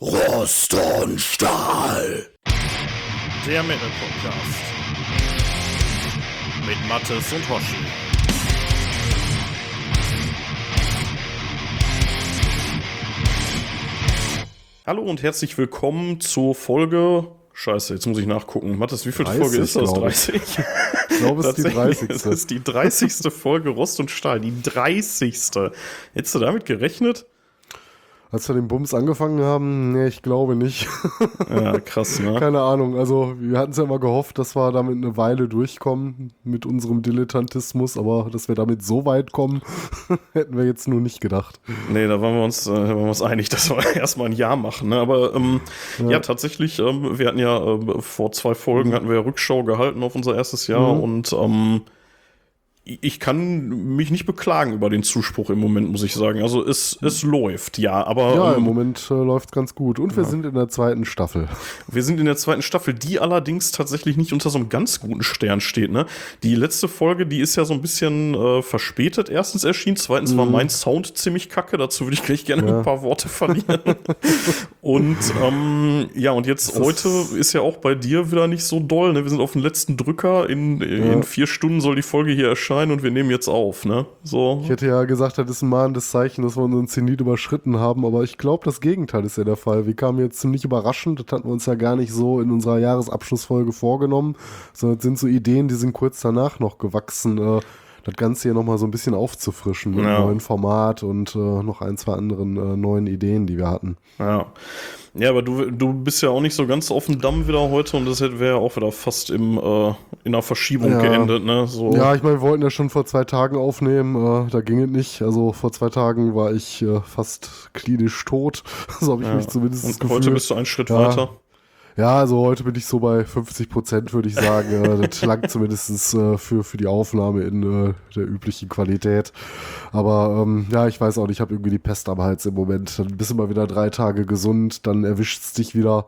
Rost und Stahl. Der Metal Podcast. Mit Mattes und Hoshi. Hallo und herzlich willkommen zur Folge. Scheiße, jetzt muss ich nachgucken. Mattes, wie viel 30, Folge ist das? glaub ich. 30? Ich glaube, es ist die Tatsächlich, 30. Es ist die 30. Folge Rost und Stahl. Die 30. Hättest du damit gerechnet? Als wir den Bums angefangen haben, nee, ich glaube nicht. Ja, krass, ne? Keine Ahnung. Also, wir hatten es ja immer gehofft, dass wir damit eine Weile durchkommen mit unserem Dilettantismus, aber dass wir damit so weit kommen, hätten wir jetzt nur nicht gedacht. Nee, da waren wir uns, äh, waren wir uns einig, dass wir erstmal ein Jahr machen. Ne? Aber ähm, ja. tatsächlich, ähm, wir hatten ja äh, vor zwei Folgen hatten wir ja Rückschau gehalten auf unser erstes Jahr Mhm. und ähm, ich kann mich nicht beklagen über den Zuspruch im Moment, muss ich sagen. Also es, es läuft, ja, aber Ja, ähm, im Moment äh, läuft ganz gut. Und wir sind in der zweiten Staffel. wir sind in der zweiten Staffel, die allerdings tatsächlich nicht unter so einem ganz guten Stern steht. Ne? Die letzte Folge, die ist ja so ein bisschen äh, verspätet erstens erschienen, zweitens war mein Sound ziemlich kacke, dazu würde ich gleich gerne Mhm. Ja. ein paar Worte verlieren. und ähm, ja, und jetzt ist- heute ist ja auch bei dir wieder nicht so doll. Ne? Wir sind auf den letzten Drücker, in, in vier Stunden soll die Folge hier erscheinen und wir nehmen jetzt auf. Ne? So. Ich hätte ja gesagt, das ist ein mahnendes Zeichen, dass wir unseren Zenit überschritten haben, aber ich glaube, das Gegenteil ist ja der Fall. Wir kamen jetzt ziemlich überraschend, das hatten wir uns ja gar nicht so in unserer Jahresabschlussfolge vorgenommen, sondern es sind so Ideen, die sind kurz danach noch gewachsen, äh, das Ganze hier nochmal so ein bisschen aufzufrischen mit Ja. einem neuen Format und äh, noch ein, zwei anderen äh, neuen Ideen, die wir hatten. Ja. Ja, aber du, du bist ja auch nicht so ganz auf dem Damm wieder heute und das wäre ja auch wieder fast im, äh, in einer Verschiebung Ja. geendet, ne? So. Ja, ich meine, wir wollten ja schon vor zwei Tagen aufnehmen, äh, da ging es nicht. Also vor zwei Tagen war ich äh, fast klinisch tot, so habe ich Ja. mich zumindest und gefühlt. heute bist du einen Schritt weiter. Ja, also heute bin ich so bei 50 Prozent, würde ich sagen. Äh, das langt zumindest äh, für, für die Aufnahme in äh, der üblichen Qualität. Aber ähm, ja, ich weiß auch nicht, ich habe irgendwie die Pest am Hals im Moment. Dann bist du mal wieder drei Tage gesund, dann erwischt es dich wieder.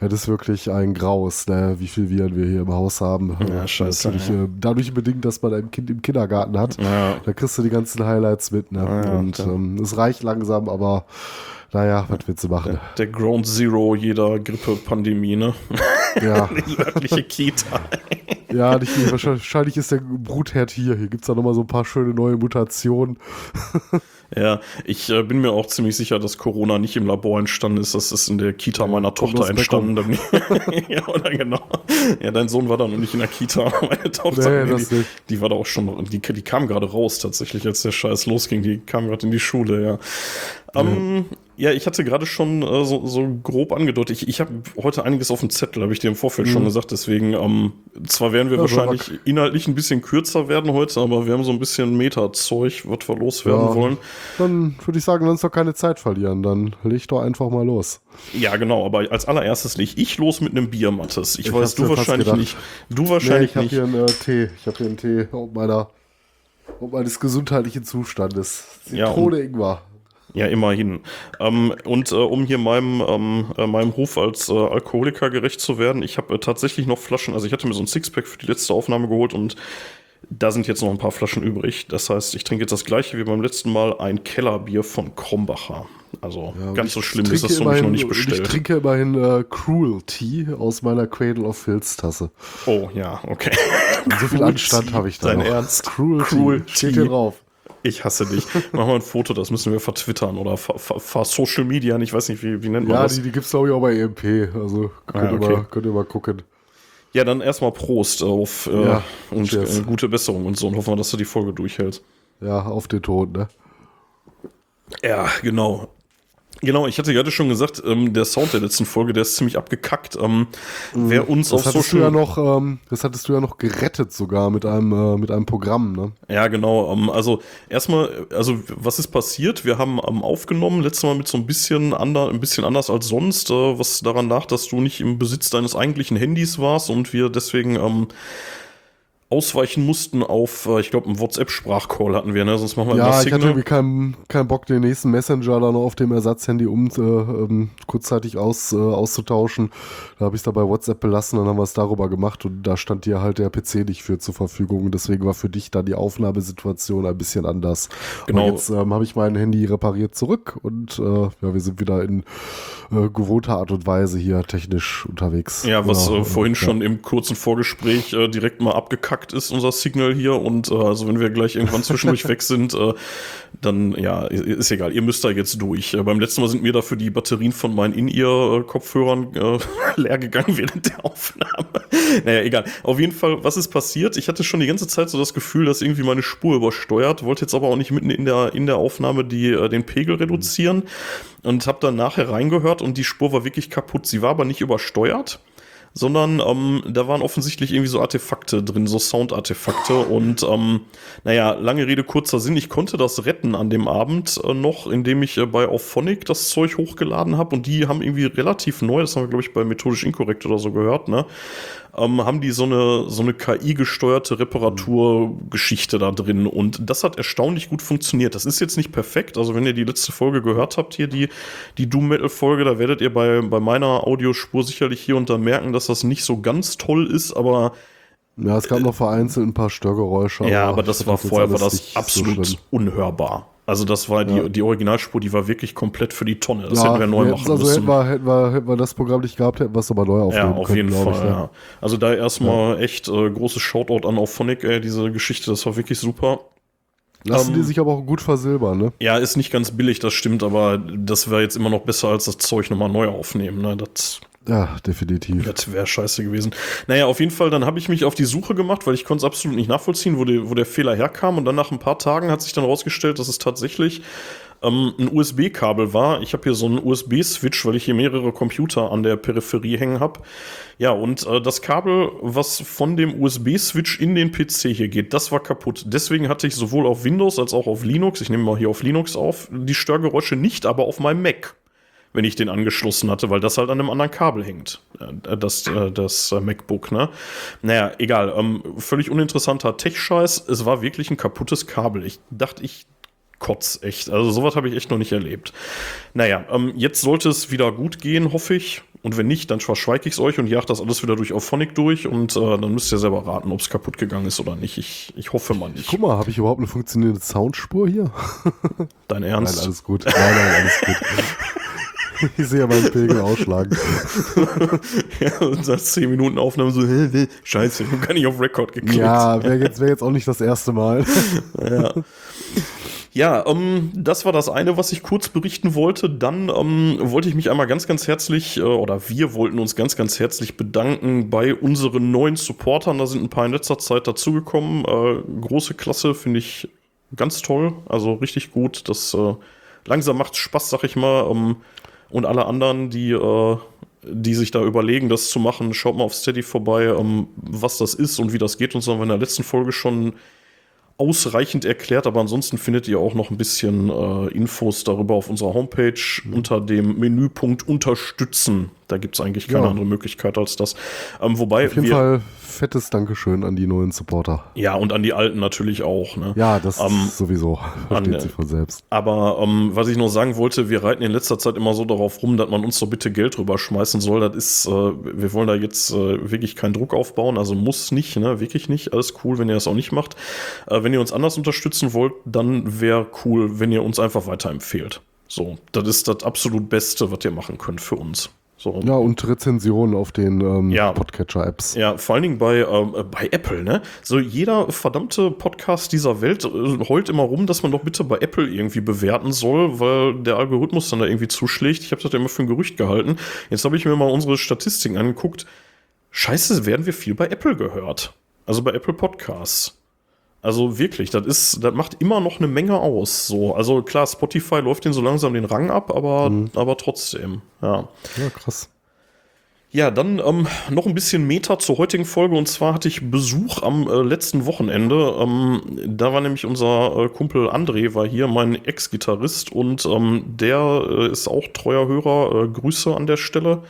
Ja, das ist wirklich ein Graus, ne, wie viel Viren wir hier im Haus haben. Ja, scheiße, Natürlich, ja. äh, dadurch bedingt, dass man ein Kind im Kindergarten hat. Ja. Da kriegst du die ganzen Highlights mit. Ne? Ja, Und okay. ähm, es reicht langsam, aber naja, was willst du machen? Der Ground Zero jeder Grippe-Pandemie, ne? Ja. Die örtliche Kita. Ja, nicht, wahrscheinlich, ist der Brutherd hier. Hier gibt es da nochmal so ein paar schöne neue Mutationen. Ja, ich äh, bin mir auch ziemlich sicher, dass Corona nicht im Labor entstanden ist. Das ist in der Kita meiner Tochter entstanden. ja, oder genau. Ja, dein Sohn war da noch nicht in der Kita. Meine Tochter, Nee, das die, nicht. die war da auch schon, die, die kam gerade raus tatsächlich, als der Scheiß losging. Die kam gerade in die Schule, ja. Ähm, ja, ich hatte gerade schon äh, so, so grob angedeutet. Ich, ich habe heute einiges auf dem Zettel, habe ich dir im Vorfeld schon gesagt. Deswegen, ähm, zwar werden wir Mhm. Ja, wahrscheinlich inhaltlich ein bisschen kürzer werden heute, aber wir haben so ein bisschen Meta-Zeug, was wir loswerden Ja. wollen. Dann würde ich sagen, lass uns doch keine Zeit verlieren. Dann leg doch einfach mal los. Ja, genau, aber als allererstes leg ich los mit einem Bier, Mattes. Ich, Ich weiß, du wahrscheinlich nicht. Du wahrscheinlich ich habe nicht. hier einen äh, Tee. Ich habe hier einen Tee ob meiner ob meines gesundheitlichen Zustandes. Ja, Zitrone Ingwer. Ja, immerhin. Ähm, und äh, um hier meinem, ähm, äh, meinem Ruf als äh, Alkoholiker gerecht zu werden, ich habe äh, tatsächlich noch Flaschen, also ich hatte mir so ein Sixpack für die letzte Aufnahme geholt und da sind jetzt noch ein paar Flaschen übrig. Das heißt, ich trinke jetzt das gleiche wie beim letzten Mal, ein Kellerbier von Krombacher. Also Ja, ganz so schlimm ist das für mich noch nicht und Ich bestellt. trinke immerhin äh, Cruel Tea aus meiner Cradle of Filz Tasse. Oh, ja, okay. So viel Anstand habe ich da Dein noch. Ernst? Cruel, Cruel Tea. Steht hier drauf. Ich hasse dich. Mach mal ein Foto, das müssen wir vertwittern oder ver, ver, ver Social Media, ich weiß nicht, wie, wie nennt man Ja, das? die, die gibt es glaube ich auch bei EMP. Also könnt, Ah, ihr, okay. mal, könnt ihr mal gucken. Ja, dann erstmal Prost auf äh, Ja, und äh, gute Besserung und so und hoffen wir, dass du die Folge durchhältst. Ja, auf den Ton, ne? Ja, genau. Genau, ich hatte gerade schon gesagt, ähm, der Sound der letzten Folge, der ist ziemlich abgekackt. Ähm, wer uns Mhm. Das auf hattest, du Social ja noch, ähm, das hattest du ja noch gerettet sogar mit einem, äh, mit einem Programm, ne? Ja, genau. Ähm, also erstmal, also was ist passiert? Wir haben ähm, aufgenommen, letztes Mal mit so ein bisschen, ander, ein bisschen anders als sonst, äh, was daran lag, dass du nicht im Besitz deines eigentlichen Handys warst und wir deswegen ähm, ausweichen mussten auf, äh, ich glaube, einen WhatsApp-Sprachcall hatten wir, ne? Sonst machen wir immer Ja, ich Signal. hatte irgendwie keinen keinen Bock, den nächsten Messenger dann auf dem Ersatzhandy um äh, ähm, kurzzeitig aus, äh, auszutauschen. Da habe ich es da bei WhatsApp belassen, dann haben wir es darüber gemacht und da stand dir halt der PC nicht für zur Verfügung. Deswegen war für dich dann die Aufnahmesituation ein bisschen anders. Genau. Aber jetzt ähm, habe ich mein Handy repariert zurück und äh, ja, wir sind wieder in äh, gewohnter Art und Weise hier technisch unterwegs. Ja, was und, vorhin ja. schon im kurzen Vorgespräch direkt mal abgekackt ist, unser Signal hier. Und äh, also wenn wir gleich irgendwann zwischendurch weg sind, äh, dann ja, ist egal. Ihr müsst da jetzt durch. Äh, beim letzten Mal sind mir dafür die Batterien von meinen In-Ear-Kopfhörern äh, leer gegangen während der Aufnahme. naja, egal. Auf jeden Fall, was ist passiert? Ich hatte schon die ganze Zeit so das Gefühl, dass irgendwie meine Spur übersteuert, wollte jetzt aber auch nicht mitten in der, in der Aufnahme die, äh, den Pegel reduzieren und habe dann nachher reingehört und die Spur war wirklich kaputt. Sie war aber nicht übersteuert sondern ähm, da waren offensichtlich irgendwie so Artefakte drin, so Soundartefakte. Und ähm, naja, lange Rede, kurzer Sinn, ich konnte das retten an dem Abend äh, noch, indem ich äh, bei Auphonic das Zeug hochgeladen habe. Und die haben irgendwie relativ neu, das haben wir, glaube ich, bei Methodisch Inkorrekt oder so gehört, ne? Ähm, haben die so eine, so eine KI-gesteuerte Reparaturgeschichte da drin. Und das hat erstaunlich gut funktioniert. Das ist jetzt nicht perfekt. Also, wenn ihr die letzte Folge gehört habt, hier die, die Doom Metal-Folge, da werdet ihr bei, bei meiner Audiospur sicherlich hier und da merken, dass das nicht so ganz toll ist, aber Ja, es gab noch vereinzelt ein paar Störgeräusche. ja, aber das war vorher war das so absolut schlimm. unhörbar. Also das war die, Ja. die Originalspur, die war wirklich komplett für die Tonne. Das ja, hätten wir neu wir machen also müssen. hätten wir, hätten, wir, hätten wir das Programm nicht gehabt, hätten wir es aber neu Ja, aufnehmen auf können, jeden Fall. ich, ne? ja. Also da erstmal echt äh, großes Shoutout an Auphonic, ey, diese Geschichte, das war wirklich super. Lassen Ähm, die sich aber auch gut versilbern, ne? Ja, ist nicht ganz billig, das stimmt, aber das wäre jetzt immer noch besser als das Zeug nochmal neu aufnehmen. Ne? Das, Ja, definitiv. das wäre scheiße gewesen. Naja, auf jeden Fall, dann habe ich mich auf die Suche gemacht, weil ich konnte es absolut nicht nachvollziehen, wo, die, wo der Fehler herkam. Und dann nach ein paar Tagen hat sich dann rausgestellt, dass es tatsächlich ähm, ein USB-Kabel war. Ich habe hier so einen USB-Switch, weil ich hier mehrere Computer an der Peripherie hängen habe. Ja, und äh, das Kabel, was von dem USB-Switch in den PC hier geht, das war kaputt. Deswegen hatte ich sowohl auf Windows als auch auf Linux, ich nehme mal hier auf Linux auf, die Störgeräusche nicht, aber auf meinem Mac wenn ich den angeschlossen hatte, weil das halt an einem anderen Kabel hängt. Äh, Das, äh, das äh, MacBook, ne? Naja, egal. Ähm, völlig uninteressanter Tech-Scheiß. Es war wirklich ein kaputtes Kabel. Ich dachte, ich kotz echt. Also sowas habe ich echt noch nicht erlebt. Naja, ähm, jetzt sollte es wieder gut gehen, hoffe ich. Und wenn nicht, dann verschweige ich es euch und jag das alles wieder durch Auphonic durch und äh, dann müsst ihr selber raten, ob es kaputt gegangen ist oder nicht. Ich, ich hoffe mal nicht. Guck mal, habe ich überhaupt eine funktionierende Soundspur hier? Dein Nein, Ernst? alles gut. Nein, nein, alles gut. Ich sehe meinen Pegel ausschlagen. Ja, und nach 10 Minuten Aufnahme so, hä, hä, scheiße, ich habe gar nicht auf Record geklickt. Ja, wäre jetzt, wär jetzt auch nicht das erste Mal. Ja. Ja, ähm, das war das eine, was ich kurz berichten wollte. Dann ähm, wollte ich mich einmal ganz, ganz herzlich, äh, oder wir wollten uns ganz, ganz herzlich bedanken bei unseren neuen Supportern. Da sind ein paar in letzter Zeit dazugekommen. Äh, große Klasse, finde ich ganz toll. Also richtig gut. Das äh, langsam macht Spaß, sag ich mal. Ähm, und alle anderen, die, äh, die sich da überlegen, das zu machen, schaut mal auf Steady vorbei, ähm, was das ist und wie das geht. Und so haben wir in der letzten Folge schon ausreichend erklärt, aber ansonsten findet ihr auch noch ein bisschen äh, Infos darüber auf unserer Homepage unter dem Menüpunkt Unterstützen. Da gibt es eigentlich keine Ja. andere Möglichkeit als das. Ähm, wobei Auf jeden wir, Fall fettes Dankeschön an die neuen Supporter. ja, und an die Alten natürlich auch. Ne? Ja, das Ähm, sowieso. Versteht an- sich von selbst. Aber ähm, was ich noch sagen wollte, wir reiten in letzter Zeit immer so darauf rum, dass man uns so bitte Geld drüber schmeißen soll. Das ist, äh, wir wollen da jetzt äh, wirklich keinen Druck aufbauen, also muss nicht, ne, wirklich nicht. Alles cool, wenn ihr das auch nicht macht. Äh, wenn ihr uns anders unterstützen wollt, dann wäre cool, wenn ihr uns einfach weiterempfehlt. So, das ist das absolut Beste, was ihr machen könnt für uns. So. Ja, und Rezensionen auf den ähm, Ja. Podcatcher-Apps. Ja, vor allen Dingen bei, ähm, äh, bei Apple, ne? So jeder verdammte Podcast dieser Welt äh, heult immer rum, dass man doch bitte bei Apple irgendwie bewerten soll, weil der Algorithmus dann da irgendwie zuschlägt. Ich habe das ja immer für ein Gerücht gehalten. Jetzt habe ich mir mal unsere Statistiken angeguckt. Scheiße, werden wir viel bei Apple gehört. Also bei Apple Podcasts. Also wirklich, das ist, das macht immer noch eine Menge aus. So, also klar, Spotify läuft den so langsam den Rang ab, aber, aber trotzdem, ja. Ja, krass. Ja, dann ähm, noch ein bisschen Meta zur heutigen Folge. Und zwar hatte ich Besuch am äh, letzten Wochenende. Ähm, da war nämlich unser äh, Kumpel André, war hier mein Ex-Gitarrist. Und ähm, der äh, ist auch treuer Hörer. Äh, Grüße an der Stelle.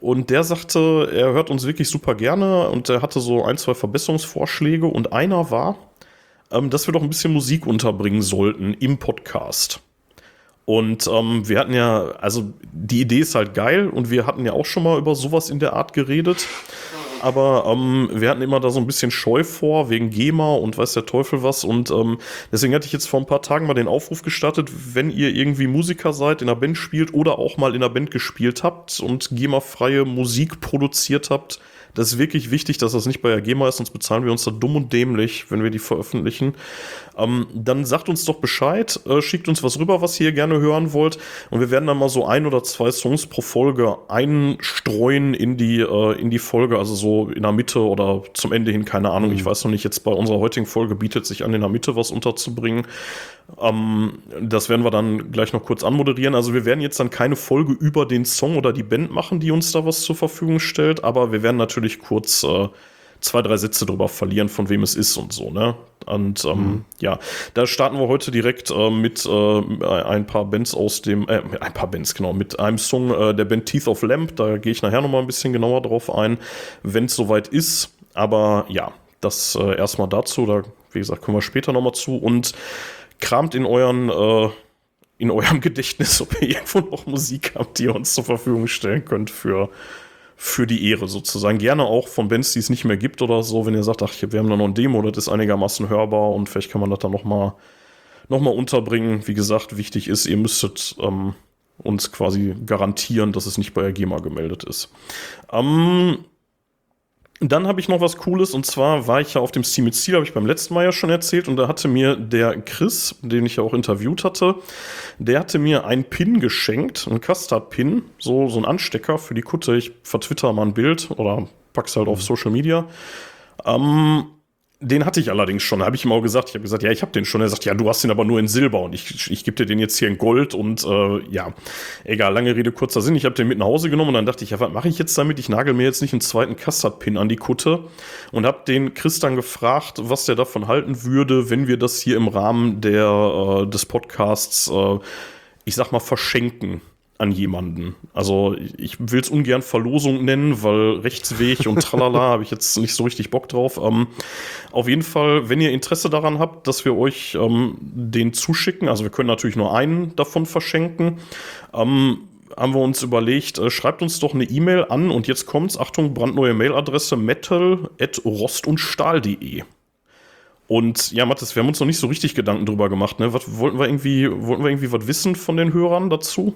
Und der sagte, er hört uns wirklich super gerne und er hatte so ein, zwei Verbesserungsvorschläge und einer war, ähm, dass wir doch ein bisschen Musik unterbringen sollten im Podcast. Und ähm, wir hatten ja, also die Idee ist halt geil und wir hatten ja auch schon mal über sowas in der Art geredet. Aber ähm, wir hatten immer da so ein bisschen Scheu vor, wegen GEMA und weiß der Teufel was. Und ähm, deswegen hatte ich jetzt vor ein paar Tagen mal den Aufruf gestartet, wenn ihr irgendwie Musiker seid, in einer Band spielt oder auch mal in einer Band gespielt habt und GEMA-freie Musik produziert habt, das ist wirklich wichtig, dass das nicht bei der GEMA ist, sonst bezahlen wir uns da dumm und dämlich, wenn wir die veröffentlichen. Ähm, dann sagt uns doch Bescheid, äh, schickt uns was rüber, was ihr gerne hören wollt. Und wir werden dann mal so ein oder zwei Songs pro Folge einstreuen in die, äh, in die Folge, also so in der Mitte oder zum Ende hin, keine Ahnung. Mhm. Ich weiß noch nicht, jetzt bei unserer heutigen Folge bietet sich an, in der Mitte was unterzubringen. Ähm, das werden wir dann gleich noch kurz anmoderieren. Also wir werden jetzt dann keine Folge über den Song oder die Band machen, die uns da was zur Verfügung stellt, aber wir werden natürlich kurz äh, zwei, drei Sätze drüber verlieren, von wem es ist und so, ne? Und ähm, mhm. ja, da starten wir heute direkt äh, mit äh, ein paar Bands aus dem, äh, ein paar Bands, genau, mit einem Song äh, der Band Teeth of Lamp. Da gehe ich nachher nochmal ein bisschen genauer drauf ein, wenn es soweit ist. Aber ja, das äh, erstmal dazu. Da, wie gesagt, kommen wir später nochmal zu. Und kramt in euren, äh, in eurem Gedächtnis, ob ihr irgendwo noch Musik habt, die ihr uns zur Verfügung stellen könnt für, für die Ehre sozusagen. Gerne auch von Bands, die es nicht mehr gibt oder so, wenn ihr sagt, ach, wir haben da noch ein Demo, das ist einigermaßen hörbar und vielleicht kann man das dann nochmal noch mal unterbringen. Wie gesagt, wichtig ist, ihr müsstet ähm, uns quasi garantieren, dass es nicht bei der GEMA gemeldet ist. Ähm, dann habe ich noch was Cooles und zwar war ich ja auf dem Steam mit Ziel, habe ich beim letzten Mal ja schon erzählt und da hatte mir der Chris, den ich ja auch interviewt hatte, der hatte mir einen Pin geschenkt, einen Custard-Pin, so, so ein Anstecker für die Kutte. Ich vertwitter mal ein Bild oder pack's halt mhm. auf Social Media. Ähm, den hatte ich allerdings schon. Da habe ich ihm auch gesagt, ich habe gesagt, ja, ich habe den schon. Er sagt, ja, du hast den aber nur in Silber und ich, ich gebe dir den jetzt hier in Gold und äh, ja, egal, lange Rede, kurzer Sinn. Ich habe den mit nach Hause genommen und dann dachte ich, ja, was mache ich jetzt damit? Ich nagel mir jetzt nicht einen zweiten Custard-Pin an die Kutte und habe den Chris dann gefragt, was der davon halten würde, wenn wir das hier im Rahmen der, äh, des Podcasts, äh, ich sag mal, verschenken an jemanden. Also ich will es ungern Verlosung nennen, weil Rechtsweg und tralala habe ich jetzt nicht so richtig Bock drauf. Ähm, auf jeden Fall, wenn ihr Interesse daran habt, dass wir euch ähm, den zuschicken, also wir können natürlich nur einen davon verschenken, ähm, haben wir uns überlegt, äh, schreibt uns doch eine E-Mail an und jetzt kommt's, Achtung, brandneue Mailadresse metal.rostundstahl.de. Und ja, Mathis, wir haben uns noch nicht so richtig Gedanken drüber gemacht, ne? Was, wollten wir irgendwie, wollten wir irgendwie was wissen von den Hörern dazu?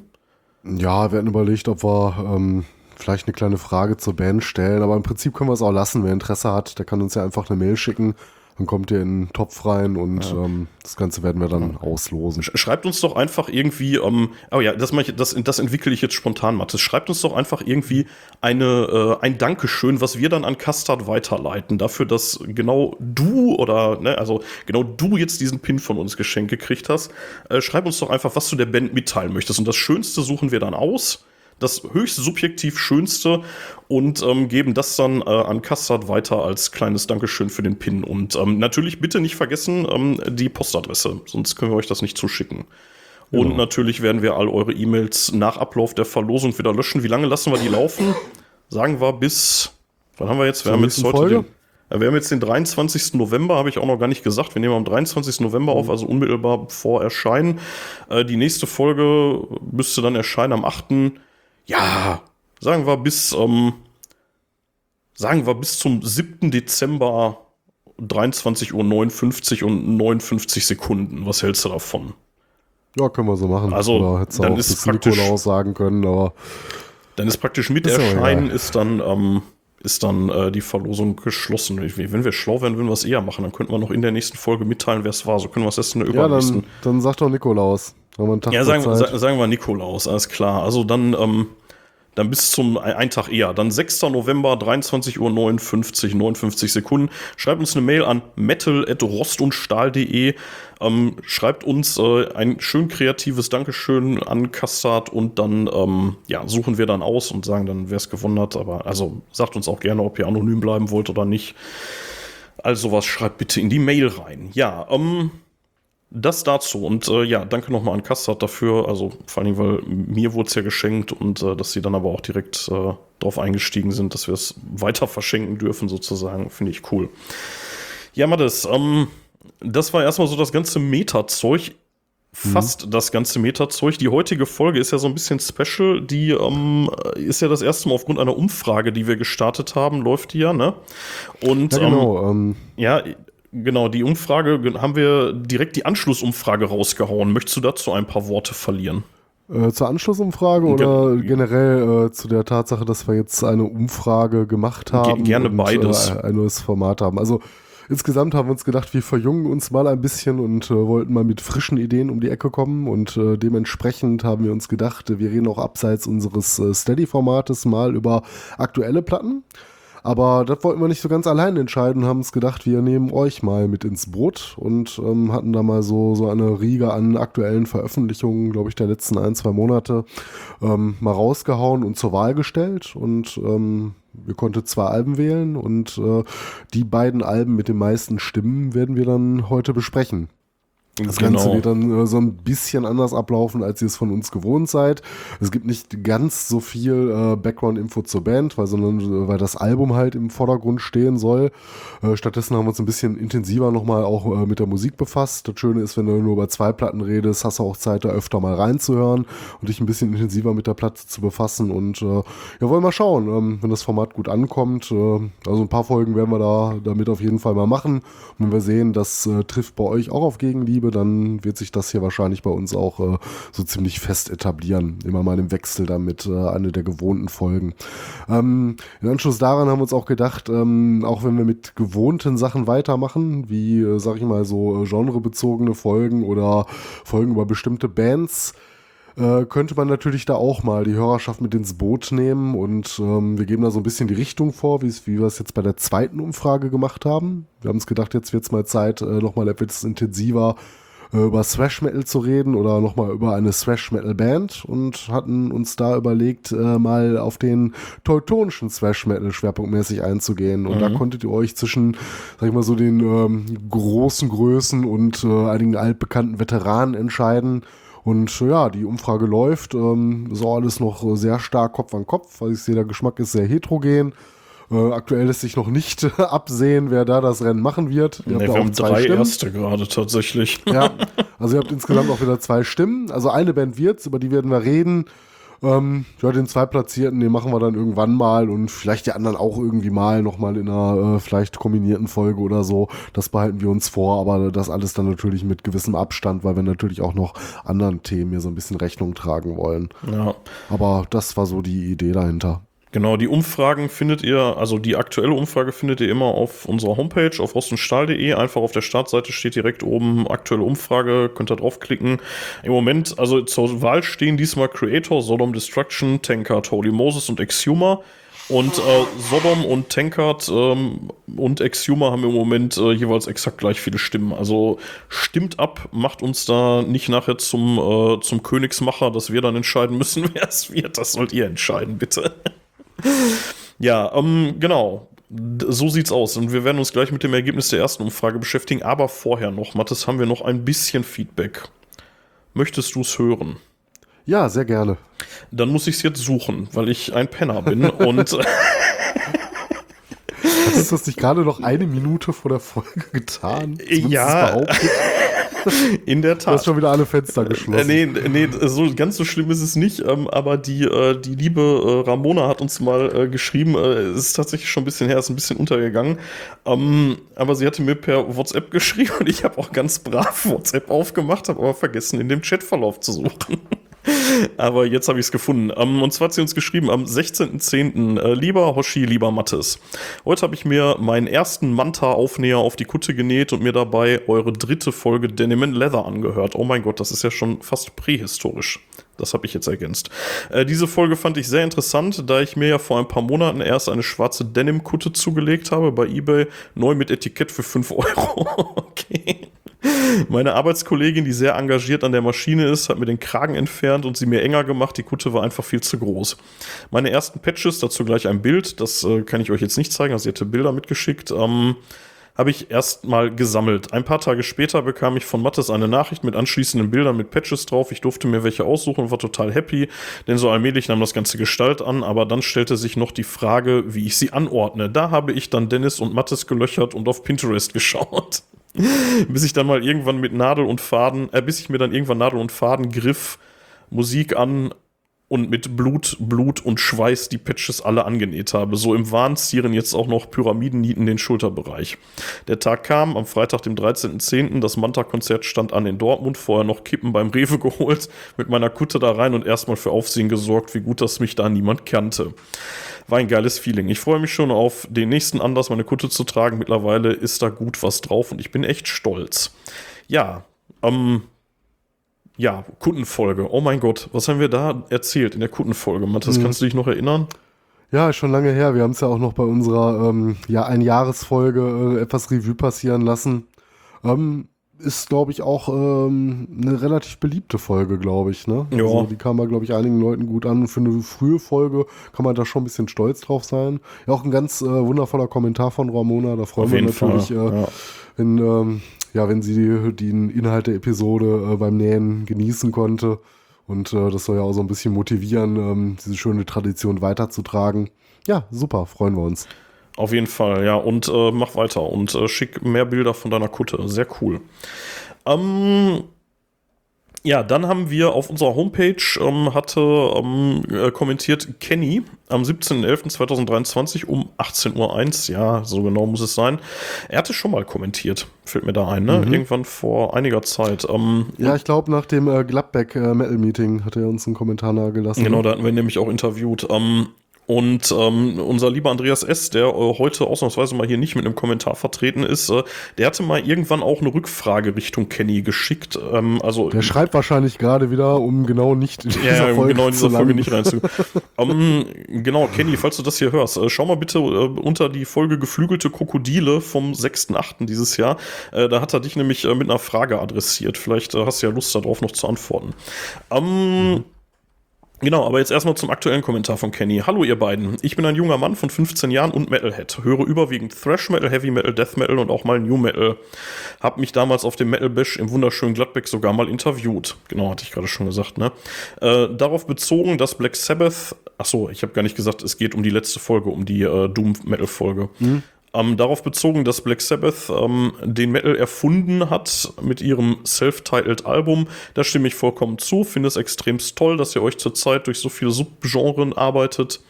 Ja, wir hatten überlegt, ob wir ähm, vielleicht eine kleine Frage zur Band stellen, aber im Prinzip können wir es auch lassen. Wer Interesse hat, der kann uns ja einfach eine Mail schicken. Dann kommt ihr in den Topf rein und ja. ähm, das Ganze werden wir dann ja. auslosen. Schreibt uns doch einfach irgendwie, ähm, oh ja, das, ich, das, das entwickle ich jetzt spontan, Mathis. Schreibt uns doch einfach irgendwie eine, äh, ein Dankeschön, was wir dann an Custard weiterleiten, dafür, dass genau du oder, ne, also genau du jetzt diesen Pin von uns geschenkt gekriegt hast. Äh, schreib uns doch einfach, was du der Band mitteilen möchtest. Und das Schönste suchen wir dann aus das höchst subjektiv Schönste und ähm, geben das dann äh, an Custard weiter als kleines Dankeschön für den Pin. Und ähm, natürlich bitte nicht vergessen ähm, die Postadresse, sonst können wir euch das nicht zuschicken. Genau. Und natürlich werden wir all eure E-Mails nach Ablauf der Verlosung wieder löschen. Wie lange lassen wir die laufen? Sagen wir bis, wann haben wir jetzt? Wir haben jetzt heute den, wir haben jetzt den 23. November, habe ich auch noch gar nicht gesagt. Wir nehmen am 23. November auf, also unmittelbar vor Erscheinen. Äh, die nächste Folge müsste dann erscheinen am 8 ja, sagen wir bis, ähm, sagen wir bis zum 7. Dezember 23.59 Uhr und 59 Sekunden. Was hältst du davon? Ja, können wir so machen. Also, Oder hättest dann auch ist praktisch, Nikolaus sagen können, aber. Dann ist praktisch mit ist Erscheinen ist dann, ähm, ist dann äh, die Verlosung geschlossen. Wenn wir schlau wären, würden wir es eher machen. Dann könnten wir noch in der nächsten Folge mitteilen, wer es war. So können wir es erst in der übernächsten. Ja, dann, dann sagt doch Nikolaus. ja, sagen, sagen wir Nikolaus, alles klar. Also dann, ähm, dann bis zum ein Tag eher. Dann 6. November, 23 Uhr 59, 59 Sekunden. Schreibt uns eine Mail an metal.rostundstahl.de. Ähm, schreibt uns äh, ein schön kreatives Dankeschön an Kassat und dann ähm, ja, suchen wir dann aus und sagen dann, wer es gewonnen hat. Aber also sagt uns auch gerne, ob ihr anonym bleiben wollt oder nicht. Also was schreibt bitte in die Mail rein. Ja, ähm, Das dazu. Und äh, ja, danke nochmal an Kassat dafür. Also vor allem, weil mir wurde es ja geschenkt und äh, dass sie dann aber auch direkt äh, darauf eingestiegen sind, dass wir es weiter verschenken dürfen, sozusagen. Finde ich cool. Ja, Mattes, ähm, das war erstmal so das ganze Meta-Zeug. Fast mhm. das ganze Meta-Zeug. Die heutige Folge ist ja so ein bisschen special. Die ähm, ist ja das erste Mal aufgrund einer Umfrage, die wir gestartet haben, läuft die ja, ne? Und ja, genau, ähm, ähm. ja, Genau, die Umfrage haben wir direkt die Anschlussumfrage rausgehauen. Möchtest du dazu ein paar Worte verlieren? Äh, zur Anschlussumfrage oder Ge generell äh, zu der Tatsache, dass wir jetzt eine Umfrage gemacht haben? Ge gerne und, beides. Äh, ein neues Format haben. Also insgesamt haben wir uns gedacht, wir verjüngen uns mal ein bisschen und äh, wollten mal mit frischen Ideen um die Ecke kommen und äh, dementsprechend haben wir uns gedacht, wir reden auch abseits unseres äh, Steady-Formates mal über aktuelle Platten. Aber das wollten wir nicht so ganz allein entscheiden, haben uns gedacht, wir nehmen euch mal mit ins Boot und ähm, hatten da mal so, so eine Riege an aktuellen Veröffentlichungen, glaube ich, der letzten ein, zwei Monate ähm, mal rausgehauen und zur Wahl gestellt. Und ähm, wir konnten zwei Alben wählen und äh, die beiden Alben mit den meisten Stimmen werden wir dann heute besprechen. Das genau. Ganze wird dann äh, so ein bisschen anders ablaufen, als ihr es von uns gewohnt seid. Es gibt nicht ganz so viel äh, Background-Info zur Band, weil, sondern, äh, weil das Album halt im Vordergrund stehen soll. Äh, stattdessen haben wir uns ein bisschen intensiver nochmal auch äh, mit der Musik befasst. Das Schöne ist, wenn du nur über zwei Platten redest, hast du auch Zeit, da öfter mal reinzuhören und dich ein bisschen intensiver mit der Platte zu befassen. Und äh, ja, wollen wir mal schauen, ähm, wenn das Format gut ankommt. also ein paar Folgen werden wir da damit auf jeden Fall mal machen. Und wenn wir sehen, das trifft bei euch auch auf Gegenliebe, gebe, dann wird sich das hier wahrscheinlich bei uns auch äh, so ziemlich fest etablieren. Immer mal im Wechsel damit äh, eine der gewohnten Folgen. Ähm, in Anschluss daran haben wir uns auch gedacht, ähm, auch wenn wir mit gewohnten Sachen weitermachen, wie, äh, sag ich mal, so äh, genrebezogene Folgen oder Folgen über bestimmte Bands, äh, könnte man natürlich da auch mal die Hörerschaft mit ins Boot nehmen und ähm, wir geben da so ein bisschen die Richtung vor, wie wir es jetzt bei der zweiten Umfrage gemacht haben. Wir haben uns gedacht, jetzt wird es mal Zeit, äh, nochmal etwas intensiver äh, über Thrash Metal zu reden oder nochmal über eine Thrash Metal Band und hatten uns da überlegt, äh, mal auf den teutonischen Thrash Metal schwerpunktmäßig einzugehen. Und mhm. da konntet ihr euch zwischen, sag ich mal, so den ähm, großen Größen und äh, einigen altbekannten Veteranen entscheiden. Und ja, die Umfrage läuft. Ähm, so alles noch sehr stark Kopf an Kopf. Also ich sehe, der Geschmack ist sehr heterogen. Äh, aktuell lässt sich noch nicht absehen, wer da das Rennen machen wird. Ihr nee, wir haben drei Stimmen. erste gerade tatsächlich. Ja, also ihr habt insgesamt auch wieder zwei Stimmen. Also eine Band wird's, über die werden wir reden. Ähm, ja, den Zweitplatzierten, den machen wir dann irgendwann mal und vielleicht die anderen auch irgendwie mal nochmal in einer äh, vielleicht kombinierten Folge oder so. Das behalten wir uns vor, aber das alles dann natürlich mit gewissem Abstand, weil wir natürlich auch noch anderen Themen hier so ein bisschen Rechnung tragen wollen. Ja. Aber das war so die Idee dahinter. Genau, die Umfragen findet ihr, also die aktuelle Umfrage findet ihr immer auf unserer Homepage auf rostundstahl.de. Einfach auf der Startseite steht direkt oben aktuelle Umfrage, könnt ihr draufklicken. Im Moment, also zur Wahl stehen diesmal Creator, Sodom Destruction, Tankard, Holy Moses und Exhumer. Und äh, Sodom und Tankard ähm, und Exhumer haben im Moment äh, jeweils exakt gleich viele Stimmen. Also stimmt ab, macht uns da nicht nachher zum, äh, zum Königsmacher, dass wir dann entscheiden müssen, wer es wird. Das sollt ihr entscheiden, bitte. Ja, ähm, genau. So sieht's aus. Und wir werden uns gleich mit dem Ergebnis der ersten Umfrage beschäftigen. Aber vorher noch, Mathis, haben wir noch ein bisschen Feedback. Möchtest du es hören? Ja, sehr gerne. Dann muss ich es jetzt suchen, weil ich ein Penner bin und. Hast du das nicht gerade noch eine Minute vor der Folge getan? Ja. In der Tat. Du hast schon wieder alle Fenster geschlossen. Äh, nee, nee, so, ganz so schlimm ist es nicht. Ähm, aber die, äh, die liebe äh, Ramona hat uns mal geschrieben, es ist tatsächlich schon ein bisschen her, ist ein bisschen untergegangen. Ähm, aber sie hatte mir per WhatsApp geschrieben und ich habe auch ganz brav WhatsApp aufgemacht, habe aber vergessen, in dem Chatverlauf zu suchen. Aber jetzt habe ich es gefunden. Um, und zwar hat sie uns geschrieben am 16.10. Äh, lieber Hoshi, lieber Mattes. Heute habe ich mir meinen ersten Manta-Aufnäher auf die Kutte genäht und mir dabei eure dritte Folge Denim Leather angehört. Oh mein Gott, das ist ja schon fast prähistorisch. Das habe ich jetzt ergänzt. Äh, diese Folge fand ich sehr interessant, da ich mir ja vor ein paar Monaten erst eine schwarze Denim-Kutte zugelegt habe bei eBay, neu mit Etikett für 5 Euro. okay. Meine Arbeitskollegin, die sehr engagiert an der Maschine ist, hat mir den Kragen entfernt und sie mir enger gemacht. Die Kutte war einfach viel zu groß. Meine ersten Patches, dazu gleich ein Bild, das äh, kann ich euch jetzt nicht zeigen, also sie hatte Bilder mitgeschickt. Ähm, habe ich erstmal gesammelt. Ein paar Tage später bekam ich von Mattes eine Nachricht mit anschließenden Bildern mit Patches drauf. Ich durfte mir welche aussuchen und war total happy, denn so allmählich nahm das ganze Gestalt an, aber dann stellte sich noch die Frage, wie ich sie anordne. Da habe ich dann Dennis und Mattes gelöchert und auf Pinterest geschaut. bis ich dann mal irgendwann mit Nadel und Faden, äh, bis ich mir dann irgendwann Nadel und Faden griff, Musik an und mit Blut, Blut und Schweiß die Patches alle angenäht habe. So im Wahn zieren jetzt auch noch Pyramidennieten den Schulterbereich. Der Tag kam, am Freitag, dem 13.10., das Manta-Konzert stand an in Dortmund, vorher noch Kippen beim Rewe geholt, mit meiner Kutte da rein und erstmal für Aufsehen gesorgt, wie gut, dass mich da niemand kannte. War ein geiles Feeling. Ich freue mich schon auf den nächsten Anlass, meine Kutte zu tragen. Mittlerweile ist da gut was drauf und ich bin echt stolz. Ja, ähm, ja, Kundenfolge. Oh mein Gott, was haben wir da erzählt in der Kundenfolge? Matthias, mhm. kannst du dich noch erinnern? Ja, schon lange her. Wir haben es ja auch noch bei unserer ähm, ja, Einjahresfolge äh, etwas Revue passieren lassen. Ähm, ist, glaube ich, auch ähm, eine relativ beliebte Folge, glaube ich. Ne? Ja. Also, die kam bei, glaube ich, einigen Leuten gut an. Für eine frühe Folge kann man da schon ein bisschen stolz drauf sein. Ja, auch ein ganz äh, wundervoller Kommentar von Ramona. Da freuen Auf wir uns natürlich, äh, ja. wenn ähm, ja, wenn sie die, den Inhalt der Episode äh, beim Nähen genießen konnte. Und äh, das soll ja auch so ein bisschen motivieren, ähm, diese schöne Tradition weiterzutragen. Ja, super, freuen wir uns. Auf jeden Fall, ja. Und äh, mach weiter und äh, schick mehr Bilder von deiner Kutte. Sehr cool. Ähm, ja, dann haben wir auf unserer Homepage ähm, hatte ähm, äh, kommentiert Kenny am 17.11.2023 um 18.01 Uhr. Ja, so genau muss es sein. Er hatte schon mal kommentiert, fällt mir da ein, ne? Mhm. Irgendwann vor einiger Zeit. Ähm, ja, ich glaube, nach dem äh, Gladbeck äh, Metal Meeting hat er uns einen Kommentar nahegelassen. Genau, da hatten wir nämlich auch interviewt. Und ähm, unser lieber Andreas S., der äh, heute ausnahmsweise mal hier nicht mit einem Kommentar vertreten ist, äh, der hatte mal irgendwann auch eine Rückfrage Richtung Kenny geschickt. Ähm, also der schreibt wahrscheinlich gerade wieder, um genau nicht in dieser ja, Folge genau in dieser Folge nicht reinzukommen. ähm, genau, Kenny, falls du das hier hörst, äh, schau mal bitte äh, unter die Folge Geflügelte Krokodile vom 6.8. dieses Jahr. Äh, da hat er dich nämlich äh, mit einer Frage adressiert. Vielleicht äh, hast du ja Lust darauf noch zu antworten. Ähm, mhm. Genau, aber jetzt erstmal zum aktuellen Kommentar von Kenny. Hallo ihr beiden. Ich bin ein junger Mann von 15 Jahren und Metalhead. Höre überwiegend Thrash Metal, Heavy Metal, Death Metal und auch mal New Metal. Hab mich damals auf dem Metal Bash im wunderschönen Gladbeck sogar mal interviewt. Genau, hatte ich gerade schon gesagt, ne? Äh, darauf bezogen, dass Black Sabbath, ach so, ich habe gar nicht gesagt, es geht um die letzte Folge, um die äh, Doom Metal Folge. Mhm. Ähm, darauf bezogen, dass Black Sabbath ähm, den Metal erfunden hat mit ihrem self-titled Album. Da stimme ich vollkommen zu. Finde es extremst toll, dass ihr euch zurzeit durch so viele Subgenren arbeitet.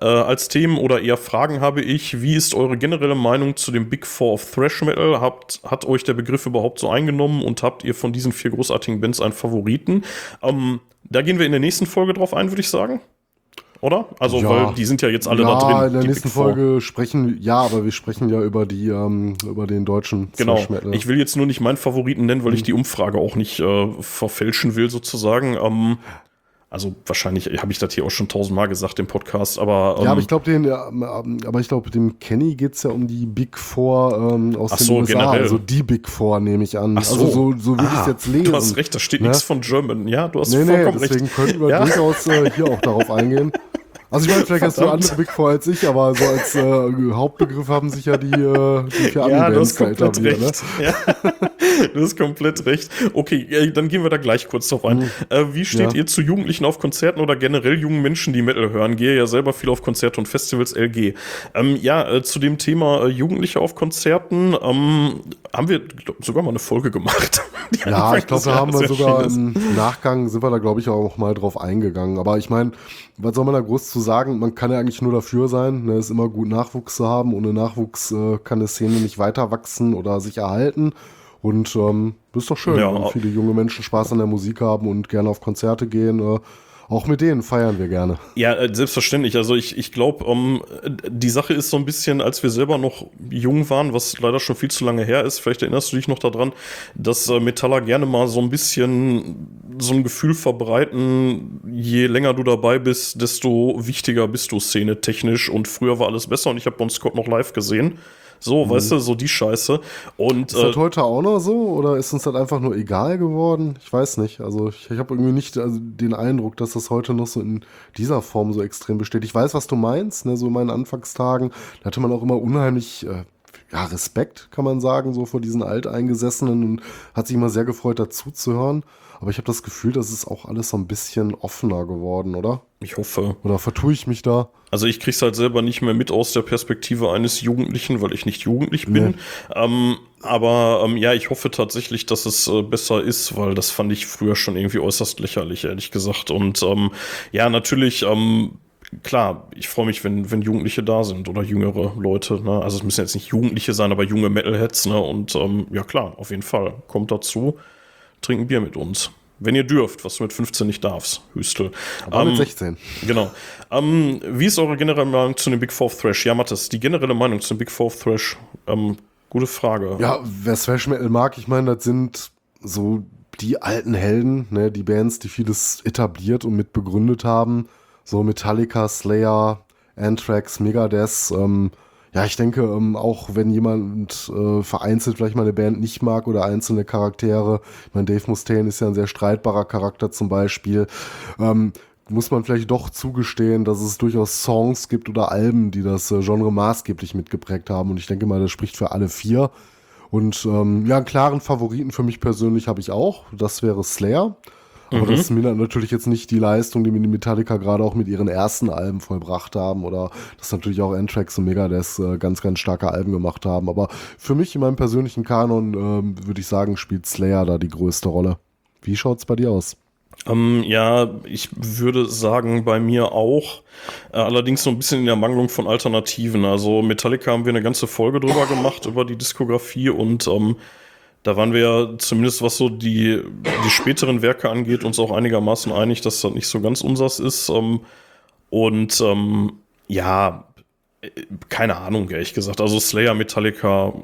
Äh, als Themen oder eher Fragen habe ich, wie ist eure generelle Meinung zu dem Big Four of Thrash Metal? Habt, hat euch der Begriff überhaupt so eingenommen und habt ihr von diesen vier großartigen Bands einen Favoriten? Ähm, da gehen wir in der nächsten Folge drauf ein, würde ich sagen oder? Also, ja. weil die sind ja jetzt alle ja, da drin. in der nächsten Folge sprechen, ja, aber wir sprechen ja über die, ähm, über den deutschen Genau. Ich will jetzt nur nicht meinen Favoriten nennen, weil mhm. ich die Umfrage auch nicht äh, verfälschen will, sozusagen. Ähm, also wahrscheinlich habe ich das hier auch schon tausendmal gesagt im Podcast, aber ähm, ja, aber ich glaube den, ja, aber ich glaube dem Kenny geht es ja um die Big Four ähm, aus Ach den so, USA, generell. also die Big Four nehme ich an. Ach so. Also so, so ah, ich es jetzt lese. Du hast recht, da steht ne? nichts von German. Ja, du hast nee, vollkommen nee, deswegen recht. Deswegen können wir ja? durchaus äh, hier auch darauf eingehen. Also ich meine, vielleicht hast du andere Big Four als ich, aber so als äh, Hauptbegriff haben sich ja die, äh, die vier ja, du hast komplett recht. Ne? Ja. du hast komplett recht. Okay, dann gehen wir da gleich kurz drauf ein. Mhm. Äh, wie steht ja. ihr zu Jugendlichen auf Konzerten oder generell jungen Menschen, die Metal hören? Gehe ja selber viel auf Konzerte und Festivals LG. Ähm, ja, äh, zu dem Thema äh, Jugendliche auf Konzerten ähm, haben wir glaub, sogar mal eine Folge gemacht. ja, ich glaube, da haben wir sogar im Nachgang sind wir da, glaube ich, auch mal drauf eingegangen. Aber ich meine, was soll man da groß zu sagen? Man kann ja eigentlich nur dafür sein. Ne? Es ist immer gut, Nachwuchs zu haben. Ohne Nachwuchs äh, kann eine Szene nicht weiter wachsen oder sich erhalten. Und ähm, ist doch schön, ja, wenn viele junge Menschen Spaß an der Musik haben und gerne auf Konzerte gehen. Äh, auch mit denen feiern wir gerne. Ja, äh, selbstverständlich. Also ich, ich glaube, um, ähm, die Sache ist so ein bisschen, als wir selber noch jung waren, was leider schon viel zu lange her ist, vielleicht erinnerst du dich noch daran, dass äh, Metaller gerne mal so ein bisschen so ein Gefühl verbreiten, je länger du dabei bist, desto wichtiger bist du szene technisch und früher war alles besser und ich habe Bon Scott noch live gesehen. So, mhm. weißt du, so die Scheiße. Und, ist das äh, heute auch noch so oder ist uns das einfach nur egal geworden? Ich weiß nicht. Also ich, ich habe irgendwie nicht also den Eindruck, dass das heute noch so in dieser Form so extrem besteht. Ich weiß, was du meinst, ne? so in meinen Anfangstagen. Da hatte man auch immer unheimlich, äh, ja, Respekt, kann man sagen, so vor diesen Alteingesessenen und hat sich immer sehr gefreut, dazu zu hören. Aber ich habe das Gefühl, das ist auch alles so ein bisschen offener geworden, oder? Ich hoffe. Oder vertue ich mich da? Also ich krieg's halt selber nicht mehr mit aus der Perspektive eines Jugendlichen, weil ich nicht jugendlich bin. Nee. Ähm, aber ähm, ja, ich hoffe tatsächlich, dass es äh, besser ist, weil das fand ich früher schon irgendwie äußerst lächerlich, ehrlich gesagt. Und ähm, ja, natürlich, ähm, klar, ich freue mich, wenn, wenn Jugendliche da sind oder jüngere Leute. Ne? Also es müssen jetzt nicht Jugendliche sein, aber junge Metalheads. Ne? Und ähm, ja klar, auf jeden Fall. Kommt dazu, trinken Bier mit uns. Wenn ihr dürft, was du mit 15 nicht darfst, Hüstel. Aber Ähm, mit 16. Genau. Ähm, wie ist eure generelle Meinung zu dem Big Four Thrash? Ja, Mathis, die generelle Meinung zu dem Big Four Thrash? Ähm, gute Frage. Ja, wer Thrash Metal mag, ich meine, das sind so die alten Helden, ne, die Bands, die vieles etabliert und mit begründet haben. So Metallica, Slayer, Anthrax, Megadeth. Ähm, ja, ich denke, ähm, auch wenn jemand äh, vereinzelt vielleicht mal eine Band nicht mag oder einzelne Charaktere, ich meine, Dave Mustaine ist ja ein sehr streitbarer Charakter zum Beispiel, ähm, muss man vielleicht doch zugestehen, dass es durchaus Songs gibt oder Alben, die das äh, Genre maßgeblich mitgeprägt haben. Und ich denke mal, das spricht für alle vier. Und ähm, ja, einen klaren Favoriten für mich persönlich habe ich auch. Das wäre Slayer. Aber das mindert natürlich jetzt nicht die Leistung, die mir die Metallica gerade auch mit ihren ersten Alben vollbracht haben. Oder dass natürlich auch Anthrax und Megadeth äh, ganz, ganz starke Alben gemacht haben. Aber für mich in meinem persönlichen Kanon ähm, würde ich sagen, spielt Slayer da die größte Rolle. Wie schaut's bei dir aus? Ähm, ja, ich würde sagen, bei mir auch. Äh, allerdings so ein bisschen in der Mangelung von Alternativen. Also Metallica haben wir eine ganze Folge drüber gemacht, über die Diskografie und ähm, da waren wir ja zumindest, was so die, die späteren Werke angeht, uns auch einigermaßen einig, dass das nicht so ganz unsers ist. Ähm, und ähm, ja, äh, keine Ahnung, ehrlich gesagt. Also Slayer, Metallica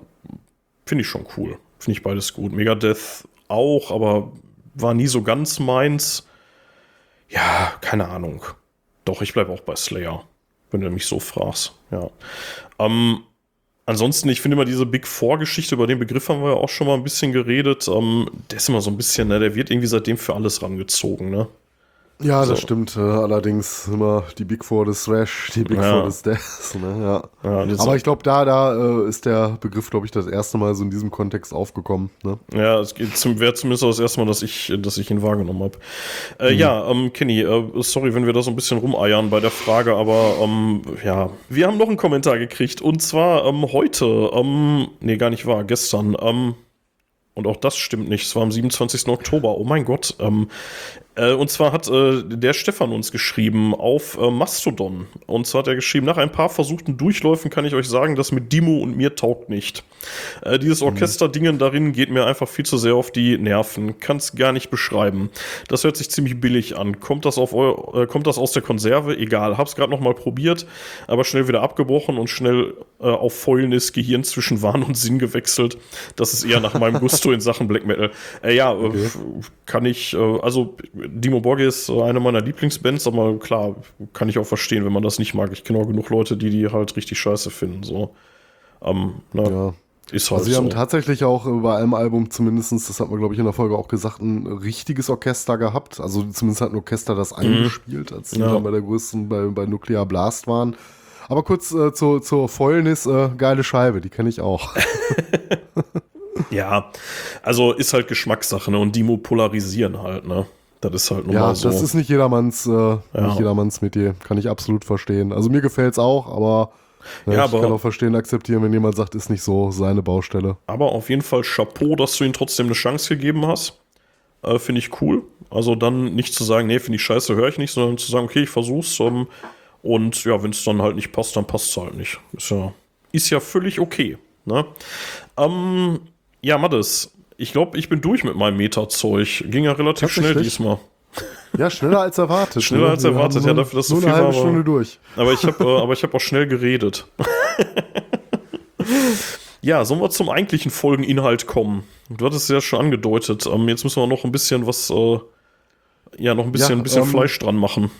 finde ich schon cool. Finde ich beides gut. Megadeth auch, aber war nie so ganz meins. Ja, keine Ahnung. Doch, ich bleibe auch bei Slayer, wenn du mich so fragst. Ja. Ähm, ansonsten, ich finde immer diese Big Four-Geschichte, über den Begriff haben wir ja auch schon mal ein bisschen geredet. Ähm, der ist immer so ein bisschen, ne, der wird irgendwie seitdem für alles rangezogen, ne? Ja, das So. stimmt. Äh, allerdings immer die Big Four des Thrash, die Big Ja. Four des Death. Ne? Ja. Ja, das- Aber ich glaube, da, da äh, ist der Begriff, glaube ich, das erste Mal so in diesem Kontext aufgekommen. Ne? Ja, es geht zum, wäre zumindest das erste Mal, dass ich, dass ich ihn wahrgenommen habe. Äh, Ja, ähm, Kenny, äh, sorry, wenn wir da so ein bisschen rumeiern bei der Frage, aber ähm, ja, wir haben noch einen Kommentar gekriegt und zwar ähm, heute, ähm, nee, gar nicht wahr, gestern, ähm, und auch das stimmt nicht, es war am 27. Oktober, oh mein Gott, ähm, äh, und zwar hat äh, der Stefan uns geschrieben auf äh, Mastodon. Und zwar hat er geschrieben, nach ein paar versuchten Durchläufen kann ich euch sagen, das mit Dimo und mir taugt nicht. Äh, dieses Orchesterdingen darin geht mir einfach viel zu sehr auf die Nerven. Kann es gar nicht beschreiben. Das hört sich ziemlich billig an. Kommt das, auf eu äh, kommt das aus der Konserve? Egal. Hab's gerade noch mal probiert, aber schnell wieder abgebrochen und schnell auf fäulnis Gehirn zwischen Wahn und Sinn gewechselt. Das ist eher nach meinem Gusto in Sachen Black Metal. Äh, ja, äh, kann ich, also Dimo Borghi ist äh, eine meiner Lieblingsbands, aber klar, kann ich auch verstehen, wenn man das nicht mag. Ich kenne auch genug Leute, die die halt richtig scheiße finden. So. Ähm, ne, Ja. Ist halt Also wir so. haben tatsächlich auch bei einem Album zumindestens, das hat man glaube ich in der Folge auch gesagt, ein richtiges Orchester gehabt. Also zumindest hat ein Orchester das eingespielt, als die Mhm. Ja. dann bei der größten, bei, bei Nuclear Blast waren. Aber kurz äh, zur, zur Fäulnis, äh, geile Scheibe, die kenne ich auch. Ja, also ist halt Geschmackssache, ne? Und Dimo polarisieren halt, ne? Das ist halt nun ja, mal so. das ist nicht jedermanns, äh, nicht jedermanns Metier, kann ich absolut verstehen. Also mir gefällt's auch, aber, äh, Ja, ich aber- kann auch verstehen, akzeptieren, wenn jemand sagt, ist nicht so seine Baustelle. Aber auf jeden Fall Chapeau, dass du ihm trotzdem eine Chance gegeben hast. Äh, finde ich cool. Also dann nicht zu sagen, nee, finde ich scheiße, höre ich nicht, sondern zu sagen, okay, ich versuch's. Ähm, und ja, wenn es dann halt nicht passt, dann passt es halt nicht. Ist ja, ist ja völlig okay. Ne? Ähm, ja, Mattes, ich glaube, ich bin durch mit meinem Meta-Zeug. Ging ja relativ schnell diesmal. Ja, schneller als erwartet. Schneller ne? als Wir erwartet, ja, dafür, dass so viel eine halbe war, Stunde durch. Aber ich habe äh, aber ich hab auch schnell geredet. ja, sollen wir zum eigentlichen Folgeninhalt kommen? Du hattest es ja schon angedeutet. Ähm, jetzt müssen wir noch ein bisschen was, äh, ja, noch ein bisschen, Ja, ein bisschen ähm, Fleisch dran machen.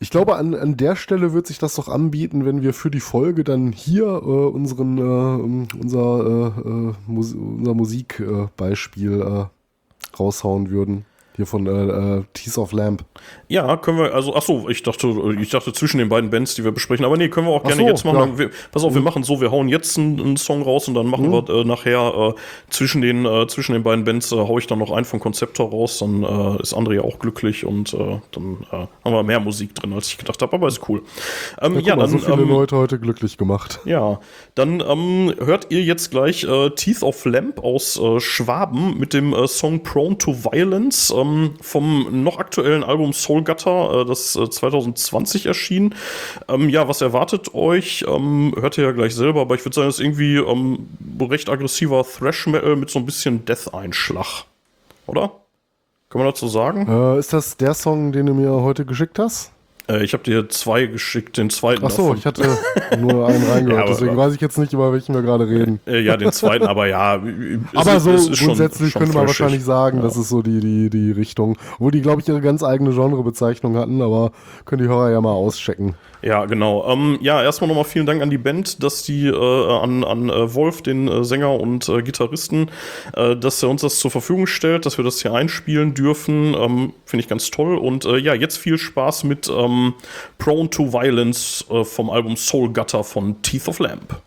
Ich glaube, an, an der Stelle wird sich das doch anbieten, wenn wir für die Folge dann hier äh, unseren, äh, unser, äh, äh, Mus unser Musikbeispiel äh, raushauen würden. Hier von äh, äh, Teeth of Lamp. Ja, können wir, also, ach so, ich dachte, ich dachte zwischen den beiden Bands, die wir besprechen, aber nee, können wir auch gerne so, jetzt machen. ja. Wir, pass auf, wir machen so, wir hauen jetzt einen, einen Song raus und dann machen wir äh, nachher äh, zwischen, den, äh, zwischen den beiden Bands äh, hau ich dann noch einen von Conceptor raus, dann äh, ist André auch glücklich und dann haben wir mehr Musik drin, als ich gedacht habe, aber ist cool. Ähm, Ja, ja, mal, dann, so viele ähm, Leute heute glücklich gemacht. ja, dann ähm, hört ihr jetzt gleich Teeth of Lamp aus Schwaben mit dem Song Prone to Violence ähm, vom noch aktuellen Album Soul Gutter, äh, das äh, 2020 erschien. Ähm, ja, was erwartet euch? Ähm, hört ihr ja gleich selber, aber ich würde sagen, das ist irgendwie ähm, recht aggressiver Thrash Metal mit so ein bisschen Death-Einschlag. Oder? Kann man dazu sagen? Äh, ist das der Song, den du mir heute geschickt hast? Äh, ich habe dir zwei geschickt, den zweiten Ach so, davon. ich hatte nur einen reingehört, Ja, aber- deswegen weiß ich jetzt nicht, über welchen wir gerade reden. Äh, ja, den zweiten, aber ja. Aber ist- so ist schon- grundsätzlich schon könnte man wahrscheinlich sagen, das ist so die, die, die Richtung. Wo die, glaube ich, ihre ganz eigene Genrebezeichnung hatten, aber können die Hörer ja mal auschecken. Ja, genau. Ähm, ja, erstmal nochmal vielen Dank an die Band, dass die äh, an, an äh, Wolf, den äh, Sänger und äh, Gitarristen, äh, dass er uns das zur Verfügung stellt, dass wir das hier einspielen dürfen. Ähm, Finde ich ganz toll. Und äh, ja, jetzt viel Spaß mit ähm, Prone to Violence äh, vom Album Soul Gutter von Teeth of Lamp.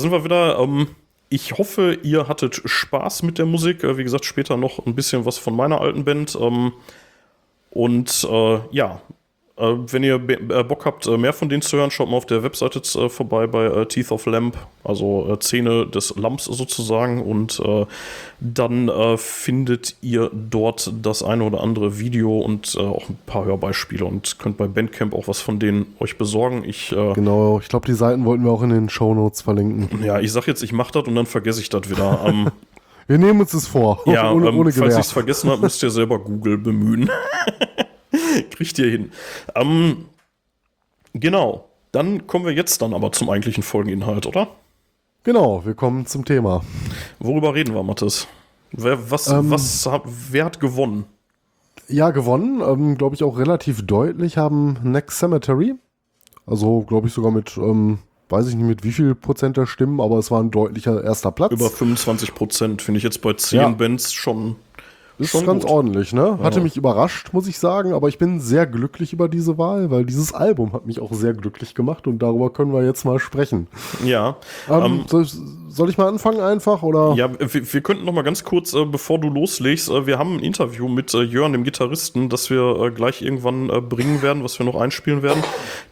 Sind wir wieder. Ähm, ich hoffe, ihr hattet Spaß mit der Musik. Äh, wie gesagt, später noch ein bisschen was von meiner alten Band. Ähm, und äh, ja, wenn ihr äh, Bock habt, äh, mehr von denen zu hören, schaut mal auf der Webseite vorbei bei Teeth of Lamp, also Zähne des Lamps sozusagen. Und dann findet ihr dort das eine oder andere Video und auch ein paar Hörbeispiele und könnt bei Bandcamp auch was von denen euch besorgen. Ich, genau, ich glaube, die Seiten wollten wir auch in den Show Notes verlinken. Ja, ich sag jetzt, ich mach das und dann vergesse ich das wieder. ähm, wir nehmen uns das vor. Ja, ohne, ohne ähm, falls ich es vergessen habe, müsst ihr selber Google bemühen. Kriegt ihr hin. Ähm, genau. Dann kommen wir jetzt dann aber zum eigentlichen Folgeninhalt, oder? Genau, wir kommen zum Thema. Worüber reden wir, Mathis? Wer, was, ähm, was, wer hat gewonnen? Ja, gewonnen, ähm, glaube ich auch relativ deutlich, haben Next Cemetery. Also, glaube ich, sogar mit, ähm, weiß ich nicht mit wie viel Prozent der Stimmen, aber es war ein deutlicher erster Platz. Über 25 Prozent, finde ich jetzt bei 10 ja. Bands schon ist Schon ganz gut. ordentlich, ne? Hatte ja. mich überrascht, muss ich sagen, aber ich bin sehr glücklich über diese Wahl, weil dieses Album hat mich auch sehr glücklich gemacht und darüber können wir jetzt mal sprechen. Ja. Ähm, ähm, soll, soll, ich mal anfangen einfach oder? Ja, wir, wir könnten noch mal ganz kurz, äh, bevor du loslegst, äh, wir haben ein Interview mit äh, Jörn, dem Gitarristen, das wir äh, gleich irgendwann äh, bringen werden, was wir noch einspielen werden.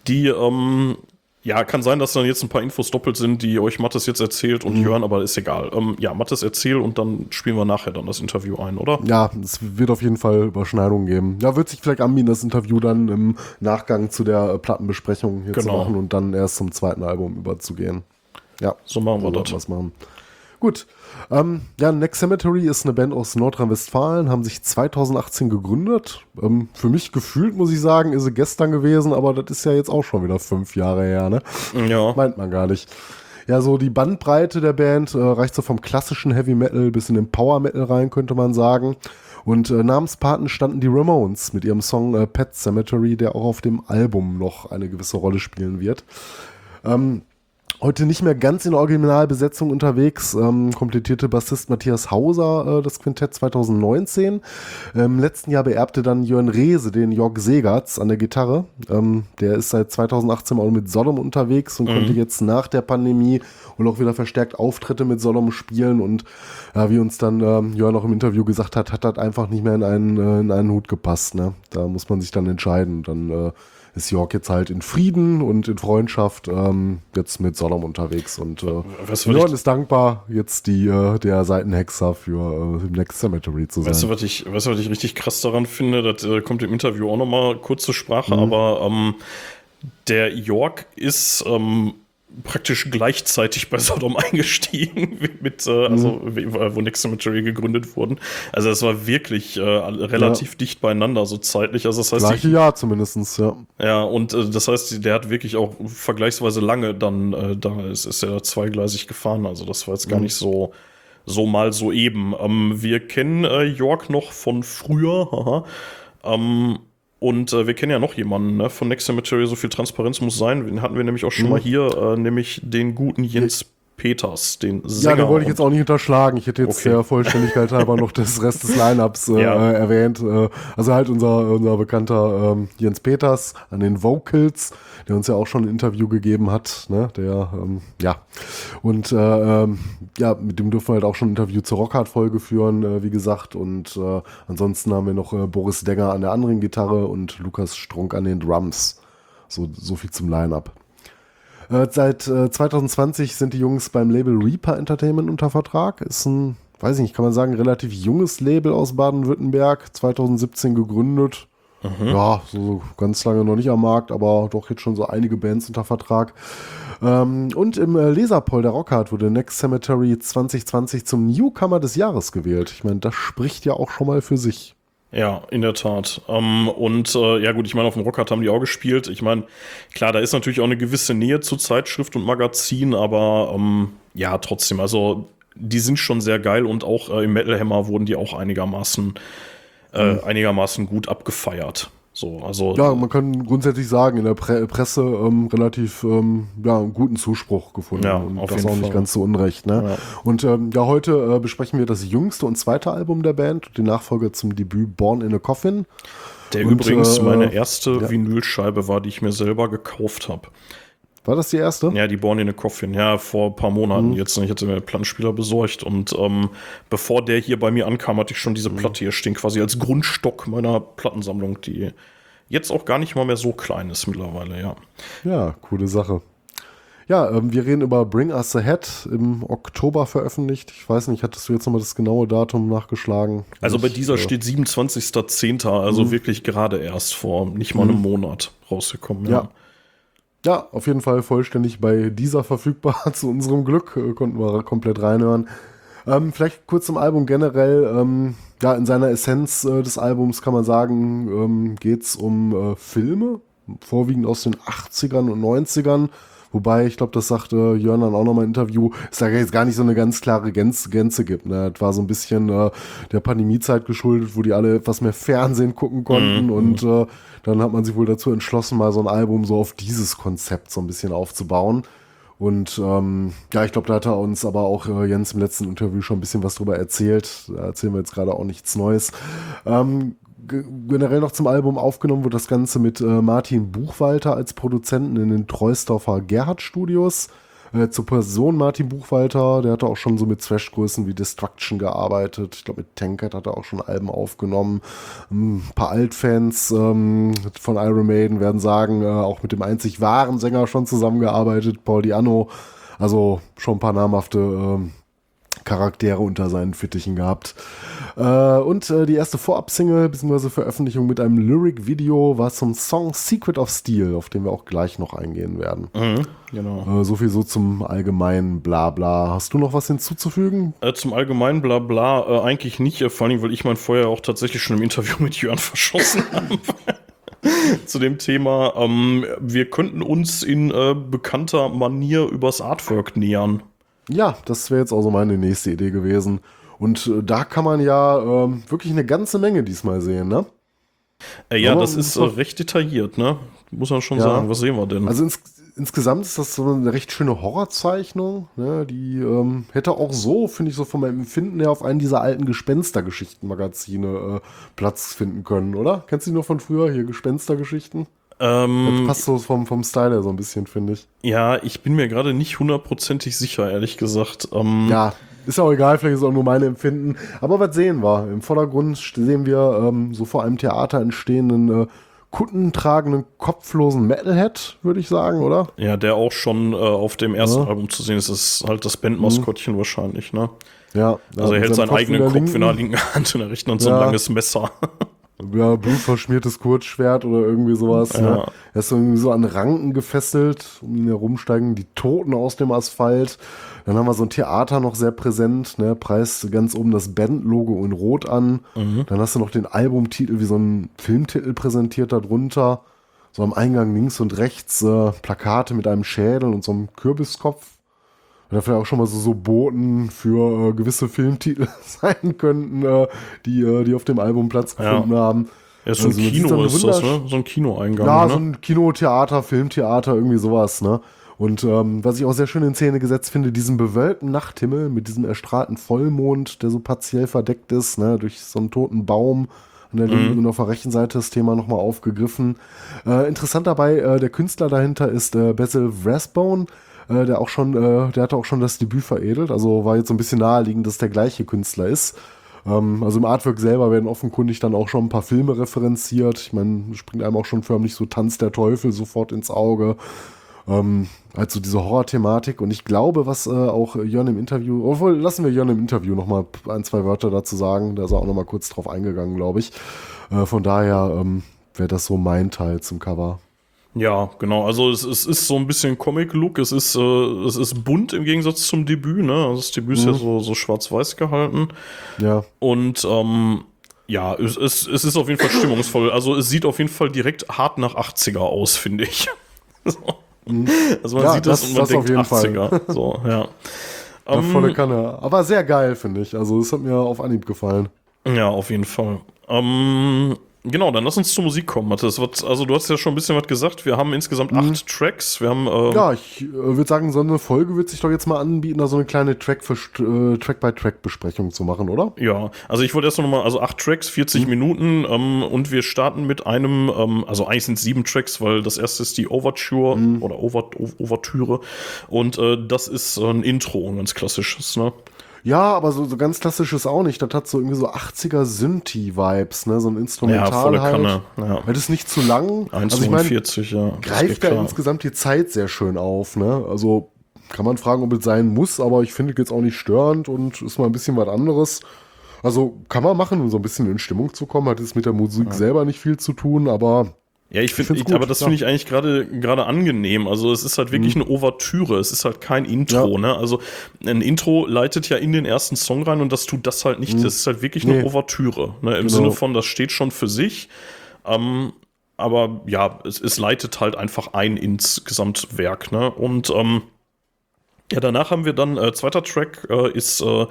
Die ähm, ja, kann sein, dass dann jetzt ein paar Infos doppelt sind, die euch Mattes jetzt erzählt und mhm. hören, aber ist egal. Ähm, ja, Mattes erzähl und dann spielen wir nachher dann das Interview ein, oder? Ja, es wird auf jeden Fall Überschneidungen geben. Ja, wird sich vielleicht anbieten, das Interview dann im Nachgang zu der äh, Plattenbesprechung hier genau. zu machen und dann erst zum zweiten Album überzugehen. Ja, so machen wir das. Was machen. Gut. Ähm, ja, Next Cemetery ist eine Band aus Nordrhein-Westfalen, haben sich 2018 gegründet. Ähm, für mich gefühlt, muss ich sagen, ist sie gestern gewesen, aber das ist ja jetzt auch schon wieder fünf Jahre her, ne? Ja. Meint man gar nicht. Ja, so die Bandbreite der Band äh, reicht so vom klassischen Heavy Metal bis in den Power Metal rein, könnte man sagen. Und äh, Namenspaten standen die Ramones mit ihrem Song äh, Pet Cemetery, der auch auf dem Album noch eine gewisse Rolle spielen wird. Ähm, Heute nicht mehr ganz in Originalbesetzung unterwegs, ähm, komplettierte Bassist Matthias Hauser äh, das Quintett 2019. Im ähm, letzten Jahr beerbte dann Jörn Rehse den Jörg Segatz an der Gitarre. Ähm, der ist seit 2018 auch mit Sodom unterwegs und mhm. konnte jetzt nach der Pandemie und auch wieder verstärkt Auftritte mit Sodom spielen. Und äh, wie uns dann ähm, Jörn auch im Interview gesagt hat, hat das einfach nicht mehr in einen, äh, in einen Hut gepasst. Ne? Da muss man sich dann entscheiden. Dann äh, ist York jetzt halt in Frieden und in Freundschaft ähm, jetzt mit Sodom unterwegs und äh, Leon ist dankbar, jetzt die äh, der Seitenhexer für äh, Next Cemetery zu sein. Weißt du, was ich, weißt du, was ich richtig krass daran finde? Das äh, kommt im Interview auch nochmal kurz zur Sprache, mhm. aber ähm, der York ist ähm, praktisch gleichzeitig bei Sodom eingestiegen, mit, äh, also mhm. wo Next Cemetery gegründet wurden. Also es war wirklich äh, relativ ja. dicht beieinander, so zeitlich. Also das heißt, Gleiche ich, Jahr zumindestens, ja. Ja, und äh, das heißt, der hat wirklich auch vergleichsweise lange dann, äh, da ist, ist er zweigleisig gefahren. Also das war jetzt gar mhm. nicht so, so mal so eben. Ähm, wir kennen äh, York noch von früher, haha. Ähm, und äh, wir kennen ja noch jemanden ne? von Next Cemetery, so viel Transparenz muss sein. Den hatten wir nämlich auch schon mhm. mal hier, äh, nämlich den guten Jens Peters, den Sänger. Ja, den wollte ich jetzt auch nicht unterschlagen. Ich hätte jetzt okay. der Vollständigkeit halber noch das Rest des Lineups äh, ja. erwähnt. Äh, also halt unser, unser bekannter ähm, Jens Peters an den Vocals, der uns ja auch schon ein Interview gegeben hat. Ne? Der, ähm, ja. Und äh, ähm, ja, mit dem dürfen wir halt auch schon ein Interview zur Rockhard-Folge führen, äh, wie gesagt. Und äh, ansonsten haben wir noch äh, Boris Denger an der anderen Gitarre und Lukas Strunk an den Drums. So, so viel zum Line-Up. Äh, seit äh, 2020 sind die Jungs beim Label Reaper Entertainment unter Vertrag. Ist ein, weiß ich nicht, kann man sagen, relativ junges Label aus Baden-Württemberg, 2017 gegründet. Mhm. Ja, so ganz lange noch nicht am Markt, aber doch jetzt schon so einige Bands unter Vertrag. Ähm, und im äh, Leserpoll der Rockhard wurde Next Cemetery 2020 zum Newcomer des Jahres gewählt. Ich meine, das spricht ja auch schon mal für sich. Ja, in der Tat. Ähm, und äh, ja gut, ich meine, auf dem Rockart haben die auch gespielt. Ich meine, klar, da ist natürlich auch eine gewisse Nähe zu Zeitschrift und Magazin, aber ähm, ja, trotzdem, also die sind schon sehr geil und auch äh, im Metal Hammer wurden die auch einigermaßen, äh, einigermaßen gut abgefeiert. So, also, ja, man kann grundsätzlich sagen, in der Pre Presse ähm, relativ ähm, ja, guten Zuspruch gefunden. Ja, und auf das jeden auch Fall. nicht ganz so unrecht. Ne? Ja. Und ähm, ja, heute äh, besprechen wir das jüngste und zweite Album der Band, den Nachfolger zum Debüt Born in a Coffin. Der und, übrigens äh, meine erste ja. Vinylscheibe war, die ich mir selber gekauft habe. War das die erste? Ja, die Born in a Coffin, ja, vor ein paar Monaten jetzt. ne? Ich hatte mir Plattenspieler besorgt und ähm, bevor der hier bei mir ankam, hatte ich schon diese Platte hier stehen, quasi als Grundstock meiner Plattensammlung, die jetzt auch gar nicht mal mehr so klein ist mittlerweile, ja. Ja, coole Sache. Ja, ähm, wir reden über Bring Us Ahead, im Oktober veröffentlicht. Ich weiß nicht, hattest du jetzt nochmal das genaue Datum nachgeschlagen? Also bei dieser äh, steht 27.10., also wirklich gerade erst vor nicht mal einem Monat rausgekommen. Ja. Ja. Ja, auf jeden Fall vollständig bei dieser verfügbar. Zu unserem Glück äh, konnten wir komplett reinhören. Ähm, vielleicht kurz zum Album generell. Ähm, ja, in seiner Essenz äh, des Albums kann man sagen, ähm, geht es um äh, Filme, vorwiegend aus den 80ern und 90ern. Wobei, ich glaube, das sagte Jörn dann auch nochmal im Interview, es da jetzt gar nicht so eine ganz klare Gänze, Gänze gibt. Ne? Das war so ein bisschen äh, der Pandemiezeit geschuldet, wo die alle etwas mehr Fernsehen gucken konnten und äh, dann hat man sich wohl dazu entschlossen, mal so ein Album so auf dieses Konzept so ein bisschen aufzubauen. Und ähm, ja, ich glaube, da hat er uns aber auch äh, Jens im letzten Interview schon ein bisschen was drüber erzählt. Da erzählen wir jetzt gerade auch nichts Neues. Ähm, generell noch zum Album aufgenommen wurde das Ganze mit äh, Martin Buchwalter als Produzenten in den Treusdorfer Gerhard Studios. Äh, zur Person Martin Buchwalter, der hatte auch schon so mit Thrash-Größen wie Destruction gearbeitet. Ich glaube, mit Tankard hat er auch schon Alben aufgenommen. Ein paar Altfans ähm, von Iron Maiden werden sagen, äh, auch mit dem einzig wahren Sänger schon zusammengearbeitet, Paul Diano. Also schon ein paar namhafte ähm, Charaktere unter seinen Fittichen gehabt. Äh, und äh, die erste Vorab-Single bzw. Veröffentlichung mit einem Lyric-Video war zum Song Secret of Steel, auf den wir auch gleich noch eingehen werden. Genau. Äh, so viel so zum allgemeinen Blabla. Hast du noch was hinzuzufügen? Zum allgemeinen Blabla eigentlich nicht, vor allem, weil ich mein Feuer auch tatsächlich schon im Interview mit Jörn verschossen habe. Zu dem Thema, ähm, wir könnten uns in äh, bekannter Manier übers Artwork nähern. Ja, das wäre jetzt auch so meine nächste Idee gewesen. Und äh, da kann man ja ähm, wirklich eine ganze Menge diesmal sehen, ne? Äh, ja, das ist äh, recht detailliert, ne? Muss man schon Ja. sagen. Was sehen wir denn? Also ins, insgesamt ist das so eine recht schöne Horrorzeichnung. Ne? Die ähm, hätte auch so, finde ich, so von meinem Empfinden her auf einen dieser alten Gespenstergeschichten-Magazine äh, Platz finden können, oder? Kennst du die noch von früher? Hier Gespenstergeschichten? Das ähm, passt so vom, vom Style her so ein bisschen, finde ich. ja, ich bin mir gerade nicht hundertprozentig sicher, ehrlich gesagt. Ähm, Ja, ist auch egal, vielleicht ist auch nur meine Empfinden. Aber was sehen wir? Im Vordergrund sehen wir ähm, so vor einem Theater entstehenden, äh, kuttentragenden, kopflosen Metalhead, würde ich sagen, oder? Ja, der auch schon äh, auf dem ersten Ja. Album zu sehen ist, ist halt das Bandmaskottchen wahrscheinlich, ne? Ja. Also er hält seinen Kopf eigenen Kopf in der linken. Hand, in der rechten Hand so ein Ja. langes Messer. Ja, blutverschmiertes Kurzschwert oder irgendwie sowas. Ja. Ne? Er ist so irgendwie so an Ranken gefesselt, um ihn herumsteigen die Toten aus dem Asphalt. Dann haben wir so ein Theater noch sehr präsent, ne? preist ganz oben das Bandlogo in Rot an. Dann hast du noch den Albumtitel wie so ein Filmtitel präsentiert darunter. So am Eingang links und rechts äh, Plakate mit einem Schädel und so einem Kürbiskopf. Oder vielleicht auch schon mal so, so Boten für äh, gewisse Filmtitel sein könnten, äh, die, äh, die auf dem Album Platz Ja. gefunden haben. Ja, so ein Also, Kino ist das, ne? So ein Kinoeingang, Ja, ne? so ein Kinotheater, Filmtheater, irgendwie sowas, ne? Und ähm, was ich auch sehr schön in Szene gesetzt finde, diesen bewölkten Nachthimmel mit diesem erstrahlten Vollmond, der so partiell verdeckt ist, ne, durch so einen toten Baum an der linken und auf der rechten Seite das Thema nochmal aufgegriffen. Äh, interessant dabei, äh, der Künstler dahinter ist äh, Basil Rathbone, äh, der auch schon, äh, der hatte auch schon das Debüt veredelt, also war jetzt so ein bisschen naheliegend, dass der gleiche Künstler ist. Ähm, also im Artwork selber werden offenkundig dann auch schon ein paar Filme referenziert. Ich meine, springt einem auch schon förmlich so Tanz der Teufel sofort ins Auge. Ähm, also diese Horror-Thematik. Und ich glaube, was äh, auch Jörn im Interview, obwohl lassen wir Jörn im Interview nochmal ein, zwei Wörter dazu sagen. Da ist er auch nochmal kurz drauf eingegangen, glaube ich. Äh, von daher ähm, wäre das so mein Teil zum Cover. Ja, genau. Also es, es ist so ein bisschen Comic-Look. Es ist, äh, es ist bunt im Gegensatz zum Debüt, ne? Also das Debüt ist ja so, so schwarz-weiß gehalten. Ja, Und ähm, ja, es, es, es ist auf jeden Fall stimmungsvoll. Also es sieht auf jeden Fall direkt hart nach 80er aus, finde ich. so. Also man Ja, sieht das, das- und man das auf denkt jeden Fall. 80er. So, ja. ja Ähm, volle Kanne. Aber sehr geil, finde ich. Also es hat mir auf Anhieb gefallen. Ja, auf jeden Fall. Ähm, Genau, dann lass uns zur Musik kommen, Mathis. Was, also du hast ja schon ein bisschen was gesagt. Wir haben insgesamt Mhm. acht Tracks. Wir haben äh, Ja, ich äh, würde sagen, so eine Folge wird sich doch jetzt mal anbieten, da so eine kleine Track für äh, Track-by-Track-Besprechung zu machen, oder? Ja, also ich wollte erst noch mal, also acht Tracks, 40 Mhm. Minuten ähm, und wir starten mit einem, ähm, also eigentlich sind es sieben Tracks, weil das erste ist die Overture Mhm. oder Over, Overtüre und äh, das ist ein Intro, ein ganz klassisches, ne? Ja, aber so, so ganz klassisch ist auch nicht. Das hat so irgendwie so 80er Synthi-Vibes, ne? So ein Instrumental Ja, volle halt. Kanne, ja. Das ist nicht zu lang. Also ich meine, 1,49, ja. greift ja insgesamt die Zeit sehr schön auf, ne? Also kann man fragen, ob es sein muss, aber ich finde es jetzt auch nicht störend und ist mal ein bisschen was anderes. Also kann man machen, um so ein bisschen in Stimmung zu kommen. Hat jetzt mit der Musik selber nicht viel zu tun, aber Ja, ich finde, aber das finde ich eigentlich gerade gerade angenehm. Also es ist halt wirklich Mhm. eine Ouvertüre, es ist halt kein Intro, Ja. ne? Also ein Intro leitet ja in den ersten Song rein und das tut das halt nicht. Das ist halt wirklich eine Mhm. Nee. Ouvertüre, ne? Im Genau. Sinne von, das steht schon für sich. Ähm, aber ja, es, es leitet halt einfach ein ins Gesamtwerk, ne? Und ähm, ja, danach haben wir dann, äh, zweiter Track äh, ist äh,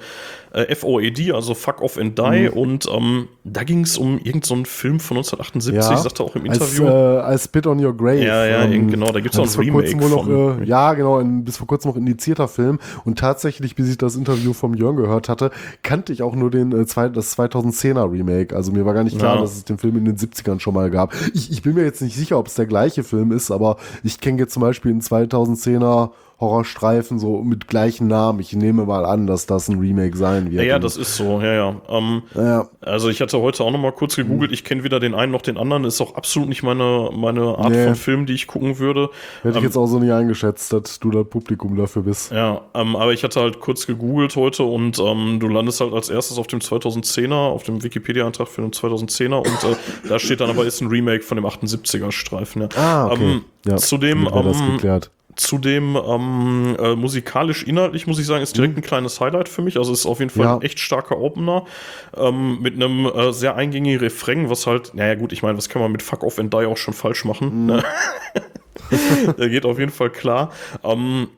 äh, FOAD, also Fuck Off and Die. Mhm. Und ähm, da ging es um irgendeinen so Film von 1978, ja. sagte auch im als, Interview. äh, als Spit on Your Grave. Ja, ja, genau, da gibt's auch bis ein vor kurzem Remake wohl noch, von. äh, ja, genau, ein bis vor kurzem noch indizierter Film. Und tatsächlich, bis ich das Interview vom Jörn gehört hatte, kannte ich auch nur den, äh, zwei, das 2010er Remake. Also mir war gar nicht klar, Ja. dass es den Film in den 70ern schon mal gab. Ich, ich bin mir jetzt nicht sicher, ob es der gleiche Film ist, aber ich kenne jetzt zum Beispiel einen 2010er Horrorstreifen so mit gleichen Namen. Ich nehme mal an, dass das ein Remake sein wird. Ja, ja, das ist so, ja, ja. Ähm, ja. also ich hatte heute auch noch mal kurz gegoogelt, ich kenne weder den einen noch den anderen, ist auch absolut nicht meine, meine Art Nee. von Film, die ich gucken würde. Hätte ich Ähm, jetzt auch so nicht eingeschätzt, dass du das Publikum dafür bist. Ja, ähm, aber ich hatte halt kurz gegoogelt heute und ähm, du landest halt als erstes auf dem 2010er, auf dem Wikipedia-Eintrag für den 2010er und äh, da steht dann aber ist ein Remake von dem 78er Streifen. Ja. Ah, okay. Ähm, ja, zudem, ähm, geklärt. Zudem ähm, äh, musikalisch, inhaltlich muss ich sagen, ist direkt ein kleines Highlight für mich. Also es ist auf jeden Fall Mhm. Ja. ein echt starker Opener ähm, mit einem äh, sehr eingängigen Refrain, was halt, naja gut, ich meine, was kann man mit Fuck Off and Die auch schon falsch machen. Mhm. Ne? Der geht auf jeden Fall klar. Ähm,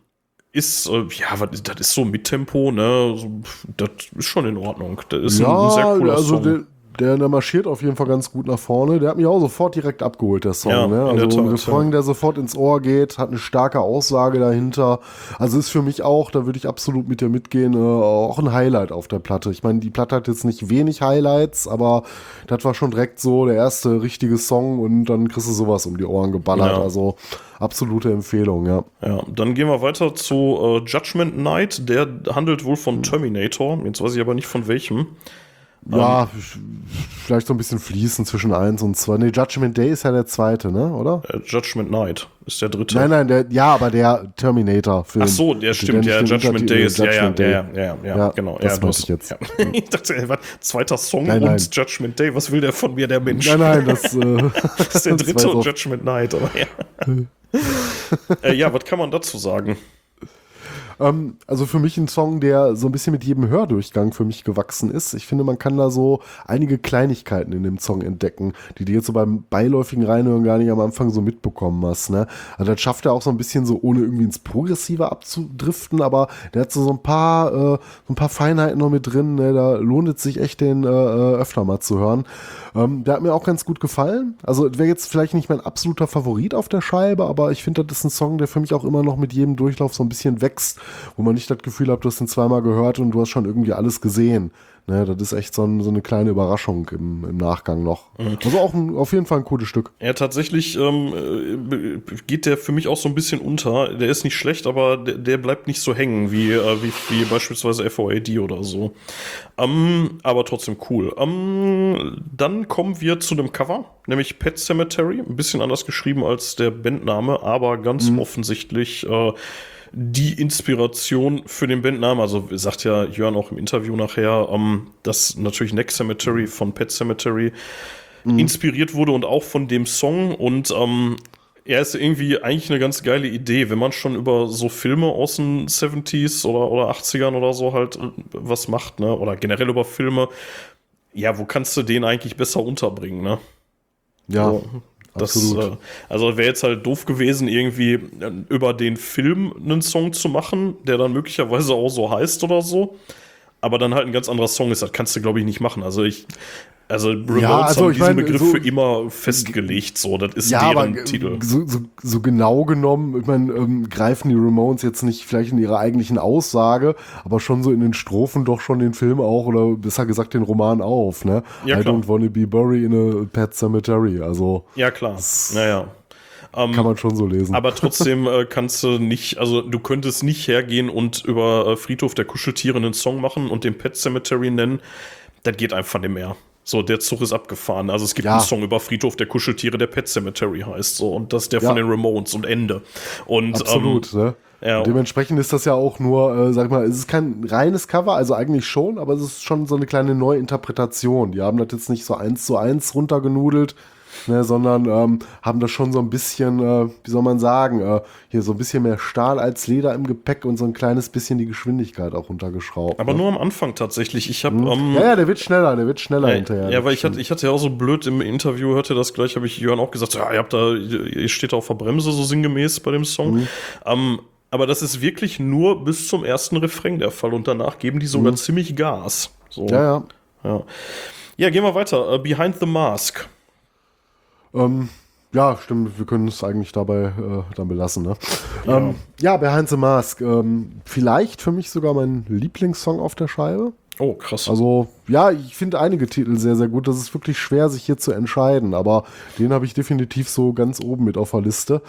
ist, äh, ja, das ist so mit Tempo, ne? So, das ist schon in Ordnung. Das ist ein, ein sehr cooler also Song. Der, der, marschiert auf jeden Fall ganz gut nach vorne. Der hat mich auch sofort direkt abgeholt, der Song. Ja, ne? Also ein Tat, Refrain, ja. der sofort ins Ohr geht, hat eine starke Aussage dahinter. Also ist für mich auch, da würde ich absolut mit dir mitgehen, äh, auch ein Highlight auf der Platte. Ich meine, die Platte hat jetzt nicht wenig Highlights, aber das war schon direkt so der erste richtige Song und dann kriegst du sowas um die Ohren geballert. Ja. Also absolute Empfehlung, ja. Ja, dann gehen wir weiter zu äh, Judgment Night. Der handelt wohl von Terminator. Jetzt weiß ich aber nicht von welchem. Ja, vielleicht so ein bisschen fließen zwischen 1 und 2. Nee, Judgment Day ist ja der zweite, ne? Oder? Äh, Judgment Night ist der dritte. Nein, nein, der, ja, aber der Terminator-Film. Ach so, der stimmt, nicht ja, Judgment Day ist, ja, ja, Judgment ja, Day. ja, ja, ja, Ja, genau. das ja, ich jetzt. Ja. Ich dachte, ey, was, zweiter Song Nein, und nein. Judgment Day, was will der von mir, der Mensch? Nein, nein, das, äh, Das ist der dritte und Judgment Night, aber ja. äh, ja, was kann man dazu sagen? Ähm, also für mich ein Song, der so ein bisschen mit jedem Hördurchgang für mich gewachsen ist. Ich finde, man kann da so einige Kleinigkeiten in dem Song entdecken, die du jetzt so beim beiläufigen Reinhören gar nicht am Anfang so mitbekommen hast. Ne? Also das schafft er auch so ein bisschen so, ohne irgendwie ins Progressive abzudriften, aber der hat so, so ein paar, äh, so ein paar Feinheiten noch mit drin. Ne? Da lohnt es sich echt, den äh, äh, öfter mal zu hören. Ähm, der hat mir auch ganz gut gefallen. Also wäre jetzt vielleicht nicht mein absoluter Favorit auf der Scheibe, aber ich finde, das ist ein Song, der für mich auch immer noch mit jedem Durchlauf so ein bisschen wächst, wo man nicht das Gefühl hat, du hast ihn zweimal gehört und du hast schon irgendwie alles gesehen. Ne, das ist echt so, ein, so eine kleine Überraschung im, im Nachgang noch. Also auch ein, auf jeden Fall ein cooles Stück. Ja, tatsächlich ähm, äh, geht der für mich auch so ein bisschen unter. Der ist nicht schlecht, aber der, der bleibt nicht so hängen wie, äh, wie, wie beispielsweise FOAD oder so. Ähm, aber trotzdem cool. Ähm, dann kommen wir zu dem Cover, nämlich Pet Cemetery. Ein bisschen anders geschrieben als der Bandname, aber ganz offensichtlich äh, die Inspiration für den Bandnamen. Also sagt ja Jörn auch im Interview nachher, ähm, dass natürlich Next Cemetery von Pet Cemetery inspiriert wurde und auch von dem Song und ähm, er ist irgendwie eigentlich eine ganz geile Idee, wenn man schon über so Filme aus den 70s oder, oder 80ern oder so halt äh, was macht, ne? Oder generell über Filme. Ja, wo kannst du den eigentlich besser unterbringen, ne? Ja, So, das, absolut. äh, also wäre jetzt halt doof gewesen, irgendwie äh, über den Film einen Song zu machen, der dann möglicherweise auch so heißt oder so. Aber dann halt ein ganz anderer Song ist, das kannst du, glaube ich, nicht machen. Also ich, Also Ramones Ja, also haben ich diesen meine, Begriff so- für immer festgelegt, so, das ist Ja, aber deren äh, Titel. so, so, so genau genommen, ich meine, ähm, greifen die Ramones jetzt nicht vielleicht in ihrer eigentlichen Aussage, aber schon so in den Strophen doch schon den Film auch oder besser gesagt den Roman auf, ne? Ja, I klar. don't wanna be buried in a pet cemetery. Also Ja, klar. Naja. Ähm, kann man schon so lesen. aber trotzdem äh, kannst du nicht, also du könntest nicht hergehen und über äh, Friedhof der Kuscheltiere einen Song machen und den Pet Cemetery nennen. Das geht einfach nicht mehr. So, der Zug ist abgefahren. Also es gibt Ja. einen Song über Friedhof der Kuscheltiere, der Pet Cemetery heißt so. Und das ist der Ja. von den Ramones und Ende. Und, Absolut, Ähm, ne? ja. Dementsprechend ist das ja auch nur, äh, sag ich mal, es ist kein reines Cover, also eigentlich schon, aber es ist schon so eine kleine Neuinterpretation. Die haben das jetzt nicht so eins zu eins runtergenudelt, ne, sondern ähm, haben das schon so ein bisschen, äh, wie soll man sagen, äh, hier so ein bisschen mehr Stahl als Leder im Gepäck und so ein kleines bisschen die Geschwindigkeit auch runtergeschraubt. aber ne? nur am Anfang tatsächlich. Ich habe ähm, ja, ja, der wird schneller, der wird schneller hinterher. Ja, weil ich hatte, ich hatte ja auch so blöd im Interview, hörte das gleich, habe ich Jörn auch gesagt, ja, ihr habt da, ihr steht da auf der Bremse so sinngemäß bei dem Song. Mhm. Ähm, aber das ist wirklich nur bis zum ersten Refrain der Fall und danach geben die sogar ziemlich Gas. So. Mhm. ja, ja. ja. Ja, gehen wir weiter. Äh, Behind the Mask. Ähm, ja, stimmt, wir können es eigentlich dabei äh, dann belassen. Ne? Ja. Ähm, ja, Behind the Mask. Ähm, vielleicht für mich sogar mein Lieblingssong auf der Scheibe. Oh, krass. Also, ja, ich finde einige Titel sehr, sehr gut. Das ist wirklich schwer, sich hier zu entscheiden, aber den habe ich definitiv so ganz oben mit auf der Liste.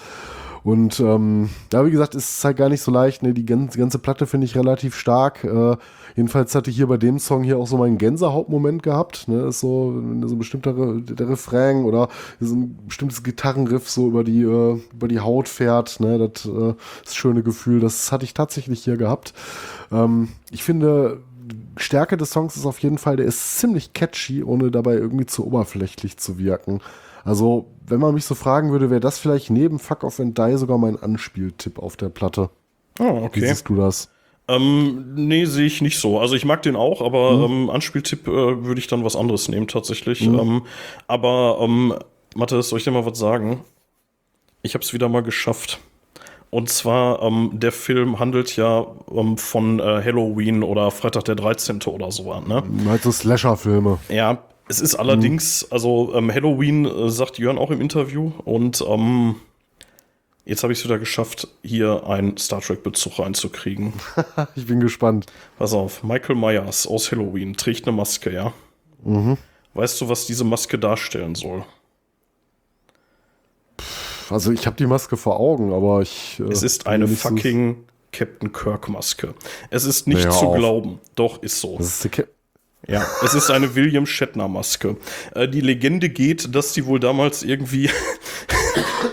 Und ähm, ja, wie gesagt, ist es halt gar nicht so leicht. Ne? Die ganze, ganze Platte finde ich relativ stark. Äh, jedenfalls hatte ich hier bei dem Song hier auch so meinen Gänsehautmoment gehabt. Ne? Ist so, wenn so ein bestimmter Re der Refrain oder so ein bestimmtes Gitarrenriff so über die, äh, über die Haut fährt. Ne? Das äh, das schöne Gefühl, das hatte ich tatsächlich hier gehabt. Ähm, ich finde, Stärke des Songs ist auf jeden Fall, der ist ziemlich catchy, ohne dabei irgendwie zu oberflächlich zu wirken. Also, wenn man mich so fragen würde, wäre das vielleicht neben Fuck Off and Die sogar mein Anspieltipp auf der Platte. oh, Wie okay. siehst du das? Ähm, nee, sehe ich nicht so. Also ich mag den auch, aber Mhm. ähm, Anspieltipp äh, würde ich dann was anderes nehmen tatsächlich. Ähm, aber ähm, Matthias, soll ich dir mal was sagen? Ich habe es wieder mal geschafft. Und zwar, ähm, der Film handelt ja ähm, von äh, Halloween oder Freitag der 13. oder so. Ne? Halt so Slasher-Filme. Ja, es ist allerdings, also ähm, Halloween äh, sagt Jörn auch im Interview und ähm, jetzt habe ich es wieder geschafft, hier einen Star Trek-Bezug reinzukriegen. Ich bin gespannt. Pass auf, Michael Myers aus Halloween trägt eine Maske, ja? Weißt du, was diese Maske darstellen soll? Also, ich habe die Maske vor Augen, aber ich. äh, Es ist eine fucking Captain Kirk-Maske. Es ist nicht Hör zu auf. glauben. Doch, ist so. Das ist die Ja, es ist eine William Shatner-Maske. Äh, die Legende geht, dass die wohl damals irgendwie.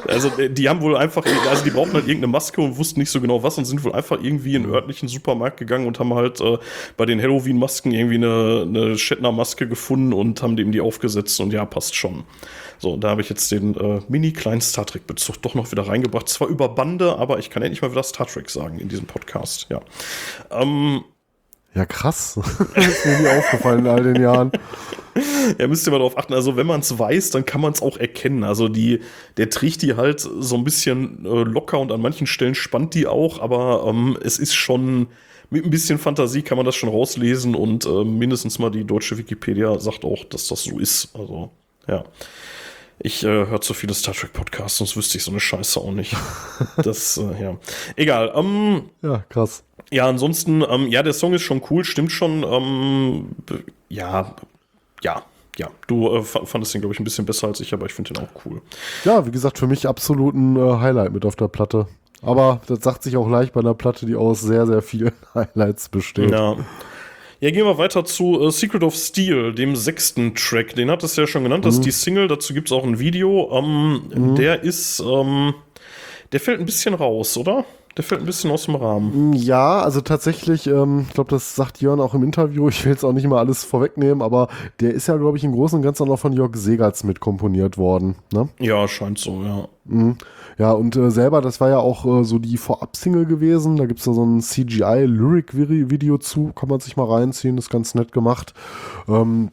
Also, die haben wohl einfach. Also, die brauchten halt irgendeine Maske und wussten nicht so genau was und sind wohl einfach irgendwie in einen örtlichen Supermarkt gegangen und haben halt äh, bei den Halloween-Masken irgendwie eine, eine Shatner-Maske gefunden und haben dem die aufgesetzt und ja, passt schon. So, da habe ich jetzt den äh, mini-kleinen Star Trek-Bezug doch noch wieder reingebracht. Zwar über Bande, aber ich kann endlich mal wieder Star Trek sagen in diesem Podcast, ja. Ähm, Ja, krass. das ist mir nie aufgefallen in all den Jahren. Ja, müsst ihr mal darauf achten. Also, wenn man es weiß, dann kann man es auch erkennen. Also, die, der trägt die halt so ein bisschen äh, locker und an manchen Stellen spannt die auch, aber ähm, es ist schon mit ein bisschen Fantasie kann man das schon rauslesen und äh, mindestens mal die deutsche Wikipedia sagt auch, dass das so ist. Also, ja. Ich äh, höre zu viele Star Trek Podcasts, sonst wüsste ich so eine Scheiße auch nicht. Das, äh, ja. Egal. Ähm, Ja, krass. ja, ansonsten, ähm, ja, der Song ist schon cool, stimmt schon. Ähm, ja, ja, ja. Du äh, fa- fandest den, glaube ich, ein bisschen besser als ich, aber ich finde den auch cool. Ja, wie gesagt, für mich absolut ein äh, Highlight mit auf der Platte. Aber das sagt sich auch leicht bei einer Platte, die aus sehr, sehr vielen Highlights besteht. Ja. Ja, gehen wir weiter zu äh, Secret of Steel, dem sechsten Track. Den hat es ja schon genannt, das ist die Single, dazu gibt es auch ein Video. Ähm, Der ist, ähm, der fällt ein bisschen raus, oder? Der fällt ein bisschen aus dem Rahmen. Ja, also tatsächlich, ähm, ich glaube, das sagt Jörn auch im Interview, ich will jetzt auch nicht mal alles vorwegnehmen, aber der ist ja, glaube ich, im Großen und Ganzen noch von Jörg Segertz mit komponiert worden. Ne? Ja, scheint so, ja. Ja, und äh, selber, das war ja auch äh, so die Vorab-Single gewesen. Da gibt's da so ein CGI-Lyric-Video zu, kann man sich mal reinziehen, ist ganz nett gemacht. Ähm,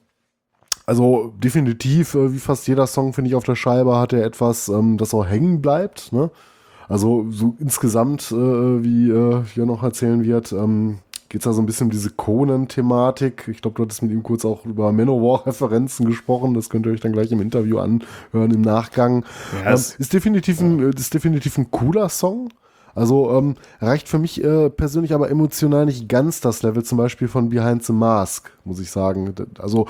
also definitiv, äh, wie fast jeder Song, finde ich, auf der Scheibe hat er etwas, ähm, das auch hängen bleibt. Ne? Also so insgesamt, äh, wie äh, Jörn noch erzählen wird, ähm, geht es da so ein bisschen um diese Conan-Thematik. Ich glaube, du hattest mit ihm kurz auch über Manowar-Referenzen gesprochen. Das könnt ihr euch dann gleich im Interview anhören im Nachgang. Ja, ähm, ist, definitiv ein, ist definitiv ein cooler Song. Also ähm, reicht für mich äh, persönlich aber emotional nicht ganz das Level zum Beispiel von Behind the Mask, muss ich sagen. Also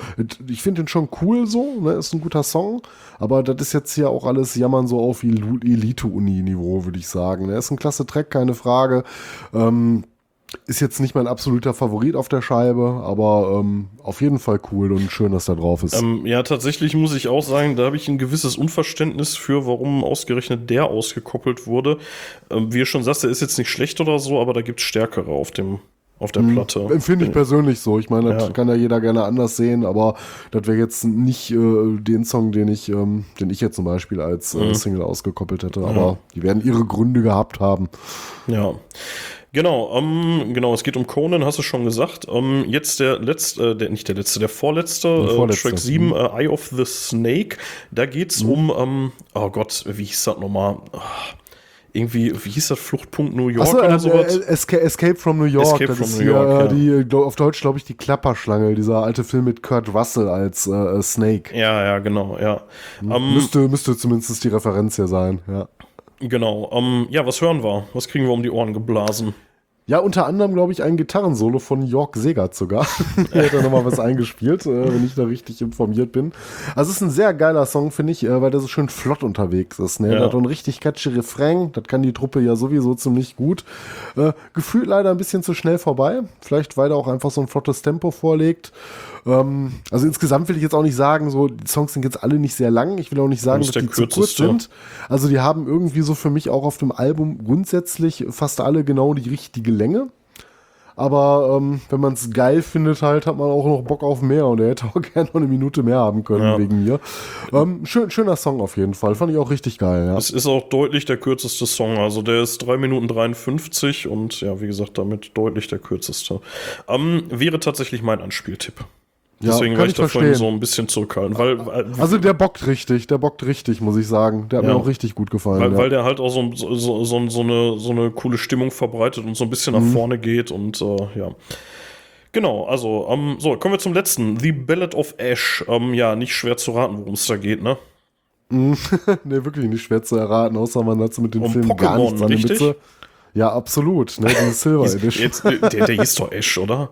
ich finde den schon cool so, ne? ist ein guter Song, aber das ist jetzt hier auch alles Jammern so auf Elite-Uni-Niveau, würde ich sagen. Er ist ein klasse Track, keine Frage. Ähm, ist jetzt nicht mein absoluter Favorit auf der Scheibe, aber ähm, auf jeden Fall cool und schön, dass er drauf ist. Ähm, ja, tatsächlich muss ich auch sagen, da habe ich ein gewisses Unverständnis für, warum ausgerechnet der ausgekoppelt wurde. Ähm, wie ihr schon sagst, der ist jetzt nicht schlecht oder so, aber da gibt es stärkere auf dem auf der Platte. Empfinde ich persönlich so. Ich meine, das Ja. kann ja jeder gerne anders sehen, aber das wäre jetzt nicht äh, den Song, den ich, ähm, den ich jetzt zum Beispiel als Mhm. äh, Single ausgekoppelt hätte. Aber die werden ihre Gründe gehabt haben. Ja. Genau, ähm, genau, es geht um Conan, hast du schon gesagt. Ähm, jetzt der letzte, äh, der, nicht der letzte, der vorletzte, Der äh, vorletzte, Track 7, mhm. äh, Eye of the Snake. Da geht's um, ähm, oh Gott, wie hieß das nochmal? Ah, Irgendwie, wie hieß das, Fluchtpunkt New York Achso, oder äh, sowas? äh, Escape, Escape from New York. Escape das from ist New York, äh, ja. die, auf Deutsch glaube ich, die Klapperschlange, dieser alte Film mit Kurt Russell als äh, Snake. ja, ja, genau, ja. Ähm, Müsste, müsste zumindest die Referenz hier sein, ja. genau, ähm, ja, was hören wir? Was kriegen wir um die Ohren geblasen? Ja, unter anderem, glaube ich, ein Gitarrensolo von Jörg Segert sogar. er hat da nochmal was eingespielt, äh, wenn ich da richtig informiert bin. Also es ist ein sehr geiler Song, finde ich, äh, weil der so schön flott unterwegs ist. Ne? Ja. Der hat einen richtig catchy Refrain. Das kann die Truppe ja sowieso ziemlich gut. Äh, gefühlt leider ein bisschen zu schnell vorbei. Vielleicht, weil er auch einfach so ein flottes Tempo vorlegt. Ähm, also insgesamt will ich jetzt auch nicht sagen, so die Songs sind jetzt alle nicht sehr lang. Ich will auch nicht sagen, Das dass die der zu kurz kürzeste. sind. Also die haben irgendwie so für mich auch auf dem Album grundsätzlich fast alle genau die richtige Länge. Aber ähm, wenn man es geil findet, halt, hat man auch noch Bock auf mehr und er hätte auch gerne noch eine Minute mehr haben können Ja. wegen mir. Ähm, schön, schöner Song auf jeden Fall. Fand ich auch richtig geil, ja. Es ist auch deutlich der kürzeste Song. Also der ist 3 Minuten 53 und ja, wie gesagt, damit deutlich der kürzeste. Ähm, wäre tatsächlich mein Anspieltipp. Ja, Deswegen kann war ich ich da vorhin so ein bisschen zurückhaltend, weil, weil, Also der bockt richtig, der bockt richtig, muss ich sagen. Der hat Ja. mir auch richtig gut gefallen. weil, ja. weil der halt auch so, so, so, so, eine, so eine coole Stimmung verbreitet und so ein bisschen nach vorne geht und äh, ja. Genau, also, ähm, so, kommen wir zum letzten. The Ballad of Ash. Ähm, ja, nicht schwer zu raten, worum es da geht, ne? nee, wirklich nicht schwer zu erraten, außer man hat so mit dem Um Film gar Pokémon, nichts an der? Mütze. Ja, absolut. Ne, die Silver Edition. Jetzt, der, der hieß doch Ash, oder?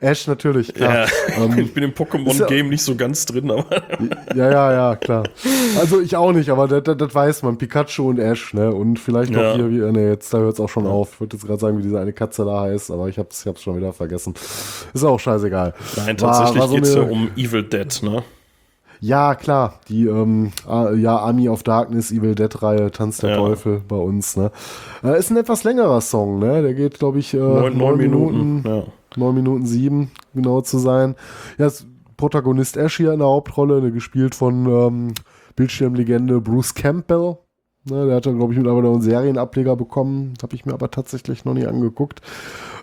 Ash natürlich, klar. Ja, Ähm, ich bin im ist ja- Pokémon-Game nicht so ganz drin, aber Ja, ja, ja, klar. Also ich auch nicht, aber das, weiß man. Pikachu und Ash, ne? Und vielleicht noch Ja. hier, wie, ne, jetzt, da hört es auch schon auf. Ich würde jetzt gerade sagen, wie diese eine Katze da heißt, aber ich hab's, ich hab's schon wieder vergessen. Ist auch scheißegal. Nein, War- tatsächlich war so geht's ja um Evil Dead, ne? Ja, klar, die ähm, ja, Army of Darkness, Evil Dead-Reihe, Tanz der Ja. Teufel bei uns, ne? Äh, ist ein etwas längerer Song, ne? Der geht, glaube ich, äh, Neun, neun Minuten. Ja. 9 Minuten 7, genau zu sein. Ja, ist Protagonist Ash hier in der Hauptrolle, ne, gespielt von ähm, Bildschirmlegende Bruce Campbell. Ne, der hat dann, glaube ich, mittlerweile einen Serienableger bekommen. Habe ich mir aber tatsächlich noch nie angeguckt.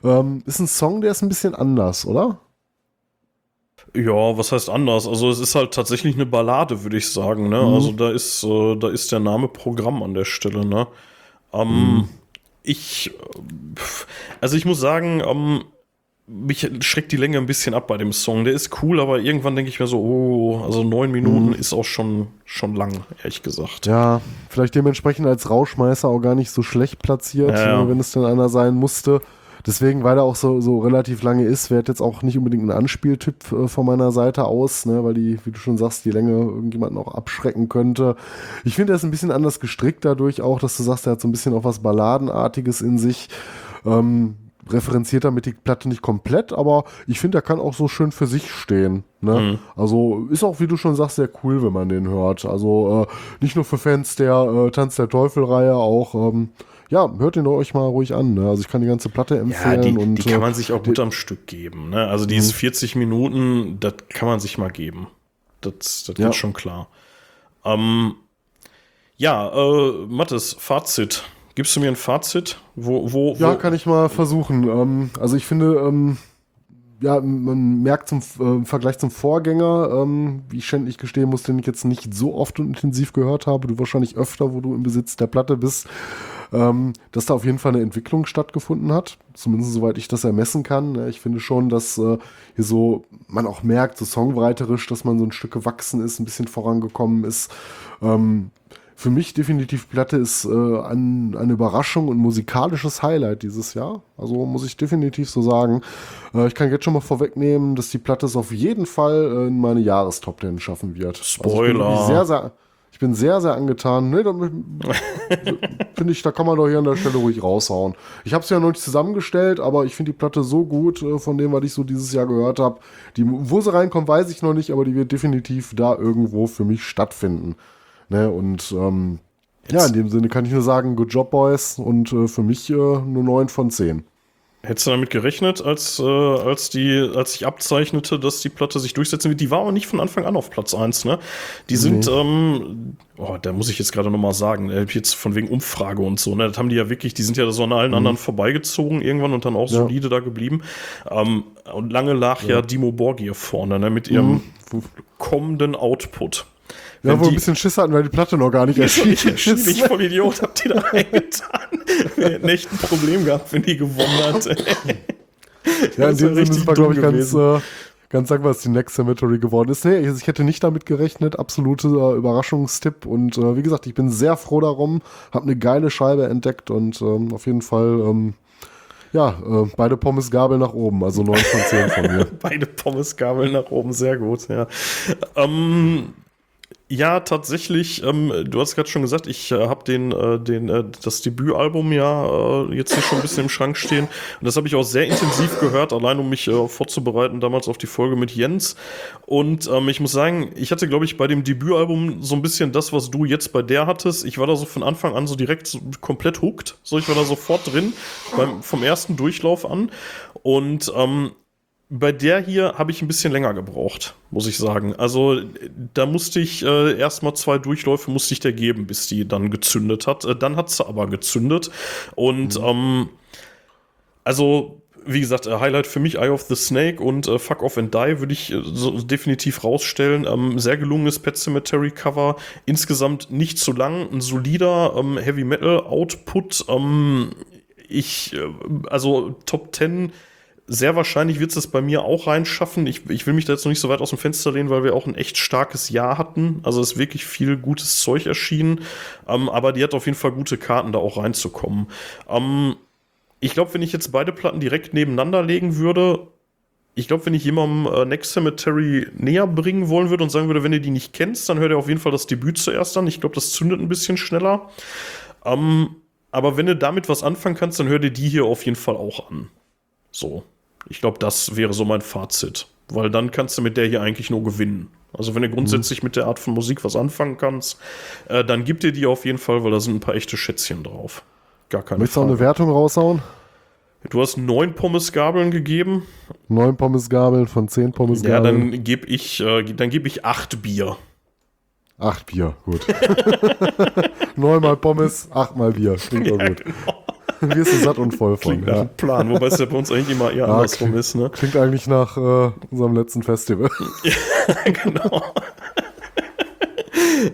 Ähm, ist ein Song, der ist ein bisschen anders, oder? Ja, was heißt anders? Also es ist halt tatsächlich eine Ballade, würde ich sagen. Ne? Mhm. Also da ist, äh, da ist der Name Programm an der Stelle. Ne? Ähm, Mhm. Ich, äh, also ich muss sagen, ähm, mich schreckt die Länge ein bisschen ab bei dem Song. Der ist cool, aber irgendwann denke ich mir so, oh, also neun Minuten ist auch schon, schon lang, ehrlich gesagt. Mhm. Ja, vielleicht dementsprechend als Rauschmeißer auch gar nicht so schlecht platziert, Ja, äh, wenn es denn einer sein musste. Deswegen, weil er auch so, so relativ lange ist, wäre jetzt auch nicht unbedingt ein Anspieltipp äh, von meiner Seite aus, ne, weil die, wie du schon sagst, die Länge irgendjemanden auch abschrecken könnte. Ich finde, er ist ein bisschen anders gestrickt dadurch auch, dass du sagst, er hat so ein bisschen auch was Balladenartiges in sich. Ähm, referenziert damit die Platte nicht komplett, aber ich finde, er kann auch so schön für sich stehen. Ne? Also ist auch, wie du schon sagst, sehr cool, wenn man den hört. Also äh, nicht nur für Fans der äh, Tanz der Teufel-Reihe, auch ähm, ja, hört den euch mal ruhig an. Ne? Also ich kann die ganze Platte Ja, empfehlen. die, und, die kann äh, man sich auch gut am Stück geben. Ne? Also die ist 40 Minuten, das kann man sich mal geben. Das, das Ja. wird schon klar. Ähm, ja, äh, Mathis, Fazit. Gibst du mir ein Fazit? Wo, wo, Ja, wo, kann ich mal versuchen. Ähm, also ich finde, ähm, ja, man merkt zum äh, im Vergleich zum Vorgänger, ähm, wie ich schändlich gestehen muss, den ich jetzt nicht so oft und intensiv gehört habe, du wahrscheinlich öfter, wo du im Besitz der Platte bist, ähm, dass da auf jeden Fall eine Entwicklung stattgefunden hat. Zumindest soweit ich das ermessen kann. Ich finde schon, dass äh, hier so man auch merkt, so songwriterisch, dass man so ein Stück gewachsen ist, ein bisschen vorangekommen ist. Ähm, für mich definitiv Platte ist äh, ein, eine Überraschung und musikalisches Highlight dieses Jahr. Also muss ich definitiv so sagen. Äh, ich kann jetzt schon mal vorwegnehmen, dass die Platte es auf jeden Fall äh, in meine Jahrestop 10 schaffen wird. Spoiler. Also ich, bin sehr, sehr, ich bin sehr, sehr angetan. Nee, finde ich, da kann man doch hier an der Stelle ruhig raushauen. Ich habe es ja noch nicht zusammengestellt, aber ich finde die Platte so gut, äh, von dem, was ich so dieses Jahr gehört habe. wo sie reinkommt, weiß ich noch nicht, aber die wird definitiv da irgendwo für mich stattfinden. Ne? Und ähm, ja, in dem Sinne kann ich nur sagen, good job, Boys. Und äh, für mich äh, nur 9 von 10. Hättest du damit gerechnet, als, äh, als, die, als sich abzeichnete, dass die Platte sich durchsetzen wird? Die war auch nicht von Anfang an auf Platz 1, ne? Die sind, nee. ähm, oh, da muss ich jetzt gerade nochmal sagen, äh, jetzt von wegen Umfrage und so, ne? Das haben die ja wirklich, die sind ja so an allen mhm. anderen vorbeigezogen irgendwann und dann auch ja. solide da geblieben. Ähm, und lange lag ja, ja Dimo Borgir vorne, ne? Mit ihrem mhm. kommenden Output. Ja, wo wir ein bisschen Schiss hatten, weil die Platte noch gar nicht erschienen ist. Ich voll Idiot, habt ihr da reingetan. Wir hätten echt ein Problem gehabt, wenn die gewonnen hat. ja, in dem Sinne ist es, glaube ich, ganz, äh, ganz dankbar, dass die Next Cemetery geworden ist. Nee, ich hätte nicht damit gerechnet. Absolute äh, Überraschungstipp. Und äh, wie gesagt, ich bin sehr froh darum. Hab eine geile Scheibe entdeckt und ähm, auf jeden Fall. Ähm, ja, äh, beide Pommesgabeln nach oben, also 9 von 10 von mir. beide Pommesgabeln nach oben, sehr gut, ja. Ähm, ja, tatsächlich. Ähm, du hast gerade schon gesagt, ich äh, habe den, äh, den, äh, das Debütalbum ja äh, jetzt hier schon ein bisschen im Schrank stehen. Und das habe ich auch sehr intensiv gehört, allein um mich äh, vorzubereiten damals auf die Folge mit Jens. Und ähm, ich muss sagen, ich hatte, glaube ich, bei dem Debütalbum so ein bisschen das, was du jetzt bei der hattest. Ich war da so von Anfang an so direkt so komplett hooked. So, ich war da sofort drin, beim, vom ersten Durchlauf an. Und ähm, bei der hier habe ich ein bisschen länger gebraucht, muss ich sagen. Also da musste ich äh, erstmal zwei Durchläufe musste ich der geben, bis die dann gezündet hat. Äh, dann hat sie aber gezündet. Und mhm. ähm, also, wie gesagt, äh, Highlight für mich Eye of the Snake und äh, Fuck Off and Die würde ich äh, so definitiv rausstellen. Ähm, sehr gelungenes Pet Cemetery Cover. Insgesamt nicht zu lang, ein solider ähm, Heavy Metal Output. Ähm, ich, äh, also Top 10 sehr wahrscheinlich wird es das bei mir auch reinschaffen. Ich, ich will mich da jetzt noch nicht so weit aus dem Fenster lehnen, weil wir auch ein echt starkes Jahr hatten. Also ist wirklich viel gutes Zeug erschienen. Ähm, aber die hat auf jeden Fall gute Karten, da auch reinzukommen. Ähm, ich glaube, wenn ich jetzt beide Platten direkt nebeneinander legen würde, ich glaube, wenn ich jemandem äh, Next Cemetery näher bringen wollen würde und sagen würde, wenn ihr die nicht kennst, dann hört ihr auf jeden Fall das Debüt zuerst an. Ich glaube, das zündet ein bisschen schneller. Ähm, aber wenn du damit was anfangen kannst, dann hör dir die hier auf jeden Fall auch an. So. Ich glaube, das wäre so mein Fazit. Weil dann kannst du mit der hier eigentlich nur gewinnen. Also wenn du grundsätzlich mhm. mit der Art von Musik was anfangen kannst, äh, dann gib dir die auf jeden Fall, weil da sind ein paar echte Schätzchen drauf. Gar keine Möchtest du auch eine Wertung raushauen? Du hast neun Pommesgabeln gegeben. Neun Pommesgabeln von zehn Pommesgabeln. Ja, dann gebe ich, äh, dann gebe ich acht Bier. Acht Bier, gut. Neunmal Pommes, achtmal Bier. Klingt ja, gut. Genau. Wirst du satt und voll von. Klingt ja. Plan, wobei es ja bei uns eigentlich immer eher ja, andersrum klingt, ist. Ne? Klingt eigentlich nach äh, unserem letzten Festival. ja, genau.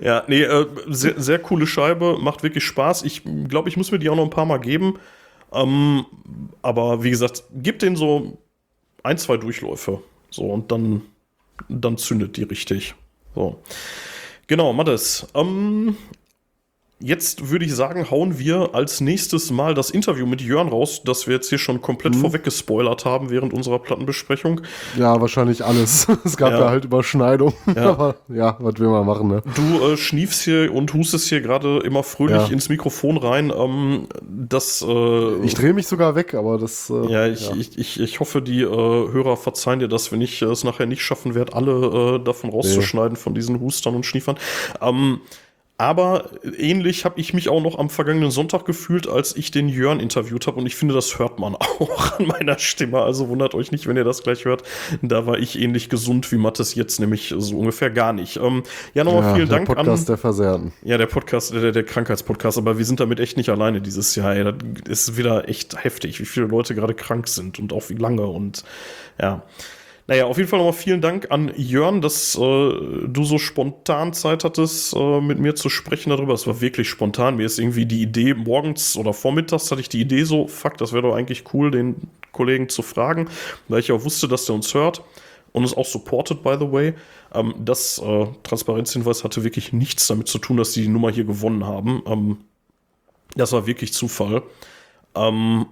ja, nee, äh, sehr, sehr coole Scheibe, macht wirklich Spaß. Ich glaube, ich muss mir die auch noch ein paar Mal geben. Ähm, aber wie gesagt, gib den so ein, zwei Durchläufe. So, und dann, dann zündet die richtig. So. Genau, Mattes. Ähm, Jetzt würde ich sagen, hauen wir als nächstes Mal das Interview mit Jörn raus, das wir jetzt hier schon komplett mhm. vorweg gespoilert haben während unserer Plattenbesprechung. Ja, wahrscheinlich alles. es gab ja, ja halt Überschneidungen. Ja. Aber ja, was will man machen, ne? Du äh, schniefst hier und hustest hier gerade immer fröhlich ja. ins Mikrofon rein. Ähm, das, äh, ich drehe mich sogar weg, aber das. Äh, ja, ich. Ich, ich, ich hoffe, die äh, Hörer verzeihen dir das, wenn ich es nachher nicht schaffen werde, alle äh, davon rauszuschneiden, nee. von diesen Hustern und Schniefern. Ähm, aber ähnlich habe ich mich auch noch am vergangenen Sonntag gefühlt, als ich den Jörn interviewt habe. Und ich finde, das hört man auch an meiner Stimme. Also wundert euch nicht, wenn ihr das gleich hört. Da war ich ähnlich gesund wie Mattes jetzt, nämlich so ungefähr gar nicht. Ähm, ja, nochmal ja, vielen Dank an. Der Podcast der Versehrten. Ja, der Podcast, der, der Krankheitspodcast. Aber wir sind damit echt nicht alleine dieses Jahr. Ey. Das ist wieder echt heftig, wie viele Leute gerade krank sind und auch wie lange. Und ja. Naja, auf jeden Fall nochmal vielen Dank an Jörn, dass äh, du so spontan Zeit hattest, äh, mit mir zu sprechen darüber. Es war wirklich spontan. Mir ist irgendwie die Idee, morgens oder vormittags hatte ich die Idee so, fuck, das wäre doch eigentlich cool, den Kollegen zu fragen, weil ich auch wusste, dass der uns hört und ist auch supported, by the way. Ähm, das äh, Transparenzhinweis hatte wirklich nichts damit zu tun, dass die die Nummer hier gewonnen haben. Ähm, das war wirklich Zufall. Ähm,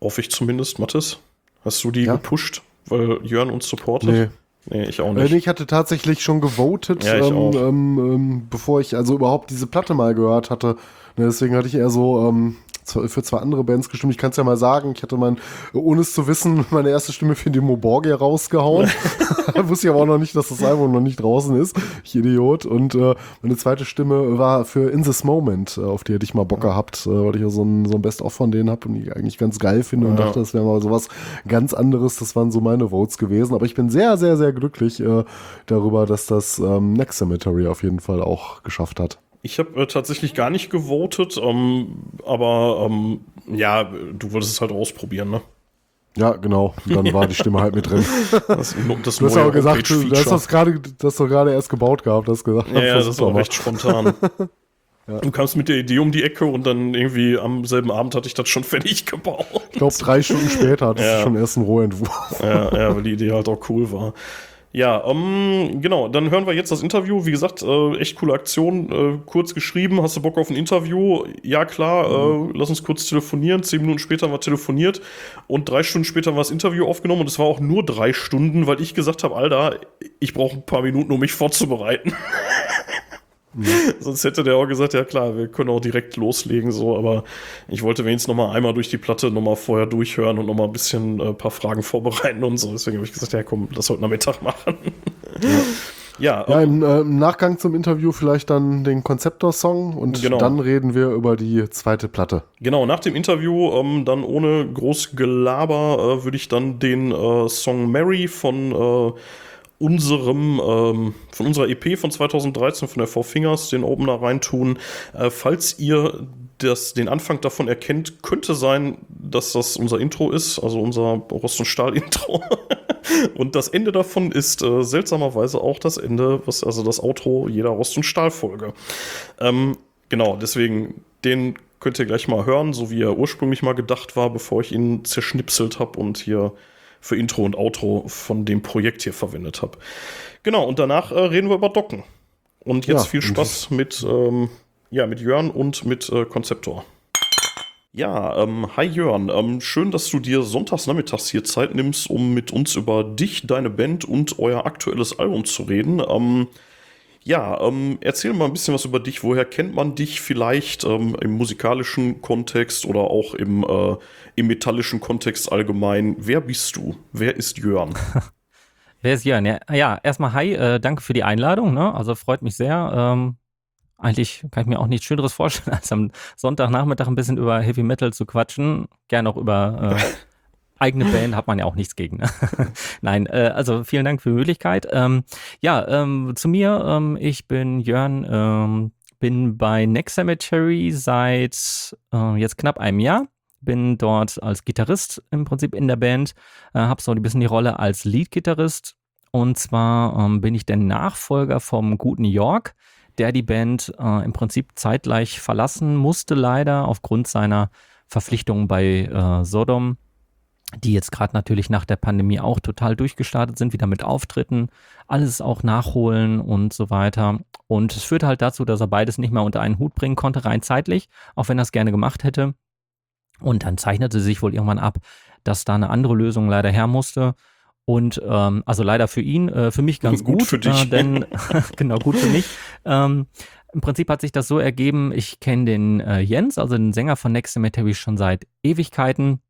hoffe ich zumindest, Mathis. Hast du die Ja. gepusht? Weil Jörn uns supportet? Nee. Nee, ich auch Äh, nicht. nee, ich hatte tatsächlich schon gewotet, Ja, ähm, ähm, ähm, bevor ich also überhaupt diese Platte mal gehört hatte. Ne, deswegen hatte ich eher so ähm, für zwei andere Bands gestimmt. Ich kann es ja mal sagen, ich hatte mein, ohne es zu wissen, meine erste Stimme für Demo Borgia rausgehauen. Wusste ich aber auch noch nicht, dass das Album noch nicht draußen ist. Ich Idiot. Und äh, meine zweite Stimme war für In This Moment, äh, auf die hätte ich mal Bock gehabt, äh, weil ich ja so ein, so ein Best-of von denen habe und die eigentlich ganz geil finde und Ja. dachte, das wäre mal sowas ganz anderes. Das waren so meine Votes gewesen. Aber ich bin sehr, sehr, sehr glücklich äh, darüber, dass das ähm, Next Cemetery auf jeden Fall auch geschafft hat. Ich habe äh, tatsächlich gar nicht gewotet, ähm, aber ähm, ja, du wolltest es halt ausprobieren, ne? Ja, genau. Und dann war die Stimme halt mit drin. Das, das Du hast neue aber gesagt, du hast das gerade, das doch gerade erst gebaut gehabt, hast gesagt. Ja, ja, das war recht spontan. Du kamst mit der Idee um die Ecke und dann irgendwie am selben Abend hatte ich das schon fertig gebaut. Ich glaube, drei Stunden später hattest Ja. du schon erst einen Rohentwurf. ja, ja, weil die Idee halt auch cool war. Ja, ähm, genau, dann hören wir jetzt das Interview. Wie gesagt, äh, echt coole Aktion. Äh, kurz geschrieben, hast du Bock auf ein Interview? Ja, klar, äh, lass uns kurz telefonieren. Zehn Minuten später haben wir telefoniert und drei Stunden später haben wir das Interview aufgenommen und es war auch nur drei Stunden, weil ich gesagt habe, Alter, ich brauche ein paar Minuten, um mich vorzubereiten. Sonst hätte der auch gesagt, ja klar, wir können auch direkt loslegen, so, aber ich wollte wenigstens noch mal einmal durch die Platte noch mal vorher durchhören und noch mal ein bisschen äh, paar Fragen vorbereiten und so. Deswegen habe ich gesagt, ja komm, lass heute Nachmittag machen. ja, Ja, ähm, im, äh, im Nachgang zum Interview vielleicht dann den Konzeptor-Song und Genau. dann reden wir über die zweite Platte. genau, nach dem Interview, ähm, dann ohne groß Gelaber, äh, würde ich dann den äh, Song Mary von äh, unserem, ähm, von unserer EP von 2013, von der Four Fingers, den Opener reintun. Äh, falls ihr das, den Anfang davon erkennt, könnte sein, dass das unser Intro ist, also unser Rost- und Stahl-Intro. und das Ende davon ist äh, seltsamerweise auch das Ende, was also das Outro jeder Rost- und Stahl-Folge. Ähm, genau, deswegen den könnt ihr gleich mal hören, so wie er ursprünglich mal gedacht war, bevor ich ihn zerschnipselt habe und hier für Intro und Outro von dem Projekt hier verwendet habe. Genau, und danach äh, reden wir über Docken. Und jetzt Ja, viel Spaß mit, ähm, ja, mit Jörn und mit äh, Konzeptor. Ja, ähm, hi Jörn. Ähm, schön, dass du dir sonntags nachmittags hier Zeit nimmst, um mit uns über dich, deine Band und euer aktuelles Album zu reden. Ähm, ja, ähm, erzähl mal ein bisschen was über dich. Woher kennt man dich vielleicht ähm, im musikalischen Kontext oder auch im, äh, im metallischen Kontext allgemein? Wer bist du? Wer ist Jörn? Wer ist Jörn? Ja, ja erstmal hi, äh, danke für die Einladung. Ne? Also freut mich sehr. Ähm, eigentlich kann ich mir auch nichts Schöneres vorstellen, als am Sonntagnachmittag ein bisschen über Heavy Metal zu quatschen. Gerne auch über äh, eigene Band, hat man ja auch nichts gegen. Ne? Nein, äh, also vielen Dank für die Möglichkeit. Ähm, ja, ähm, zu mir, ähm, ich bin Jörn, ähm, bin bei Next Cemetery seit äh, jetzt knapp einem Jahr. Bin dort als Gitarrist im Prinzip in der Band, äh, habe so ein bisschen die Rolle als Lead-Gitarrist. Und zwar ähm, bin ich der Nachfolger vom guten York, der die Band äh, im Prinzip zeitgleich verlassen musste, leider aufgrund seiner Verpflichtungen bei äh, Sodom, die jetzt gerade natürlich nach der Pandemie auch total durchgestartet sind, wieder mit Auftritten, alles auch nachholen und so weiter. Und es führte halt dazu, dass er beides nicht mehr unter einen Hut bringen konnte, rein zeitlich, auch wenn er es gerne gemacht hätte. Und dann zeichnete sich wohl irgendwann ab, dass da eine andere Lösung leider her musste. Und ähm, also leider für ihn, äh, für mich ganz Gut gut, für dich. Äh, denn genau gut für mich. Ähm, Im Prinzip hat sich das so ergeben, ich kenne den äh, Jens, also den Sänger von Next Cemetery, schon seit Ewigkeiten.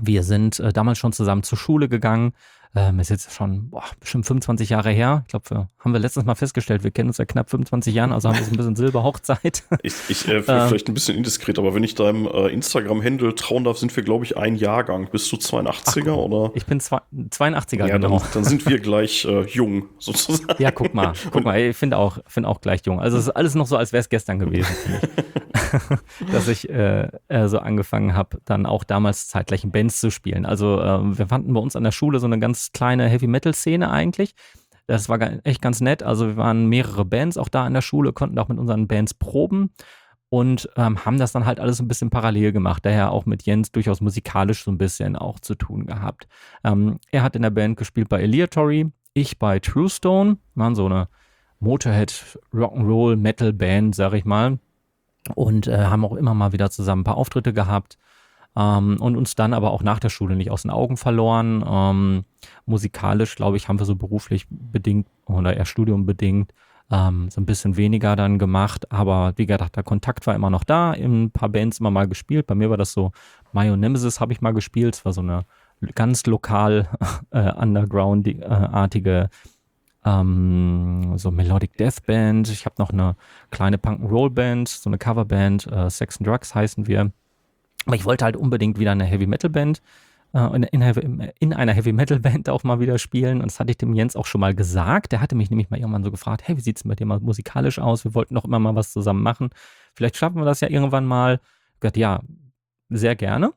Wir sind äh, damals schon zusammen zur Schule gegangen. Ähm, ist jetzt schon boah, bestimmt 25 Jahre her. Ich glaube, haben wir letztens mal festgestellt, wir kennen uns seit knapp 25 Jahren, also haben wir so ein bisschen Silberhochzeit. Ich, ich äh, vielleicht ein bisschen indiskret, aber wenn ich deinem äh, Instagram-Handle trauen darf, sind wir, glaube ich, ein Jahrgang. Bist du 82er oder? Ich bin zwei, 82er, Ja, genau. dann, dann sind wir gleich äh, jung, sozusagen. Ja, guck mal, guck mal, ich finde auch, finde auch gleich jung. Also es ist alles noch so, als wäre es gestern gewesen. dass ich äh, äh, so angefangen habe, dann auch damals zeitgleich in Bands zu spielen. Also äh, wir fanden bei uns an der Schule so eine ganz kleine Heavy-Metal-Szene eigentlich. Das war echt ganz nett. Also wir waren mehrere Bands auch da an der Schule, konnten auch mit unseren Bands proben und ähm, haben das dann halt alles ein bisschen parallel gemacht. Daher auch mit Jens durchaus musikalisch so ein bisschen auch zu tun gehabt. Ähm, er hat in der Band gespielt bei Eliatory, ich bei True Stone, waren so eine Motorhead Rock'n'Roll Metal Band, sag ich mal. Und äh, haben auch immer mal wieder zusammen ein paar Auftritte gehabt. Ähm, und uns dann aber auch nach der Schule nicht aus den Augen verloren. Ähm, musikalisch, glaube ich, haben wir so beruflich bedingt oder eher studiumbedingt ähm, so ein bisschen weniger dann gemacht. Aber wie gesagt, der Kontakt war immer noch da. In ein paar Bands immer mal gespielt. Bei mir war das so Mayo Nemesis habe ich mal gespielt. Es war so eine ganz lokal äh, Underground-artige ähm, so Melodic Death Band. Ich habe noch eine kleine Punk-Roll Band, so eine Coverband, äh, Sex and Drugs heißen wir. Aber ich wollte halt unbedingt wieder eine Heavy Metal Band äh, in, in, in, einer Heavy Metal Band auch mal wieder spielen. Und das hatte ich dem Jens auch schon mal gesagt. Der hatte mich nämlich mal irgendwann so gefragt, hey, wie sieht es bei dir mal musikalisch aus? Wir wollten doch immer mal was zusammen machen. Vielleicht schaffen wir das ja irgendwann mal. Ich gesagt, ja, sehr gerne.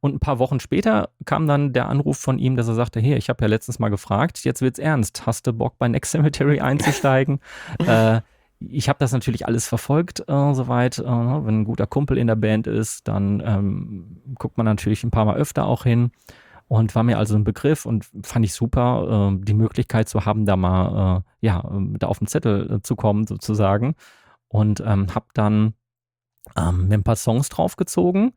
Und ein paar Wochen später kam dann der Anruf von ihm, dass er sagte, hey, ich habe ja letztens mal gefragt, jetzt wird's ernst. Hast du Bock bei Next Cemetery einzusteigen? äh, ich habe das natürlich alles verfolgt, äh, soweit. Äh, wenn ein guter Kumpel in der Band ist, dann ähm, guckt man natürlich ein paar Mal öfter auch hin und war mir also ein Begriff und fand ich super, äh, die Möglichkeit zu haben, da mal, äh, ja, da auf den Zettel äh, zu kommen sozusagen und ähm, habe dann ähm, mir ein paar Songs draufgezogen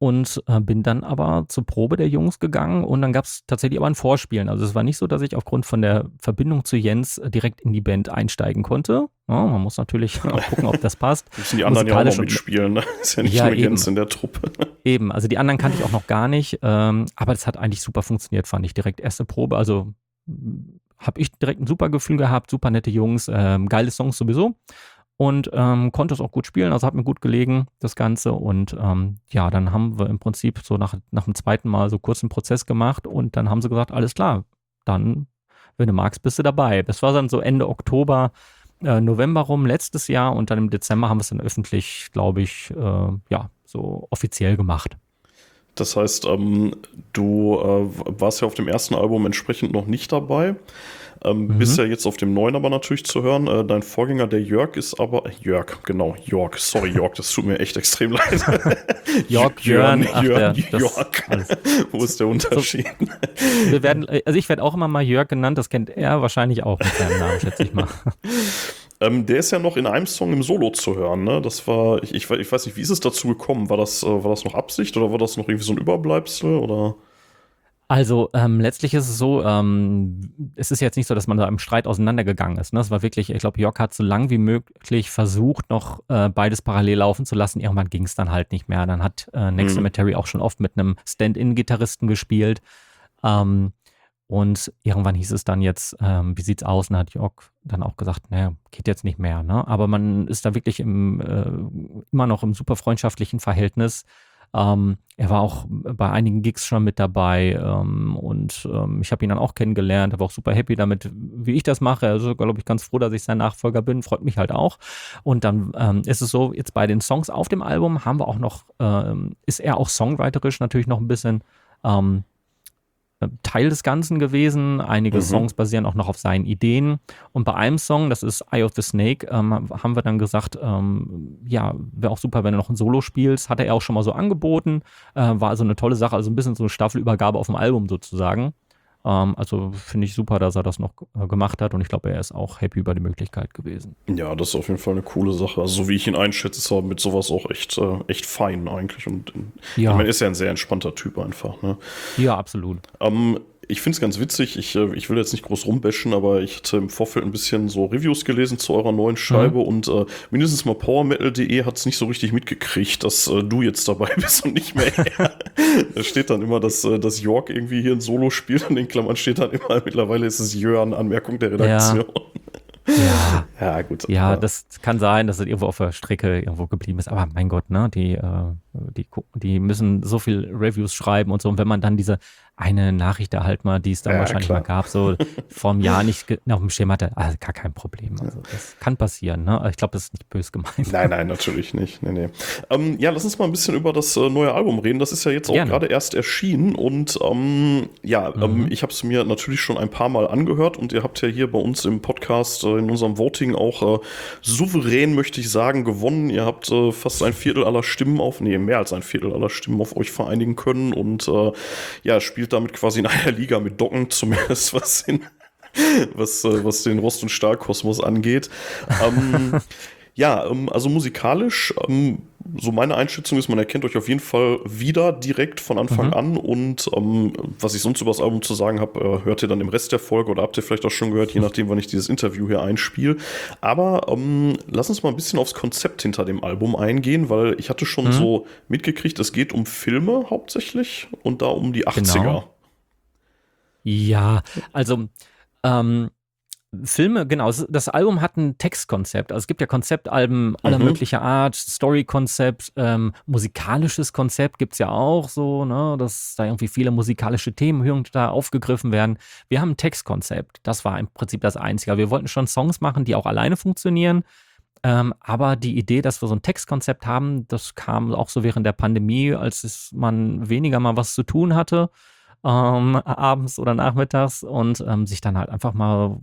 und äh, bin dann aber zur Probe der Jungs gegangen und dann gab es tatsächlich aber ein Vorspielen. Also es war nicht so, dass ich aufgrund von der Verbindung zu Jens äh, direkt in die Band einsteigen konnte. Ja, man muss natürlich auch gucken, ob das passt. Müssen die anderen ja auch mitspielen, ne? Ist ja nicht ja, nur eben. Jens in der Truppe. Eben, also die anderen kannte ich auch noch gar nicht, ähm, aber das hat eigentlich super funktioniert, fand ich. Direkt erste Probe, also habe ich direkt ein super Gefühl gehabt, super nette Jungs, ähm, geile Songs sowieso und ähm, konnte es auch gut spielen, also hat mir gut gelegen, das Ganze. Und ähm, ja, dann haben wir im Prinzip so nach, nach dem zweiten Mal so kurz einen Prozess gemacht und dann haben sie gesagt, alles klar, dann, wenn du magst, bist du dabei. Das war dann so Ende Oktober, äh, November rum letztes Jahr und dann im Dezember haben wir es dann öffentlich, glaube ich, äh, ja, so offiziell gemacht. Das heißt, ähm, du äh, warst ja auf dem ersten Album entsprechend noch nicht dabei. Ähm, mhm. Bist ja jetzt auf dem neuen aber natürlich zu hören. Äh, dein Vorgänger, der Jörg, ist aber. Äh, Jörg, genau, Jörg. Sorry, Jörg, das tut mir echt extrem leid. Jörg, Jörn, Jörn, Jörn, Jörg. Wo ist der Unterschied? So, wir werden, also ich werde auch immer mal Jörg genannt, das kennt er wahrscheinlich auch mit seinem Namen, schätze ich mal. Ähm, der ist ja noch in einem Song im Solo zu hören, ne? Das war, ich, ich, ich weiß nicht, wie ist es dazu gekommen? War das, äh, war das noch Absicht oder war das noch irgendwie so ein Überbleibsel oder? Also ähm, letztlich ist es so, ähm, es ist jetzt nicht so, dass man da im Streit auseinandergegangen ist. Ne? Es war wirklich, ich glaube, Jörg hat so lang wie möglich versucht, noch äh, beides parallel laufen zu lassen. Irgendwann ging es dann halt nicht mehr. Dann hat äh, Next mhm. Cemetery auch schon oft mit einem Stand-in-Gitarristen gespielt. Ähm, und irgendwann hieß es dann jetzt, ähm, wie sieht's aus? Und hat Jörg dann auch gesagt, naja, geht jetzt nicht mehr. Ne? Aber man ist da wirklich im, äh, immer noch im super freundschaftlichen Verhältnis. Ähm, er war auch bei einigen Gigs schon mit dabei ähm, und ähm, ich habe ihn dann auch kennengelernt. Er war auch super happy damit, wie ich das mache. Also, glaube ich, ganz froh, dass ich sein Nachfolger bin. Freut mich halt auch. Und dann ähm, ist es so, jetzt bei den Songs auf dem Album haben wir auch noch, ähm, ist er auch songwriterisch natürlich noch ein bisschen ähm, Teil des Ganzen gewesen. Einige mhm. Songs basieren auch noch auf seinen Ideen. Und bei einem Song, das ist Eye of the Snake, ähm, haben wir dann gesagt, ähm, ja, wäre auch super, wenn du noch ein Solo spielst. Hatte er auch schon mal so angeboten. Äh, war also eine tolle Sache, also ein bisschen so eine Staffelübergabe auf dem Album sozusagen. Ähm, also finde ich super, dass er das noch äh, gemacht hat und ich glaube, er ist auch happy über die Möglichkeit gewesen. Ja, das ist auf jeden Fall eine coole Sache. Also so wie ich ihn einschätze, ist er mit sowas auch echt, äh, echt fein eigentlich. Und ja. er ist ja ein sehr entspannter Typ einfach. Ne? Ja, absolut. Ähm, ich finde es ganz witzig. Ich, äh, ich will jetzt nicht groß rumbashen, aber ich hatte im Vorfeld ein bisschen so Reviews gelesen zu eurer neuen Scheibe mhm. und äh, mindestens mal PowerMetal.de hat es nicht so richtig mitgekriegt, dass äh, du jetzt dabei bist und nicht mehr. da steht dann immer, dass, äh, dass York irgendwie hier ein Solo spielt und in Klammern steht dann immer, mittlerweile ist es Jörn, Anmerkung der Redaktion. Ja. Ja, Ja, gut. Ja, das kann sein, dass es irgendwo auf der Strecke irgendwo geblieben ist. Aber mein Gott, ne, die, äh, die, die müssen so viel Reviews schreiben und so. Und wenn man dann diese eine Nachricht erhalt mal, die es dann Ja, wahrscheinlich klar. mal gab, so vor einem Jahr nicht auf dem Schirm hatte, also gar kein Problem. Also das kann passieren, ne? Ich glaube, das ist nicht böse gemeint. Nein, nein, natürlich nicht. Nee, nee. Ähm, ja, lass uns mal ein bisschen über das äh, neue Album reden. Das ist ja jetzt auch gerade erst erschienen und ähm, ja, ähm, ich habe es mir natürlich schon ein paar Mal angehört und ihr habt ja hier bei uns im Podcast äh, in unserem Voting auch äh, souverän, möchte ich sagen, gewonnen. Ihr habt äh, fast ein Viertel aller Stimmen auf, nee, mehr als ein Viertel aller Stimmen auf euch vereinigen können und äh, ja, spielt damit quasi in einer Liga mit Docken, zumindest was in was, äh, was den Rost- und Stahlkosmos angeht. Ähm, ja, ähm, also musikalisch, ähm, so meine Einschätzung ist, man erkennt euch auf jeden Fall wieder direkt von Anfang Mhm. an und ähm, was ich sonst über das Album zu sagen habe, äh, hört ihr dann im Rest der Folge oder habt ihr vielleicht auch schon gehört, je nachdem, wann ich dieses Interview hier einspiele. Aber ähm, lass uns mal ein bisschen aufs Konzept hinter dem Album eingehen, weil ich hatte schon Mhm. so mitgekriegt, es geht um Filme hauptsächlich und da um die 80er. Genau. Ja, also ähm, Filme, genau, das Album hat ein Textkonzept. Also es gibt ja Konzeptalben aller Mhm. möglicher Art, Story-Konzept, ähm, musikalisches Konzept gibt es ja auch so, ne, dass da irgendwie viele musikalische Themen da aufgegriffen werden. Wir haben ein Textkonzept, das war im Prinzip das Einzige. Wir wollten schon Songs machen, die auch alleine funktionieren. Ähm, aber die Idee, dass wir so ein Textkonzept haben, das kam auch so während der Pandemie, als es man weniger mal was zu tun hatte ähm, abends oder nachmittags und ähm, sich dann halt einfach mal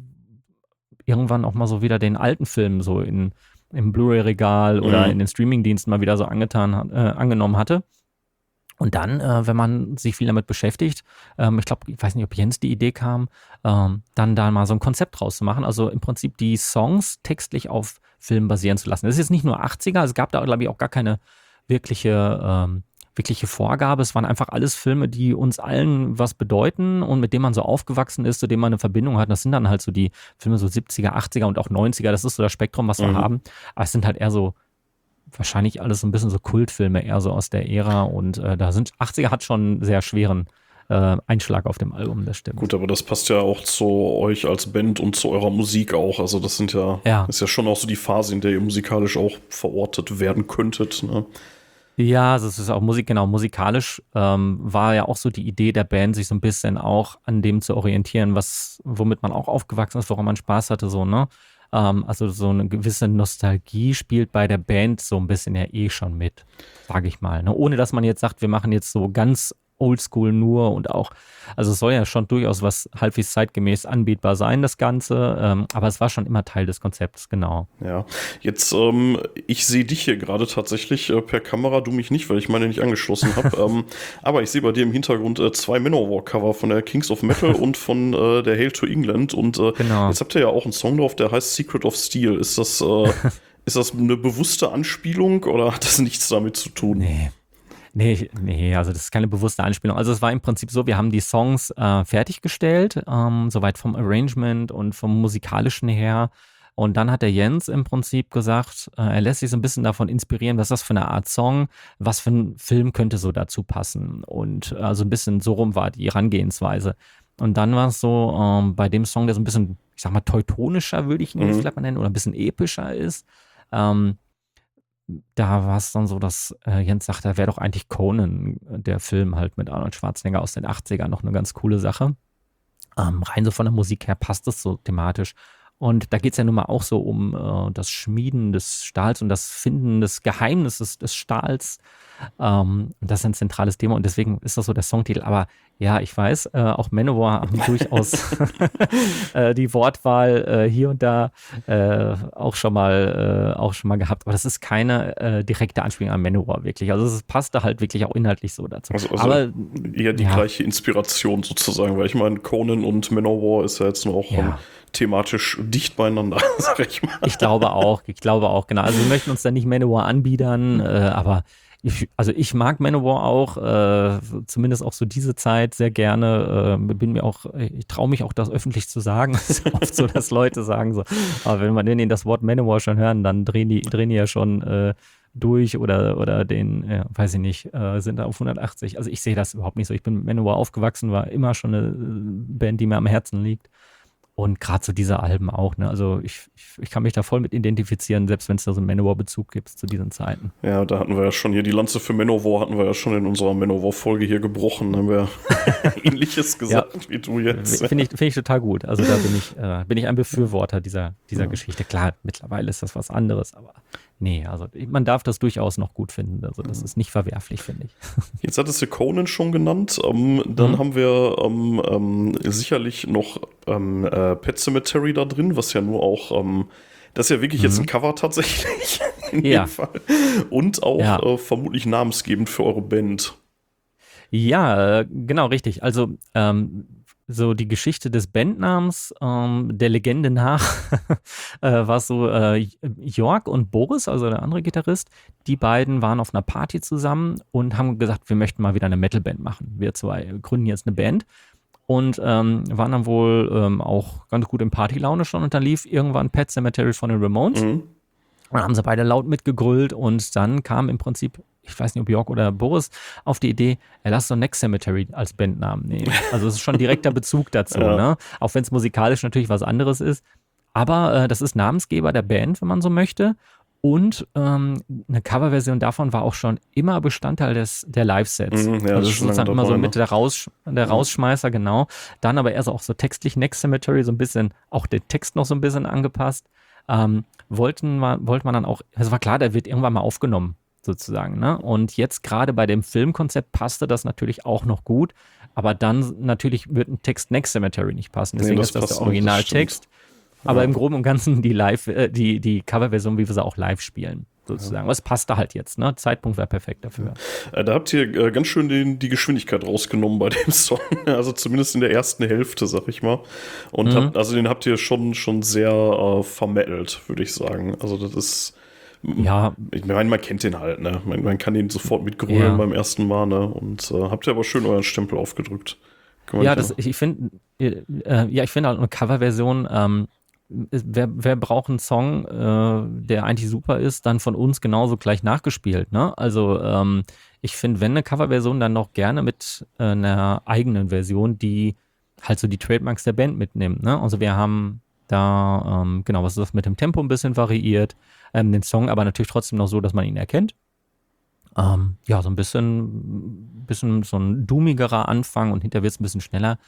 irgendwann auch mal so wieder den alten Film so in, im Blu-ray-Regal oder Mhm. in den Streaming-Diensten mal wieder so angetan, äh, angenommen hatte. Und dann, äh, wenn man sich viel damit beschäftigt, ähm, ich glaube, ich weiß nicht, ob Jens die Idee kam, ähm, dann da mal so ein Konzept draus zu machen. Also im Prinzip die Songs textlich auf Filmen basieren zu lassen. Das ist jetzt nicht nur 80er, es gab da, glaube ich, auch gar keine wirkliche, ähm, wirkliche Vorgabe. Es waren einfach alles Filme, die uns allen was bedeuten und mit denen man so aufgewachsen ist, zu denen man eine Verbindung hat. Das sind dann halt so die Filme so 70er, 80er und auch 90er. Das ist so das Spektrum, was wir Mhm. haben. Aber es sind halt eher so wahrscheinlich alles so ein bisschen so Kultfilme, eher so aus der Ära. Und äh, da sind 80er hat schon einen sehr schweren äh, Einschlag auf dem Album, das stimmt. Gut, aber das passt ja auch zu euch als Band und zu eurer Musik auch. Also das sind ja, Ja. ist ja schon auch so die Phase, in der ihr musikalisch auch verortet werden könntet. Ne? Ja, also es ist auch Musik, genau, musikalisch ähm, war ja auch so die Idee der Band, sich so ein bisschen auch an dem zu orientieren, was, womit man auch aufgewachsen ist, woran man Spaß hatte, so, ne? Ähm, also so eine gewisse Nostalgie spielt bei der Band so ein bisschen ja eh schon mit, sage ich mal. Ne? Ohne dass man jetzt sagt, wir machen jetzt so ganz oldschool nur und auch, also es soll ja schon durchaus was halbwegs zeitgemäß anbietbar sein, das Ganze, ähm, aber es war schon immer Teil des Konzepts, genau. Ja, jetzt, ähm, ich sehe dich hier gerade tatsächlich äh, per Kamera, du mich nicht, weil ich meine nicht angeschlossen habe. ähm, aber ich sehe bei dir im Hintergrund äh, zwei Manowar-Cover von der Kings of Metal und von äh, der Hail to England. Und äh, Genau. jetzt habt ihr ja auch einen Song drauf, der heißt Secret of Steel. Ist das, äh, ist das eine bewusste Anspielung oder hat das nichts damit zu tun? Nee. Nee, nee, also das ist keine bewusste Anspielung. Also es war im Prinzip so, wir haben die Songs äh, fertiggestellt, ähm, soweit vom Arrangement und vom musikalischen her. Und dann hat der Jens im Prinzip gesagt, äh, er lässt sich so ein bisschen davon inspirieren, was ist das für eine Art Song, was für ein Film könnte so dazu passen. Und äh, so ein bisschen so rum war die Herangehensweise. Und dann war es so, ähm, bei dem Song, der so ein bisschen, ich sag mal, teutonischer, würde ich ihn jetzt Mhm. vielleicht mal nennen, oder ein bisschen epischer ist, ähm, da war es dann so, dass äh, Jens sagte, da wäre doch eigentlich Conan, äh, der Film halt mit Arnold Schwarzenegger aus den 80ern, noch eine ganz coole Sache. Ähm, rein so von der Musik her passt es so thematisch. Und da geht es ja nun mal auch so um äh, das Schmieden des Stahls und das Finden des Geheimnisses des Stahls. Ähm, das ist ein zentrales Thema und deswegen ist das so der Songtitel. Aber ja, ich weiß, äh, auch Manowar haben durchaus äh, die Wortwahl äh, hier und da äh, auch schon mal äh, auch schon mal gehabt. Aber das ist keine äh, direkte Anspielung an Manowar wirklich. Also es passte halt wirklich auch inhaltlich so dazu. Also, also Aber eher die ja. gleiche Inspiration sozusagen, weil ich meine, Conan und Manowar ist ja jetzt noch auch Ja. ähm, thematisch dicht beieinander, sag ich mal. Ich glaube auch, ich glaube auch, genau. Also wir möchten uns da nicht Manowar anbiedern, aber ich, also ich mag Manowar auch, äh, zumindest auch so diese Zeit sehr gerne. Äh, bin mir auch, ich traue mich auch das öffentlich zu sagen. Es ist oft so, dass Leute sagen so, aber wenn man denen das Wort Manowar schon hören, dann drehen die, drehen die ja schon äh, durch oder, oder den, ja, weiß ich nicht, äh, sind da auf 180. Also ich sehe das überhaupt nicht so. Ich bin mit Manowar aufgewachsen, war immer schon eine äh, Band, die mir am Herzen liegt. Und gerade so diese Alben auch, ne? Also ich, ich, ich kann mich da voll mit identifizieren, selbst wenn es da so einen Manowar-Bezug gibt zu diesen Zeiten. Ja, da hatten wir ja schon hier die Lanze für Manowar, hatten wir ja schon in unserer Manowar-Folge hier gebrochen. Da haben wir ähnliches gesagt ja. wie du jetzt. Finde ich, find ich total gut. Also da bin ich, äh, bin ich ein Befürworter dieser, dieser ja. Geschichte. Klar, mittlerweile ist das was anderes, aber Nee, also man darf das durchaus noch gut finden. Also das mhm. ist nicht verwerflich, finde ich. Jetzt hattest du Conan schon genannt. Ähm, dann mhm. haben wir ähm, ähm, sicherlich noch ähm, äh, Pet Cemetery da drin, was ja nur auch, ähm, das ist ja wirklich mhm. jetzt ein Cover tatsächlich. in ja. jedem Fall. Und auch ja. äh, vermutlich namensgebend für eure Band. Ja, äh, genau, richtig. Also ähm, so die Geschichte des Bandnamens, ähm, der Legende nach, äh, war so äh, Jörg und Boris, also der andere Gitarrist, die beiden waren auf einer Party zusammen und haben gesagt, wir möchten mal wieder eine Metalband machen. Wir zwei gründen jetzt eine Band und ähm, waren dann wohl ähm, auch ganz gut in Partylaune schon und dann lief irgendwann Pet Cemetery von den Ramones. Mhm. Dann haben sie beide laut mitgegrüllt und dann kam im Prinzip ich weiß nicht, ob Jörg oder Boris, auf die Idee, er lasst doch Next Cemetery als Bandnamen nehmen. Also es ist schon direkter Bezug dazu, ja. ne? Auch wenn es musikalisch natürlich was anderes ist. Aber äh, das ist Namensgeber der Band, wenn man so möchte. Und ähm, eine Coverversion davon war auch schon immer Bestandteil des, der Live-Sets. Mhm, ja, also das ist sozusagen immer so mit der, Raus, der Rausschmeißer, genau. Dann aber erst auch so textlich Next Cemetery, so ein bisschen, auch der Text noch so ein bisschen angepasst. Ähm, wollten man, wollte man dann auch, es war klar, der wird irgendwann mal aufgenommen sozusagen. Ne? Und jetzt gerade bei dem Filmkonzept passte das natürlich auch noch gut, aber dann natürlich wird ein Text Next Cemetery nicht passen. Deswegen nee, das ist das der Originaltext. Aber ja. im Groben und Ganzen die Live, äh, die, die Coverversion, wie wir sie auch live spielen sozusagen. Ja. Was passt da halt jetzt, ne? Zeitpunkt wäre perfekt dafür. Ja. Äh, da habt ihr äh, ganz schön den, die Geschwindigkeit rausgenommen bei dem Song. Also zumindest in der ersten Hälfte, sag ich mal. Und mhm. habt, also den habt ihr schon, schon sehr äh, vermettelt, würde ich sagen. Also das ist ja. Ich meine, man kennt den halt, ne? Man, man kann den sofort mitgrölen ja. beim ersten Mal, ne? Und äh, habt ihr aber schön euren Stempel aufgedrückt. Ja, das, ich finde, äh, ja, ich finde halt eine Coverversion, ähm, wer, wer braucht einen Song, äh, der eigentlich super ist, dann von uns genauso gleich nachgespielt, ne? Also, ähm, ich finde, wenn eine Coverversion, dann noch gerne mit äh, einer eigenen Version, die halt so die Trademarks der Band mitnimmt, ne? Also wir haben da, ähm, genau, was ist das mit dem Tempo ein bisschen variiert ähm, den Song aber natürlich trotzdem noch so, dass man ihn erkennt. Ähm, ja, so ein bisschen, bisschen so ein doomigerer Anfang und hinterher wird es ein bisschen schneller.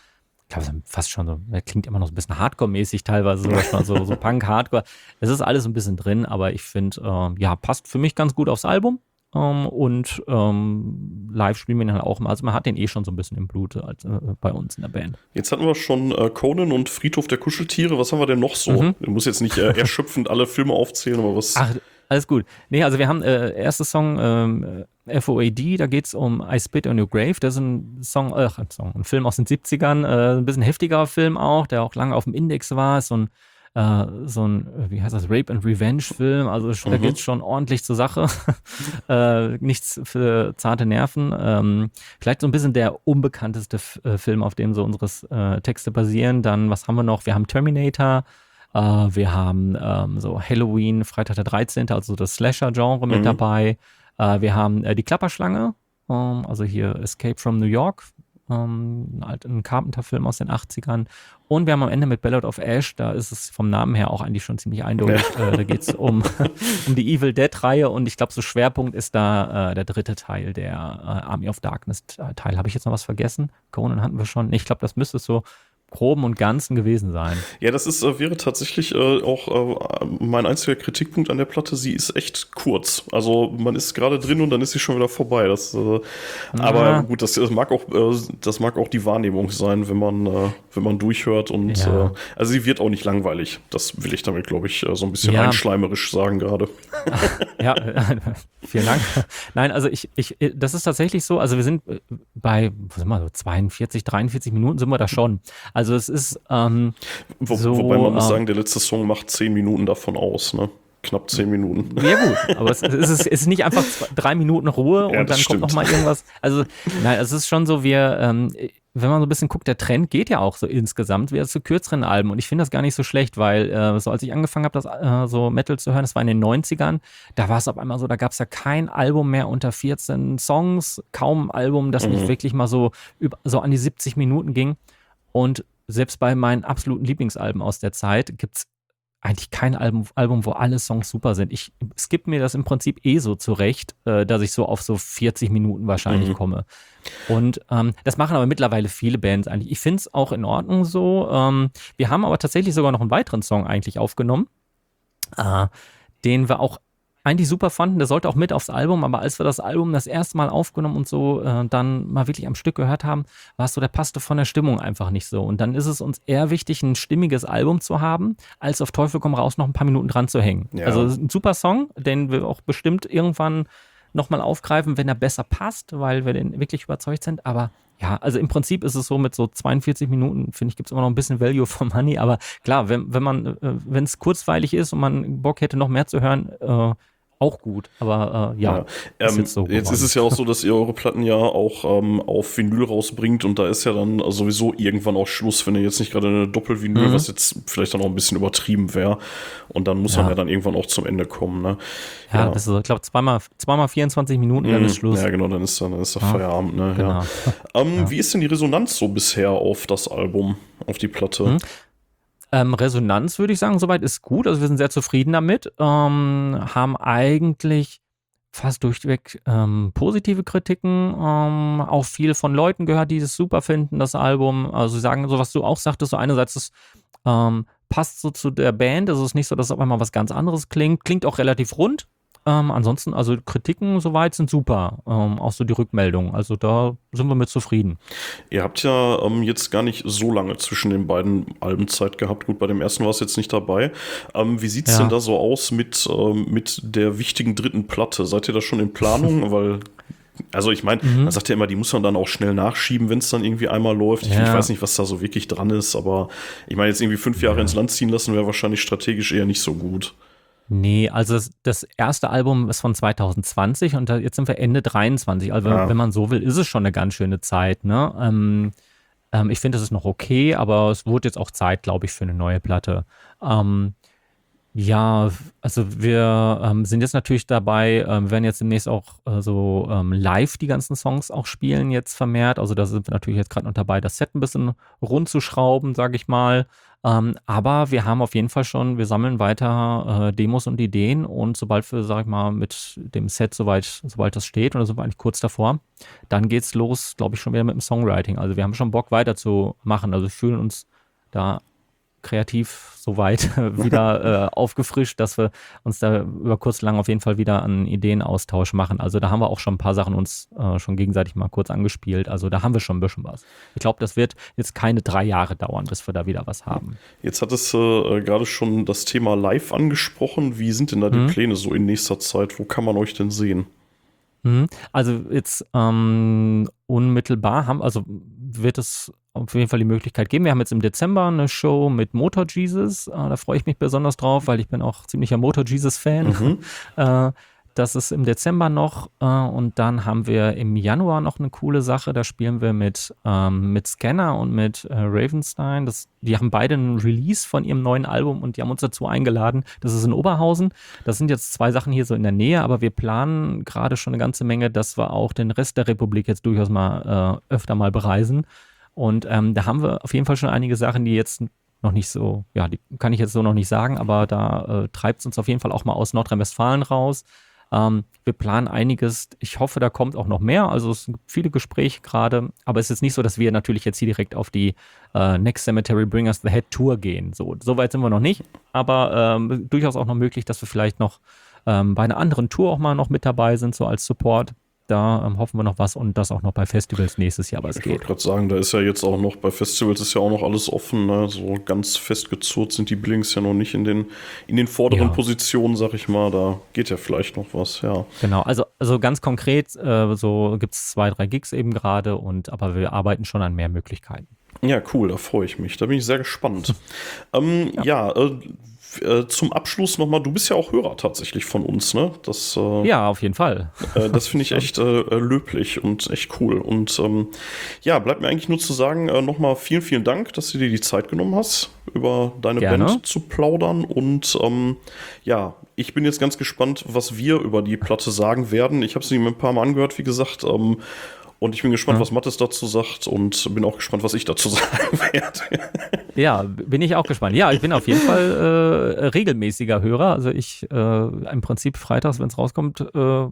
Ich glaube, fast schon so, er klingt immer noch so ein bisschen Hardcore-mäßig teilweise, so, so, so Punk-Hardcore. Es ist alles ein bisschen drin, aber ich finde, äh, ja, passt für mich ganz gut aufs Album. Ähm, und ähm, live spielen wir ihn halt auch mal. Also man hat den eh schon so ein bisschen im Blut als, äh, bei uns in der Band. Jetzt hatten wir schon äh, Conan und Friedhof der Kuscheltiere. Was haben wir denn noch so? Mhm. Ich muss jetzt nicht äh, erschöpfend alle Filme aufzählen, aber was. Ach, alles gut. Nee, also wir haben äh, erster Song ähm, FOAD, da geht es um I Spit on Your Grave. Das ist ein Song, äh, ein Song, ein Film aus den 70ern, äh, ein bisschen heftiger Film auch, der auch lange auf dem Index war. Ist so ein äh, so ein, wie heißt das, Rape and Revenge-Film. Also mhm. da geht es schon ordentlich zur Sache. äh, nichts für zarte Nerven. Ähm, vielleicht so ein bisschen der unbekannteste F äh, Film, auf dem so unsere äh, Texte basieren. Dann, was haben wir noch? Wir haben Terminator. Äh, wir haben ähm, so Halloween, Freitag der 13., also das Slasher-Genre mit mhm. dabei. Äh, wir haben die Klapperschlange, ähm, also hier Escape from New York, ähm, halt ein Carpenter-Film aus den 80ern. Und wir haben am Ende mit Ballad of Ash, da ist es vom Namen her auch eigentlich schon ziemlich eindeutig. Ja. Äh, da geht es um, um die Evil Dead-Reihe und ich glaube, so Schwerpunkt ist da äh, der dritte Teil, der äh, Army of Darkness-Teil. Habe ich jetzt noch was vergessen? Conan hatten wir schon. Ich glaube, das müsste so Groben und Ganzen gewesen sein. Ja, das ist, äh, wäre tatsächlich äh, auch äh, mein einziger Kritikpunkt an der Platte. Sie ist echt kurz. Also man ist gerade drin und dann ist sie schon wieder vorbei. Das, äh, aber gut, das, das, mag auch, äh, das mag auch die Wahrnehmung sein, wenn man, äh, wenn man durchhört. Und ja. also sie wird auch nicht langweilig. Das will ich damit, glaube ich, so ein bisschen ja. einschleimerisch sagen gerade. ja, vielen Dank. Nein, also ich, ich, das ist tatsächlich so. Also wir sind bei, was sind wir, so 42, 43 Minuten sind wir da schon. Also es ist ähm, Wo, so, Wobei man muss ähm, sagen, der letzte Song macht zehn Minuten davon aus, ne? Knapp zehn Minuten. Ja gut, aber es, es, ist, es ist nicht einfach zwei, drei Minuten Ruhe ja, und dann stimmt. kommt noch mal irgendwas. Also nein, es ist schon so, wir, ähm, wenn man so ein bisschen guckt, der Trend geht ja auch so insgesamt wieder zu kürzeren Alben. Und ich finde das gar nicht so schlecht, weil äh, so als ich angefangen habe, das äh, so Metal zu hören, das war in den 90ern, da war es auf einmal so, da gab es ja kein Album mehr unter 14 Songs, kaum ein Album, das mhm. nicht wirklich mal so, über, so an die 70 Minuten ging. Und selbst bei meinen absoluten Lieblingsalben aus der Zeit gibt es eigentlich kein Album, Album, wo alle Songs super sind. Ich skippe mir das im Prinzip eh so zurecht, äh, dass ich so auf so 40 Minuten wahrscheinlich mhm. komme. Und ähm, das machen aber mittlerweile viele Bands eigentlich. Ich finde es auch in Ordnung so. Ähm, wir haben aber tatsächlich sogar noch einen weiteren Song eigentlich aufgenommen, äh, den wir auch eigentlich super fanden. Der sollte auch mit aufs Album, aber als wir das Album das erste Mal aufgenommen und so äh, dann mal wirklich am Stück gehört haben, war es so, der passte von der Stimmung einfach nicht so. Und dann ist es uns eher wichtig, ein stimmiges Album zu haben, als auf Teufel komm raus noch ein paar Minuten dran zu hängen. Ja. Also ein super Song, den wir auch bestimmt irgendwann nochmal aufgreifen, wenn er besser passt, weil wir den wirklich überzeugt sind. Aber ja, also im Prinzip ist es so mit so 42 Minuten, finde ich, gibt es immer noch ein bisschen Value for Money. Aber klar, wenn, wenn man, äh, wenn es kurzweilig ist und man Bock hätte, noch mehr zu hören, äh, auch gut, aber äh, ja. ja. Ist ähm, jetzt, so jetzt ist es ja auch so, dass ihr eure Platten ja auch ähm, auf Vinyl rausbringt und da ist ja dann sowieso irgendwann auch Schluss, wenn ihr jetzt nicht gerade eine Doppelvinyl, mhm. was jetzt vielleicht dann auch ein bisschen übertrieben wäre. Und dann muss ja. man ja dann irgendwann auch zum Ende kommen. Ne? Ja, ja. das ist, ich glaube, zweimal, zweimal 24 Minuten, mhm. dann ist Schluss. Ja, genau, dann ist dann, dann ist der Feierabend. Ne? Genau. Ähm, wie ist denn die Resonanz so bisher auf das Album, auf die Platte? Mhm. Ähm, Resonanz würde ich sagen, soweit ist gut. Also wir sind sehr zufrieden damit. Ähm, haben eigentlich fast durchweg ähm, positive Kritiken, ähm, auch viel von Leuten gehört, die es super finden, das Album. Also sie sagen, so was du auch sagtest, so einerseits das ähm, passt so zu der Band, also es ist nicht so, dass auf einmal was ganz anderes klingt, klingt auch relativ rund, ähm, ansonsten, also Kritiken soweit sind super. Ähm, auch so die Rückmeldungen. Also da sind wir mit zufrieden. Ihr habt ja ähm, jetzt gar nicht so lange zwischen den beiden Alben Zeit gehabt. Gut, bei dem ersten war es jetzt nicht dabei. Ähm, wie sieht es ja. denn da so aus mit, ähm, mit der wichtigen dritten Platte? Seid ihr da schon in Planung? Weil also ich meine, mhm. man sagt ja immer, die muss man dann auch schnell nachschieben, wenn es dann irgendwie einmal läuft. Ich, ja. ich, weiß nicht, was da so wirklich dran ist, aber ich meine, jetzt irgendwie fünf Jahre ja. ins Land ziehen lassen wäre wahrscheinlich strategisch eher nicht so gut. Nee, also das, das, erste Album ist von 2020 und jetzt sind wir Ende 23. Also ja. wenn man so will, ist es schon eine ganz schöne Zeit. Ne? Ähm, ähm, ich finde, das ist noch okay, aber es wurde jetzt auch Zeit, glaube ich, für eine neue Platte. Ähm, ja, also wir ähm, sind jetzt natürlich dabei, ähm, werden jetzt demnächst auch äh, so ähm, live die ganzen Songs auch spielen jetzt vermehrt. Also da sind wir natürlich jetzt gerade noch dabei, das Set ein bisschen rund zu schrauben, sage ich mal. Ähm, aber wir haben auf jeden Fall schon, wir sammeln weiter äh, Demos und Ideen und sobald wir, sag ich mal, mit dem Set soweit, sobald das steht, da sind wir eigentlich kurz davor, dann geht's los, glaube ich, schon wieder mit dem Songwriting. Also wir haben schon Bock weiterzumachen. Also fühlen uns da kreativ soweit wieder äh, aufgefrischt, dass wir uns da über kurz lang auf jeden Fall wieder einen Ideenaustausch machen. Also da haben wir auch schon ein paar Sachen uns äh, schon gegenseitig mal kurz angespielt. Also da haben wir schon ein bisschen was. Ich glaube, das wird jetzt keine drei Jahre dauern, bis wir da wieder was haben. Jetzt hat es äh, gerade schon das Thema Live angesprochen. Wie sind denn da die mhm. Pläne so in nächster Zeit? Wo kann man euch denn sehen? Mhm. Also jetzt ähm, unmittelbar haben, also wird es auf jeden Fall die Möglichkeit geben. Wir haben jetzt im Dezember eine Show mit Motor Jesus. Äh, da freue ich mich besonders drauf, weil ich bin auch ziemlicher Motor Jesus-Fan. Mhm. äh, das ist im Dezember noch. Äh, und dann haben wir im Januar noch eine coole Sache. Da spielen wir mit, ähm, mit Scanner und mit äh, Ravenstein. Das, die haben beide einen Release von ihrem neuen Album und die haben uns dazu eingeladen. Das ist in Oberhausen. Das sind jetzt zwei Sachen hier so in der Nähe, aber wir planen gerade schon eine ganze Menge, dass wir auch den Rest der Republik jetzt durchaus mal äh, öfter mal bereisen. Und ähm, da haben wir auf jeden Fall schon einige Sachen, die jetzt noch nicht so, ja, die kann ich jetzt so noch nicht sagen, aber da äh, treibt es uns auf jeden Fall auch mal aus Nordrhein-Westfalen raus. Ähm, wir planen einiges. Ich hoffe, da kommt auch noch mehr. Also es gibt viele Gespräche gerade, aber es ist nicht so, dass wir natürlich jetzt hier direkt auf die äh, Next Cemetery Bring Us the Head Tour gehen. So, so weit sind wir noch nicht, aber ähm, durchaus auch noch möglich, dass wir vielleicht noch ähm, bei einer anderen Tour auch mal noch mit dabei sind, so als Support. Da ähm, hoffen wir noch was und das auch noch bei Festivals nächstes Jahr, aber es ich geht. Ich wollte gerade sagen, da ist ja jetzt auch noch, bei Festivals ist ja auch noch alles offen. Ne? So ganz festgezurrt sind die Billings ja noch nicht in den, in den vorderen ja. Positionen, sag ich mal. Da geht ja vielleicht noch was, ja. Genau, also, also ganz konkret, äh, so gibt es zwei, drei Gigs eben gerade und aber wir arbeiten schon an mehr Möglichkeiten. Ja, cool, da freue ich mich. Da bin ich sehr gespannt. ähm, ja, ja äh, äh, zum Abschluss nochmal, du bist ja auch Hörer tatsächlich von uns, ne? Das, äh, ja, auf jeden Fall. Äh, das finde ich echt äh, löblich und echt cool. Und ähm, ja, bleibt mir eigentlich nur zu sagen, äh, nochmal vielen, vielen Dank, dass du dir die Zeit genommen hast, über deine Gerne. Band zu plaudern. Und ähm, ja, ich bin jetzt ganz gespannt, was wir über die Platte sagen werden. Ich habe sie mir ein paar Mal angehört, wie gesagt. Ähm, Und ich bin gespannt, Ja. was Mattes dazu sagt und bin auch gespannt, was ich dazu sagen werde. Ja, bin ich auch gespannt. Ja, ich bin auf jeden Fall äh, regelmäßiger Hörer. Also ich äh, im Prinzip freitags, wenn es rauskommt, äh, höre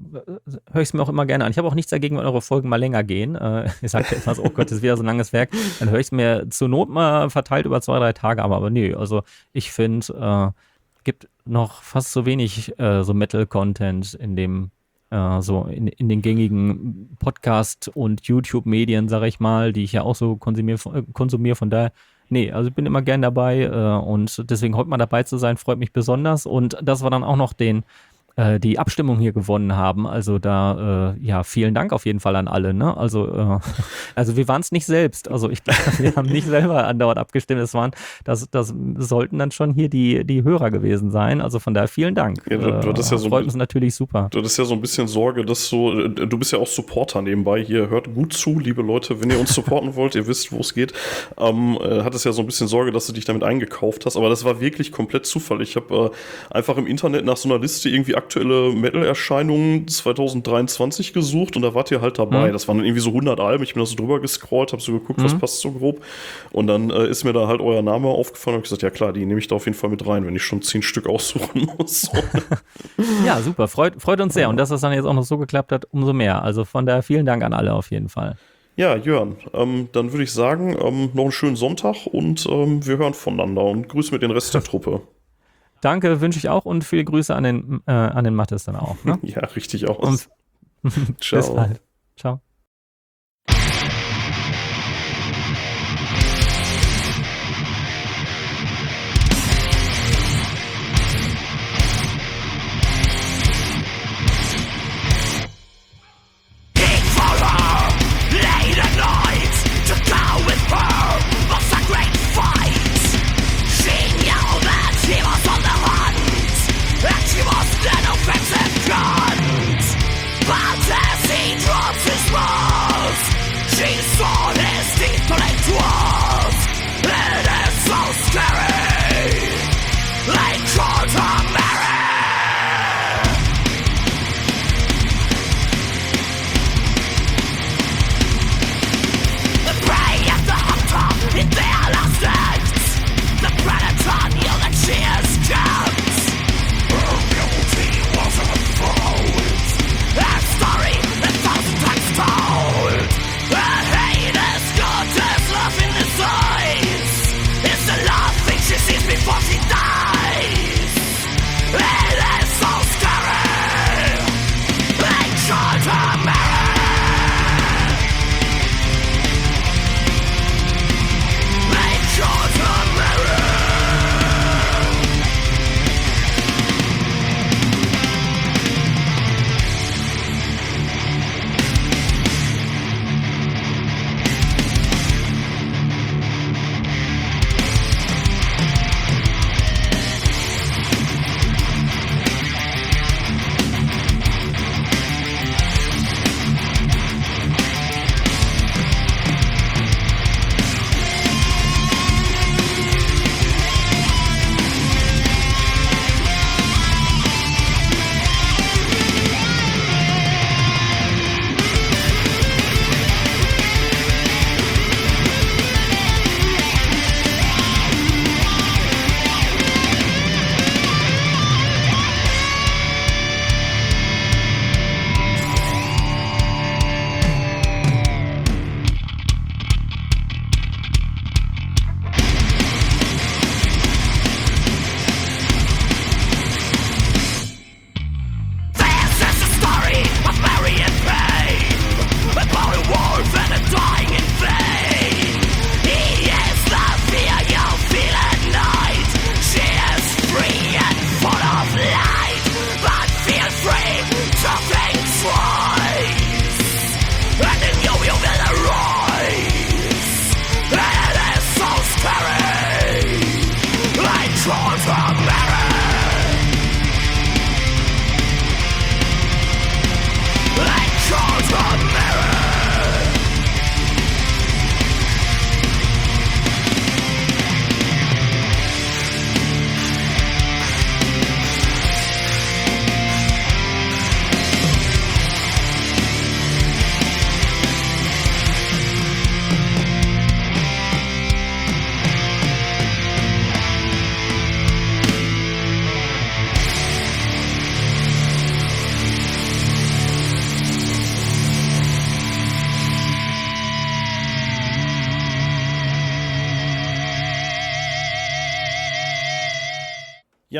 ich es mir auch immer gerne an. Ich habe auch nichts dagegen, wenn eure Folgen mal länger gehen. Äh, ihr sagt ja immer so, oh Gott, das ist wieder so ein langes Werk. Dann höre ich es mir zur Not mal verteilt über zwei, drei Tage. Aber, aber nee, also ich finde, äh, gibt noch fast so wenig äh, so Metal-Content in dem äh, so in, in den gängigen Podcast- und YouTube-Medien, sage ich mal, die ich ja auch so konsumiere, äh, konsumiere. Von daher, nee, also ich bin immer gern dabei äh, und deswegen heute mal dabei zu sein, freut mich besonders. Und dass wir dann auch noch den äh, die Abstimmung hier gewonnen haben. Also da, äh, ja, vielen Dank auf jeden Fall an alle. Ne? Also, äh, also wir waren es nicht selbst. Also ich glaube, wir haben nicht selber andauernd abgestimmt. Das waren, das, das sollten dann schon hier die, die Hörer gewesen sein. Also von daher vielen Dank. Ja, du- du hattest ja so ein freut uns natürlich super. Du hattest ja so ein bisschen Sorge, dass so, äh, du bist ja auch Supporter nebenbei hier. Hört gut zu, liebe Leute, wenn ihr uns supporten wollt, ihr wisst, wo es geht. Ähm, äh, hattest ja so ein bisschen Sorge, dass du dich damit eingekauft hast, aber das war wirklich komplett Zufall. Ich habe äh, einfach im Internet nach so einer Liste irgendwie aktuelle Metal-Erscheinungen 2023 gesucht und da wart ihr halt dabei. Mhm. Das waren dann irgendwie so 100 Alben. Ich bin da so drüber gescrollt, habe so geguckt, was Mhm. passt so grob. Und dann äh, ist mir da halt euer Name aufgefallen und ich gesagt, ja klar, die nehme ich da auf jeden Fall mit rein, wenn ich schon zehn Stück aussuchen muss. Ja, super. Freut, freut uns sehr. Und dass das dann jetzt auch noch so geklappt hat, umso mehr. Also von daher vielen Dank an alle auf jeden Fall. Ja, Jörn, ähm, dann würde ich sagen, ähm, noch einen schönen Sonntag und ähm, wir hören voneinander und grüß mit den Rest der Truppe. Danke, wünsche ich auch und viele Grüße an den, äh, an den Mattes dann auch. Ne? Ja, richtig aus. Und Ciao. bis bald. Ciao.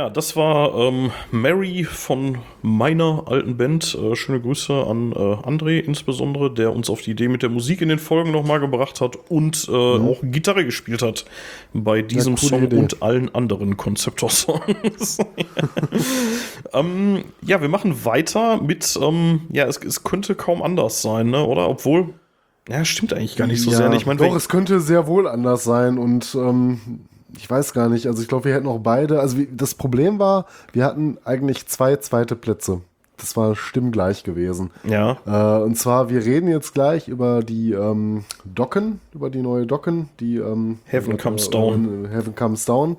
Ja, das war ähm, Mary von meiner alten Band. Äh, schöne Grüße an äh, André insbesondere, der uns auf die Idee mit der Musik in den Folgen nochmal gebracht hat und äh, auch Gitarre gespielt hat bei diesem coole Song Idee. und allen anderen Konzeptor-Songs. ähm, ja, wir machen weiter mit, ähm, ja, es, es könnte kaum anders sein, ne? oder? Obwohl, ja, stimmt eigentlich gar nicht so ja, sehr. Ich meine, doch, es könnte sehr wohl anders sein und ähm, ich weiß gar nicht. Also ich glaube, wir hätten auch beide. Also wie, das Problem war, wir hatten eigentlich zwei zweite Plätze. Das war stimmgleich gewesen. ja, Äh, und zwar, wir reden jetzt gleich über die ähm, Docken, über die neue Docken, die ähm, Heaven Comes äh, Down. Heaven Comes Down.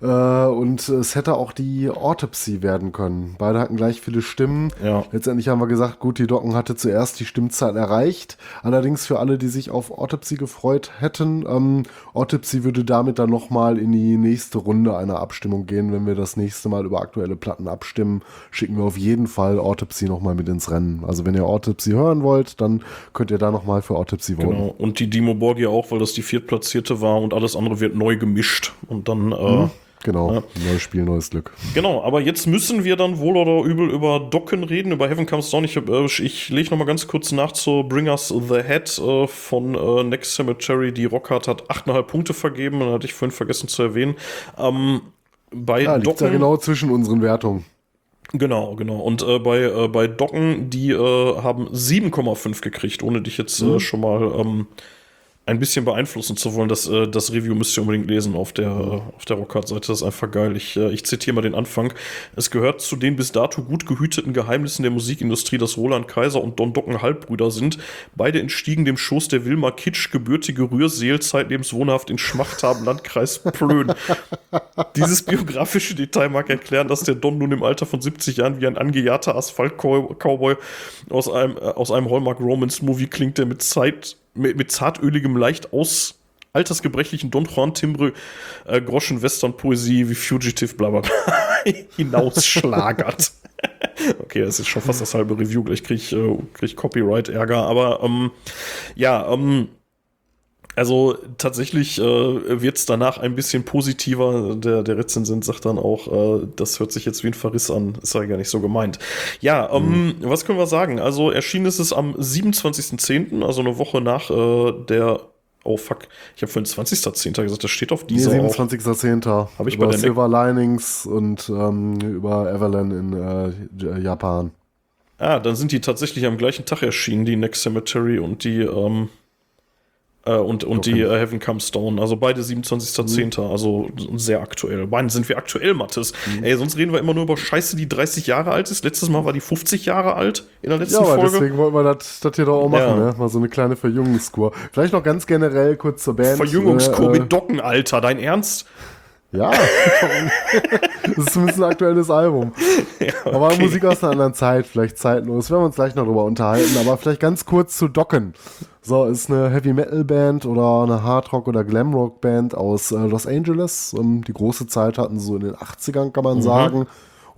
Äh, und es hätte auch die Autopsy werden können. Beide hatten gleich viele Stimmen. Ja. Letztendlich haben wir gesagt, gut, die Docken hatte zuerst die Stimmzahl erreicht. Allerdings für alle, die sich auf Autopsy gefreut hätten, ähm, Autopsy würde damit dann nochmal in die nächste Runde einer Abstimmung gehen. Wenn wir das nächste Mal über aktuelle Platten abstimmen, schicken wir auf jeden Fall Autopsy nochmal mit ins Rennen. Also wenn ihr Autopsy hören wollt, dann könnt ihr da nochmal für Autopsy voten. Genau. Und die Dimo Borgia auch, weil das die viertplatzierte war und alles andere wird neu gemischt. Und dann, äh, Genau, Ja. neues Spiel, neues Glück. genau, aber jetzt müssen wir dann wohl oder übel über Docken reden, über Heaven Comes Down. Ich, äh, ich lege nochmal ganz kurz nach zu Bring Us the Head äh, von äh, Next Cemetery. Die Rockhard hat 8,5 Punkte vergeben, dann hatte ich vorhin vergessen zu erwähnen. Ähm, bei Ja, liegt ja Docken, genau zwischen unseren Wertungen. Genau, genau. Und äh, bei, äh, bei Docken, die äh, haben 7,5 gekriegt, ohne dich jetzt Mhm. äh, schon mal ähm, ein bisschen beeinflussen zu wollen. Das, äh, das Review müsst ihr unbedingt lesen auf der, äh, auf der Rockhard-Seite. Das ist einfach geil. Ich, äh, ich zitiere mal den Anfang. Es gehört zu den bis dato gut gehüteten Geheimnissen der Musikindustrie, dass Roland Kaiser und Don Docken Halbbrüder sind. Beide entstiegen dem Schoß der Wilma Kitsch, gebürtige Rührseel, zeitlebens wohnhaft in Schmachthaben, Landkreis Plön. Dieses biografische Detail mag erklären, dass der Don nun im Alter von 70 Jahren wie ein angejagter Asphalt-Cowboy aus einem, äh, aus einem Hallmark-Romance-Movie klingt, der mit, Zeit, mit, mit zartöligem, leicht aus altersgebrechlichen Don Juan-Timbre äh, Groschen-Western-Poesie wie Fugitive bla bla bla hinausschlagert. okay, das ist schon fast das halbe Review. Gleich kriege ich, äh, krieg ich Copyright-Ärger. Aber ähm, ja, ähm, also tatsächlich äh, wird es danach ein bisschen positiver. Der, der Rezensent sagt dann auch, äh, das hört sich jetzt wie ein Verriss an. Ist ja gar nicht so gemeint. Ja, ähm, was können wir sagen? Also erschienen ist es am 27.10., also eine Woche nach äh, der. Oh fuck, ich habe vorhin 20.10. gesagt, das steht auf Nee, dieser auch. 27.10. Hab ich bei über der Silver Linings und ähm, über Evelyn in äh, Japan. Ah, dann sind die tatsächlich am gleichen Tag erschienen, die Next Cemetery und die, ähm, äh, und, und die äh, Heaven Comes Down. Also beide 27.10., Mhm. also sehr aktuell. Beide sind wir aktuell, Mattes. Mhm. Ey, sonst reden wir immer nur über Scheiße, die 30 Jahre alt ist. Letztes Mal war die 50 Jahre alt in der Ja, letzten aber Folge. deswegen wollten wir das das hier doch auch machen, Ja. ne? Mal so eine kleine Verjüngungskur. Vielleicht noch ganz generell kurz zur Band. Verjüngungskur Äh, mit Docken, Alter. Dein Ernst? Ja, das ist zumindest ein aktuelles Album. Aber Musik aus einer anderen Zeit, vielleicht zeitlos. Werden wir uns gleich noch drüber unterhalten. Aber vielleicht ganz kurz zu Docken. So, ist eine Heavy Metal Band oder eine Hard Rock oder Glam Rock Band aus äh, Los Angeles. Ähm, die große Zeit hatten sie so in den 80ern, kann man sagen.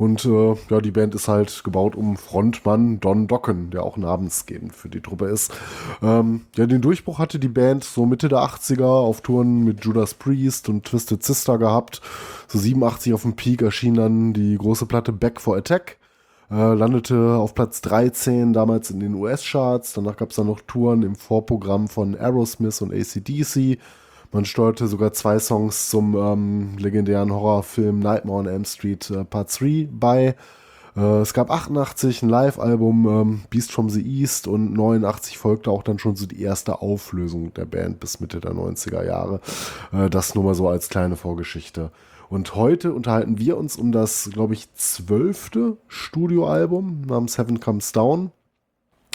Und äh, ja, die Band ist halt gebaut um Frontmann Don Docken, der auch namensgebend für die Truppe ist. Ähm, ja, den Durchbruch hatte die Band so Mitte der 80er auf Touren mit Judas Priest und Twisted Sister gehabt. So 87 auf dem Peak erschien dann die große Platte Back for Attack. Äh, landete auf Platz 13 damals in den US-Charts. Danach gab es dann noch Touren im Vorprogramm von Aerosmith und ACDC. Man steuerte sogar zwei Songs zum ähm, legendären Horrorfilm Nightmare on Elm Street äh, Part 3 bei. Äh, es gab 88 ein Live-Album ähm, Beast from the East und 89 folgte auch dann schon so die erste Auflösung der Band bis Mitte der 90er Jahre. Äh, das nur mal so als kleine Vorgeschichte. Und heute unterhalten wir uns um das, glaube ich, zwölfte Studioalbum namens Heaven Comes Down.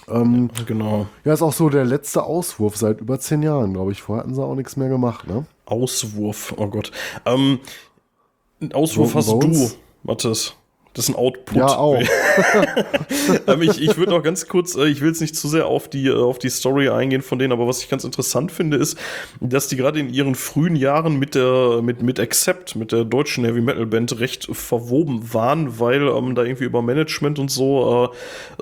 Ähm, Genau. ja, ist auch so der letzte Auswurf seit über zehn Jahren, glaube ich. Vorher hatten sie auch nichts mehr gemacht, ne? Auswurf, oh Gott. Ähm, Auswurf Broken hast Bones? du, Mathis. Das ist ein Output. Ja, auch. ähm, ich ich würde noch ganz kurz, äh, ich will jetzt nicht zu sehr auf die, äh, auf die Story eingehen von denen, aber was ich ganz interessant finde, ist, dass die gerade in ihren frühen Jahren mit der, mit, mit Accept, mit der deutschen Heavy Metal Band recht verwoben waren, weil ähm, da irgendwie über Management und so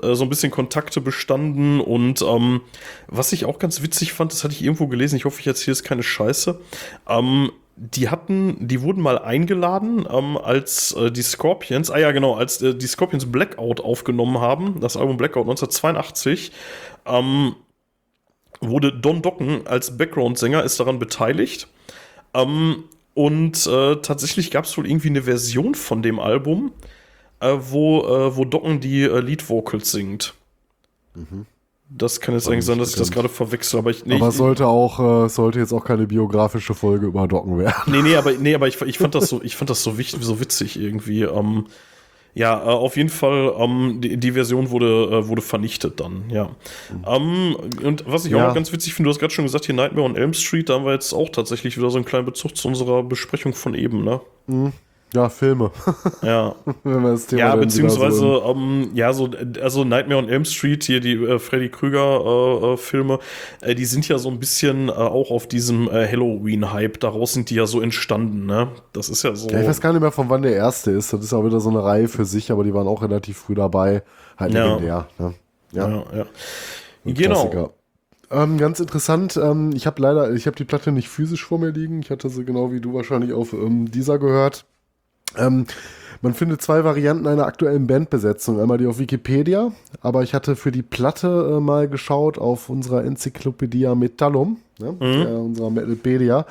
äh, äh, so ein bisschen Kontakte bestanden und ähm, was ich auch ganz witzig fand, das hatte ich irgendwo gelesen, ich hoffe, ich erzähle jetzt keine Scheiße, ähm, die hatten, die wurden mal eingeladen, ähm, als äh, die Scorpions, ah ja genau, als äh, die Scorpions Blackout aufgenommen haben, das Album Blackout 1982, ähm, wurde Don Docken als Background-Sänger ist daran beteiligt. Ähm, und äh, tatsächlich gab es wohl irgendwie eine Version von dem Album, äh, wo, äh, wo Docken die äh, Lead-Vocals singt. Das kann jetzt eigentlich sein, dass ich das gerade verwechsel, aber ich. Nee, aber ich, sollte auch, äh, sollte jetzt auch keine biografische Folge über Docken werden. Nee, nee, aber, nee, aber ich, ich fand das so, ich fand das so wichtig, so witzig irgendwie. Ähm, ja, äh, auf jeden Fall, ähm, die, die Version wurde, äh, wurde vernichtet dann, ja. Ähm, und was ich auch Ja. noch ganz witzig finde, du hast gerade schon gesagt, hier Nightmare on Elm Street, da haben wir jetzt auch tatsächlich wieder so einen kleinen Bezug zu unserer Besprechung von eben, ne? Ja, Filme. Ja. Wenn wir das Thema Ja, beziehungsweise, So ähm, ja, so, also Nightmare on Elm Street, hier die äh, Freddy Krüger äh, äh, Filme, äh, die sind ja so ein bisschen äh, auch auf diesem äh, Halloween-Hype, daraus sind die ja so entstanden, ne? Das ist ja so. ja, ich weiß gar nicht mehr, von wann der erste ist. Das ist auch wieder so eine Reihe für sich, aber die waren auch relativ früh dabei. Halt Ja. legendär. Ne? Ja, ja, ja. Genau. Klassiker. Ähm, ganz interessant, ähm, ich habe leider, ich habe die Platte nicht physisch vor mir liegen. Ich hatte sie genau wie du wahrscheinlich auf ähm, dieser gehört. Ähm, man findet zwei Varianten einer aktuellen Bandbesetzung. Einmal die auf Wikipedia, aber ich hatte für die Platte äh, mal geschaut auf unserer Enzyklopädie Metallum, ne? äh, unserer Metalpedia.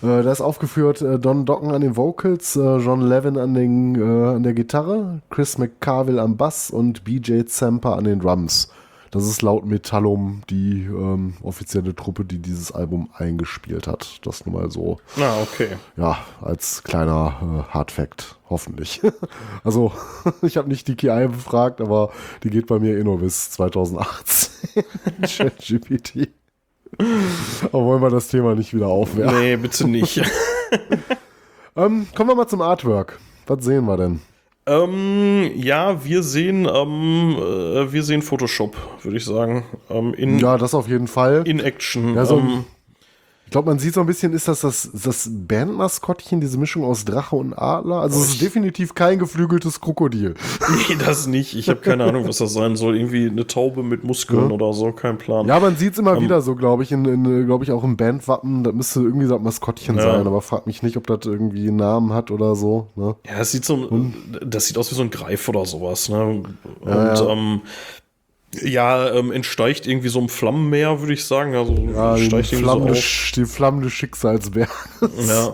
Äh, da ist aufgeführt äh, Don Docken an den Vocals, äh, John Levin an, den, äh, an der Gitarre, Chris McCarville am Bass und BJ Zampa an den Drums. Das ist laut Metallum die ähm, offizielle Truppe, die dieses Album eingespielt hat. Das nur mal so Na, okay. ja, als kleiner äh, Hardfact, hoffentlich. also, ich habe nicht die KI befragt, aber die geht bei mir eh nur bis 2018. ChatGPT. aber wollen wir das Thema nicht wieder aufwerfen? Nee, bitte nicht. Ähm, kommen wir mal zum Artwork. Was sehen wir denn? Ähm, ja, wir sehen, ähm, äh, wir sehen Photoshop, würde ich sagen. Ähm, in, Ja, das auf jeden Fall. in Action. Ja, so ähm, Ich glaube, man sieht so ein bisschen, ist das das, das Bandmaskottchen, diese Mischung aus Drache und Adler? Also, es ist definitiv kein geflügeltes Krokodil. nee, das nicht. Ich habe keine Ahnung, was das sein soll. Irgendwie eine Taube mit Muskeln Ja. oder so, kein Plan. Ja, man sieht es immer Ähm, wieder so, glaube ich, in, in glaube ich, auch im Bandwappen. Das müsste irgendwie so ein Maskottchen Ja. sein, aber frag mich nicht, ob das irgendwie einen Namen hat oder so. Ne? Ja, das sieht so, das sieht aus wie so ein Greif oder sowas, ne? Und ja. ähm, ja, ähm, entsteigt irgendwie so ein Flammenmeer, würde ich sagen. Also Ja, steigt so flammende, auf. Sch- die flammende Schicksalsberg. Ja.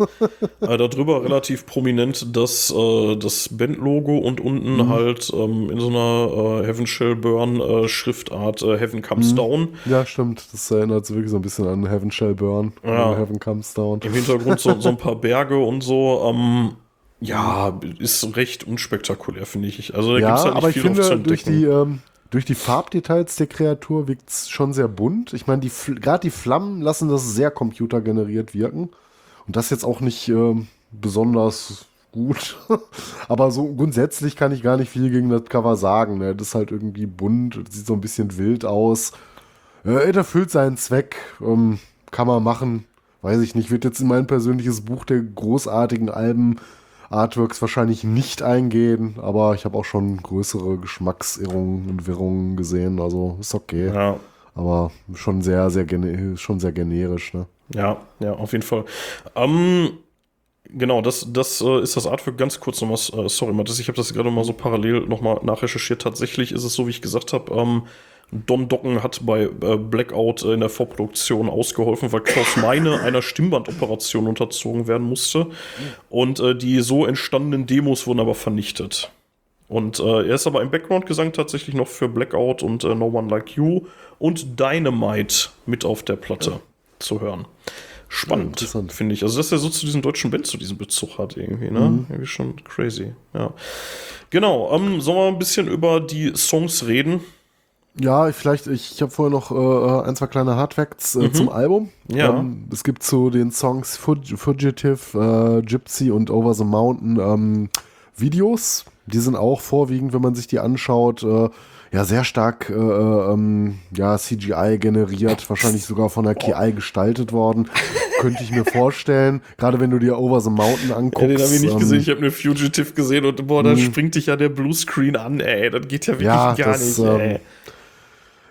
äh, darüber relativ prominent das, äh, das Bandlogo und unten Mhm. halt ähm, in so einer äh, Heaven Shall Burn äh, Schriftart äh, Heaven Comes Mhm. Down. ja, stimmt. Das erinnert sich wirklich so ein bisschen an Heaven Shall Burn. Ja. Heaven Comes Down. Im Hintergrund so, so ein paar Berge und so. Ähm, ja, ist recht unspektakulär, finde ich. Also da Ja, gibt's halt nicht aber ich viel drauf zu finde, durch entdecken. die, ähm, durch die Farbdetails der Kreatur wirkt es schon sehr bunt. Ich meine, gerade die Flammen lassen das sehr computergeneriert wirken. Und das jetzt auch nicht ähm, besonders gut. Aber so grundsätzlich kann ich gar nicht viel gegen das Cover sagen. Ne? Das ist halt irgendwie bunt, sieht so ein bisschen wild aus. Äh, es erfüllt seinen Zweck. Ähm, kann man machen. Weiß ich nicht. Wird jetzt in mein persönliches Buch der großartigen Alben Artworks wahrscheinlich nicht eingehen, aber ich habe auch schon größere Geschmacksirrungen und Wirrungen gesehen, also ist okay. Ja, Aber schon sehr, sehr, schon sehr generisch, ne? ja, ja, auf jeden Fall. Ähm, genau, das, das äh, ist das Artwork. Ganz kurz nochmal, äh, sorry, Mathis, ich habe das gerade mal so parallel nochmal nachrecherchiert. Tatsächlich ist es so, wie ich gesagt habe, ähm, Don Docken hat bei äh, Blackout äh, in der Vorproduktion ausgeholfen, weil Klaus Meine einer Stimmbandoperation unterzogen werden musste. Und äh, die so entstandenen Demos wurden aber vernichtet. Und äh, er ist aber im Background-Gesang tatsächlich noch für Blackout und äh, No One Like You und Dynamite mit auf der Platte zu hören. Ja, Spannend, interessant. finde ich. Also, dass er so zu diesen deutschen Bands so diesen Bezug hat, irgendwie, ne? Irgendwie schon crazy, ja. Genau, ähm, sollen wir ein bisschen über die Songs reden? Ja, ich- vielleicht, ich, ich habe vorher noch äh, ein, zwei kleine Hardfacts äh, zum Album. Ja. Ähm, es gibt zu den Songs Fug Fugitive, äh, Gypsy und Over the Mountain ähm, Videos. Die sind auch vorwiegend, wenn man sich die anschaut, äh, ja, sehr stark äh, ähm, ja, CGI generiert, wahrscheinlich sogar von der KI gestaltet worden. Könnte ich mir vorstellen. Gerade wenn du dir Over the Mountain anguckst. Ja, den habe ich nicht ähm, gesehen. Ich habe eine Fugitive gesehen und boah, da springt dich ja der Bluescreen an, ey. Das geht ja wirklich Ja, gar das, nicht, ähm, ey.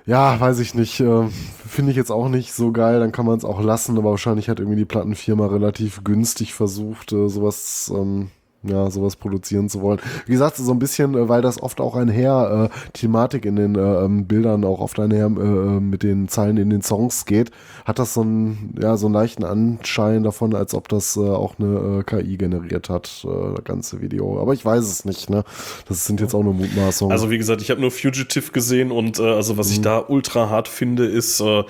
Ja, weiß ich nicht. Äh, Finde ich jetzt auch nicht so geil. Dann kann man es auch lassen, aber wahrscheinlich hat irgendwie die Plattenfirma relativ günstig versucht, äh, sowas ähm, ja, sowas produzieren zu wollen. Wie gesagt, so ein bisschen, äh, weil das oft auch einher, äh, Thematik in den äh, ähm, Bildern auch oft einher äh, äh, mit den Zeilen in den Songs geht, hat das so einen, ja, so einen leichten Anschein davon, als ob das äh, auch eine äh, KI generiert hat, äh, das ganze Video. Aber ich weiß es nicht, ne? Das sind jetzt auch nur Mutmaßungen. Also wie gesagt, ich habe nur Fugitive gesehen und äh, also was Mhm. ich da ultra hart finde, ist, äh,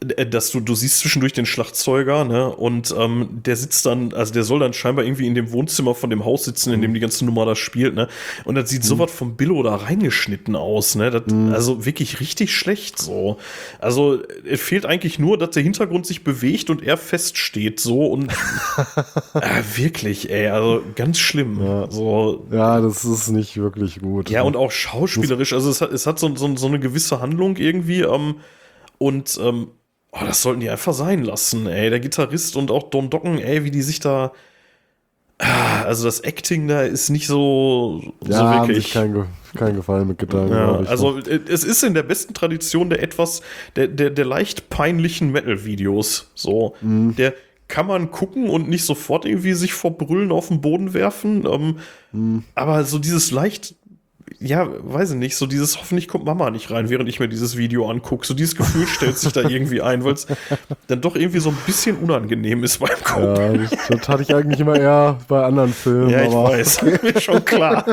dass du, du siehst zwischendurch den Schlagzeuger, ne? Und ähm, der sitzt dann, also der soll dann scheinbar irgendwie in dem Wohnzimmer von dem Haus sitzen, in dem die ganze Nummer da spielt, ne? Und das sieht sowas vom Billo da reingeschnitten aus, ne? Das, Also wirklich richtig schlecht so. Also es fehlt eigentlich nur, dass der Hintergrund sich bewegt und er feststeht so und äh, wirklich, ey, also ganz schlimm. So, ja, das ist nicht wirklich gut. ja, und auch schauspielerisch, also es hat, es hat so, so, so eine gewisse Handlung irgendwie, ähm, und ähm, oh, das sollten die einfach sein lassen, ey. Der Gitarrist und auch Don Docken, ey, wie die sich da. Ah, Also das Acting da ist nicht so, ja, so haben sich wirklich. kein, kein Gefallen mitgetan. Ja, glaub ich, also es ist in der besten Tradition der etwas, der, der, der leicht peinlichen Metal-Videos. So, Mhm. der kann man gucken und nicht sofort irgendwie sich vor Brüllen auf den Boden werfen. Ähm, Mhm. Aber so dieses leicht, ja, weiß ich nicht, so dieses hoffentlich kommt Mama nicht rein, während ich mir dieses Video angucke. So dieses Gefühl stellt sich da irgendwie ein, weil es dann doch irgendwie so ein bisschen unangenehm ist beim Gucken. Ja, das, das hatte ich eigentlich immer eher bei anderen Filmen. Ja, ich aber weiß, mir schon klar.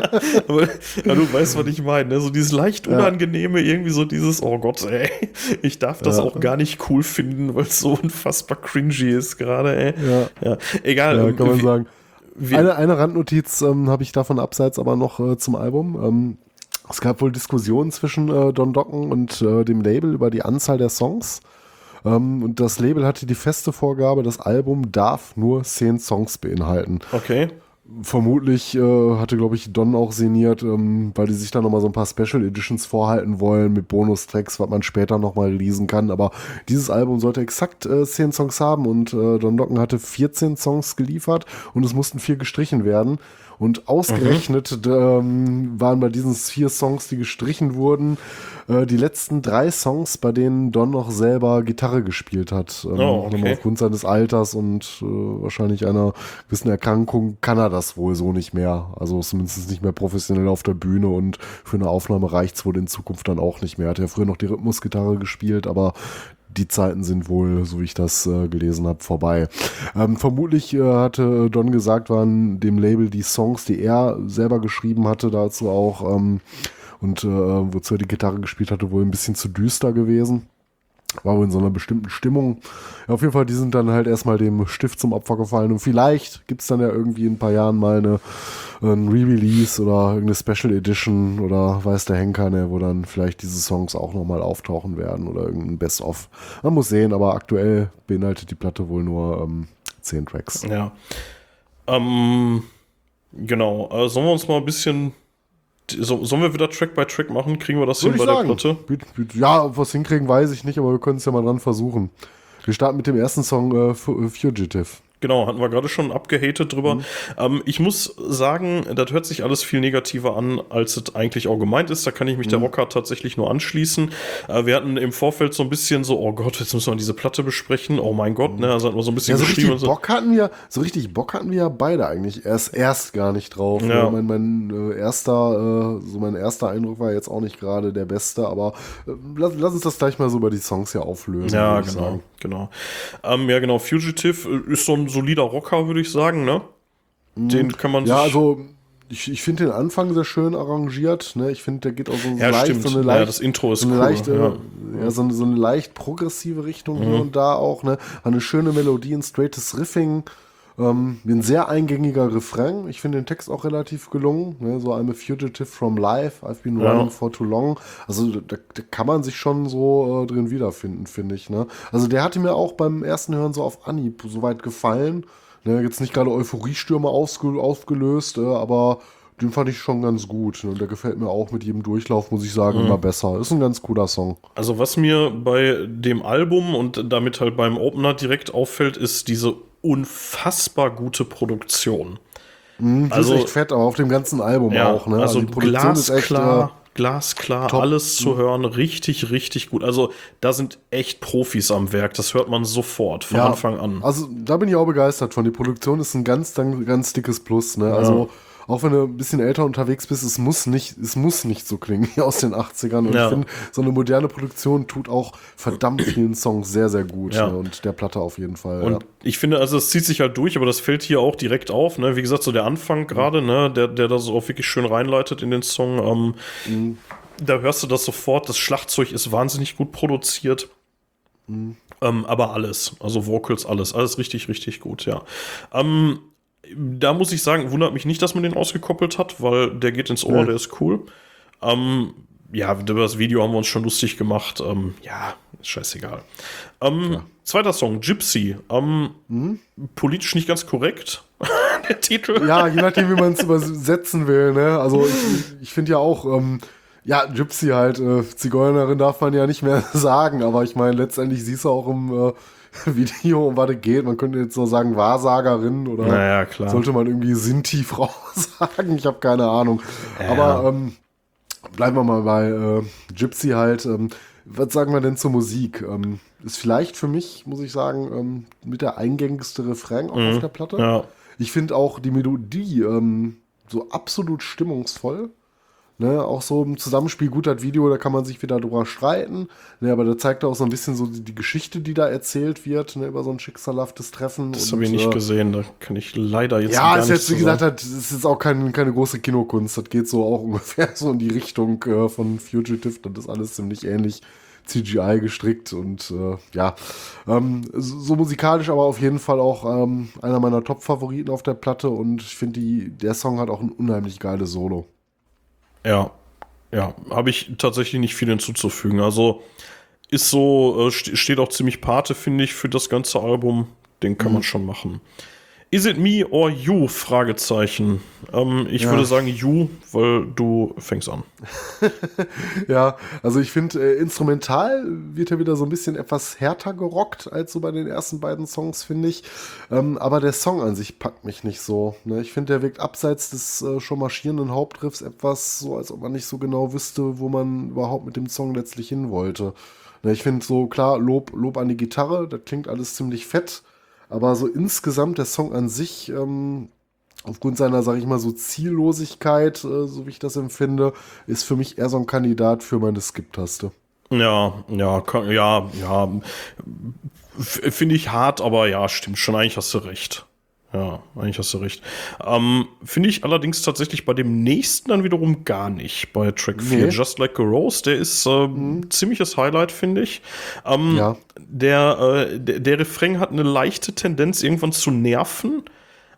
Aber ja, du weißt, was ich meine. Ne? So dieses leicht unangenehme, irgendwie so dieses, oh Gott, ey, ich darf das Ja. auch gar nicht cool finden, weil es so unfassbar cringy ist gerade, ey. Ja. Ja, egal. Ja, kann man sagen. Wie- Eine, eine Randnotiz ähm, habe ich davon abseits aber noch äh, zum Album. Ähm, es gab wohl Diskussionen zwischen äh, Don Docken und äh, dem Label über die Anzahl der Songs. Ähm, und das Label hatte die feste Vorgabe, das Album darf nur zehn Songs beinhalten. Okay. Vermutlich äh, hatte, glaube ich, Don auch sinniert, ähm, weil die sich da nochmal so ein paar Special Editions vorhalten wollen mit Bonustracks, was man später nochmal releasen kann. Aber dieses Album sollte exakt äh, 10 Songs haben und äh, Don Docken hatte 14 Songs geliefert und es mussten vier gestrichen werden. Und ausgerechnet ähm, waren bei diesen vier Songs, die gestrichen wurden, äh, die letzten drei Songs, bei denen Don noch selber Gitarre gespielt hat. Ähm, Oh, okay. Aufgrund seines Alters und äh, wahrscheinlich einer gewissen Erkrankung kann er das wohl so nicht mehr. Also zumindest nicht mehr professionell auf der Bühne und für eine Aufnahme reicht's wohl in Zukunft dann auch nicht mehr. Er hat ja früher noch die Rhythmusgitarre gespielt, aber die Zeiten sind wohl, so wie ich das äh, gelesen habe, vorbei. Ähm, vermutlich äh, hatte Don gesagt, waren dem Label die Songs, die er selber geschrieben hatte, dazu auch ähm, und äh, wozu er die Gitarre gespielt hatte, wohl ein bisschen zu düster gewesen. War wohl in so einer bestimmten Stimmung. Ja, auf jeden Fall, die sind dann halt erstmal dem Stift zum Opfer gefallen. Und vielleicht gibt's dann ja irgendwie in ein paar Jahren mal eine, ein Re-Release oder irgendeine Special Edition oder weiß der Henker, ne, wo dann vielleicht diese Songs auch nochmal auftauchen werden oder irgendein Best-of. Man muss sehen, aber aktuell beinhaltet die Platte wohl nur ähm, 10 Tracks. Ja. Ähm, genau. Äh, sollen wir uns mal ein bisschen. So, sollen wir wieder Track by Track machen? Kriegen wir das hin Würde bei ich der sagen. Platte? Biet- biet- Ja, ob wir es hinkriegen, weiß ich nicht, aber wir können es ja mal dran versuchen. Wir starten mit dem ersten Song äh, Fu- Fugitive. Genau, hatten wir gerade schon abgehatet drüber. Mhm. Ähm, ich muss sagen, das hört sich alles viel negativer an, als es eigentlich auch gemeint ist. Da kann ich mich Mhm. der Rocker tatsächlich nur anschließen. Äh, wir hatten im Vorfeld so ein bisschen so, oh Gott, jetzt müssen wir diese Platte besprechen. Oh mein Gott, ne? Also hatten wir so ein bisschen Mhm. Ja, so geschrieben richtig und so. Bock hatten wir, so richtig Bock hatten wir ja beide eigentlich erst erst gar nicht drauf. Ja. Äh, Mein, mein äh, erster, äh, so mein erster Eindruck war jetzt auch nicht gerade der beste, aber äh, lass, lass uns das gleich mal so über die Songs hier auflösen. Ja, genau, genau. Ähm, ja, genau. Fugitive äh, ist so ein solider Rocker, würde ich sagen, ne? Den kann man Mhm. Ja, also ich, ich finde den Anfang sehr schön arrangiert. Ne? Ich finde, der geht auch so, Ja, leicht, stimmt. so eine Ja, leicht, das Intro ist so eine cool, leicht, ja. ja. so, eine, so eine leicht progressive Richtung hier und da auch. Ne? Eine schöne Melodie, ein straightes Riffing. Ähm, ein sehr eingängiger Refrain. Ich finde den Text auch relativ gelungen. Ne? So I'm a fugitive from life. I've been Ja. running for too long. Also da, da kann man sich schon so äh, drin wiederfinden, finde ich. Ne? Also der hatte mir auch beim ersten Hören so auf Anhieb soweit gefallen. Ne? Jetzt nicht gerade Euphoriestürme aufgelöst, äh, aber den fand ich schon ganz gut. Ne? Und der gefällt mir auch mit jedem Durchlauf, muss ich sagen, Mhm. immer besser. Ist ein ganz cooler Song. Also was mir bei dem Album und damit halt beim Opener direkt auffällt, ist diese unfassbar gute Produktion. Die Also- ist echt fett, aber auf dem ganzen Album Ja, auch. Ne? also die Produktion ist echt. Äh, glasklar, glasklar, Top. alles zu hören, richtig, richtig gut. Also da sind echt Profis am Werk, das hört man sofort von Anfang an. Also da bin ich auch begeistert von. Die Produktion ist ein ganz, ganz, dickes Plus. Ne? Also auch wenn du ein bisschen älter unterwegs bist, es muss nicht, es muss nicht so klingen wie aus den 80ern. Und Ja. ich finde, so eine moderne Produktion tut auch verdammt vielen Songs sehr, sehr gut. Ja. Ne? Und der Platte auf jeden Fall. Und ja. ich finde, also es zieht sich halt durch, aber das fällt hier auch direkt auf. Ne? Wie gesagt, so der Anfang gerade, ne? der, der da so auch wirklich schön reinleitet in den Song. Ähm, Mhm. Da hörst du das sofort. Das Schlagzeug ist wahnsinnig gut produziert. Mhm. Ähm, aber alles, also Vocals, alles, alles richtig, richtig gut, ja. Ähm, da muss ich sagen, wundert mich nicht, dass man den ausgekoppelt hat, weil der geht ins Ohr, Ja. der ist cool. Ähm, ja, über das Video haben wir uns schon lustig gemacht. Ähm, ja, ist scheißegal. Ähm, Zweiter Song, Gypsy. Ähm, Politisch nicht ganz korrekt, der Titel. Ja, je nachdem, wie man es übersetzen will. Ne? Also ich, ich finde ja auch, ähm, ja, Gypsy halt, äh, Zigeunerin darf man ja nicht mehr sagen, aber ich meine, letztendlich siehst du auch im äh, Video, um was es geht. Man könnte jetzt so sagen Wahrsagerin oder Naja, klar. sollte man irgendwie Sinti-Frau sagen. Ich habe keine Ahnung. Aber ähm, bleiben wir mal bei äh, Gypsy halt. Ähm, was sagen wir denn zur Musik? Ähm, ist vielleicht für mich, muss ich sagen, ähm, mit der eingängigste Refrain auch auf der Platte. Ja. Ich finde auch die Melodie ähm, so absolut stimmungsvoll. Ne, auch so im Zusammenspiel gut das Video, da kann man sich wieder drüber streiten. Ne, aber da zeigt auch so ein bisschen so die, die Geschichte, die da erzählt wird, ne, über so ein schicksalhaftes Treffen. Das habe ich nicht äh, gesehen, da kann ich leider jetzt Ja, gar ist nichts jetzt, wie gesagt, das ist jetzt auch kein, keine große Kinokunst. Das geht so auch ungefähr so in die Richtung äh, von Fugitive. Das ist alles ziemlich ähnlich. CGI gestrickt und äh, ja, ähm, so, so musikalisch, aber auf jeden Fall auch ähm, einer meiner Top-Favoriten auf der Platte und ich finde, der Song hat auch ein unheimlich geiles Solo. Ja, ja, habe ich tatsächlich nicht viel hinzuzufügen. Also ist so, äh, st steht auch ziemlich Pate, finde ich, für das ganze Album. Den kann man schon machen. Is it me or you? Fragezeichen. Ähm, ich Ja. würde sagen you, weil du fängst an. Ja, also ich finde, äh, instrumental wird er wieder so ein bisschen etwas härter gerockt als so bei den ersten beiden Songs, finde ich. Ähm, aber der Song an sich packt mich nicht so. Ne? Ich finde, der wirkt abseits des äh, schon marschierenden Hauptriffs etwas so, als ob man nicht so genau wüsste, wo man überhaupt mit dem Song letztlich hin wollte. Ne, ich finde so, klar, Lob, Lob an die Gitarre, das klingt alles ziemlich fett. Aber so insgesamt der Song an sich, ähm, aufgrund seiner, sag ich mal, so Ziellosigkeit, äh, so wie ich das empfinde, ist für mich eher so ein Kandidat für meine Skip-Taste. Ja, ja, ja, ja. Finde ich hart, aber ja, stimmt schon. Eigentlich hast du recht. Ja, eigentlich hast du recht. Ähm, Finde ich allerdings tatsächlich bei dem nächsten dann wiederum gar nicht. Bei Track 4, Nee. Just Like a Rose, der ist äh, ziemliches Highlight, finde ich. Ähm, Ja. der, äh, der, der Refrain hat eine leichte Tendenz, irgendwann zu nerven.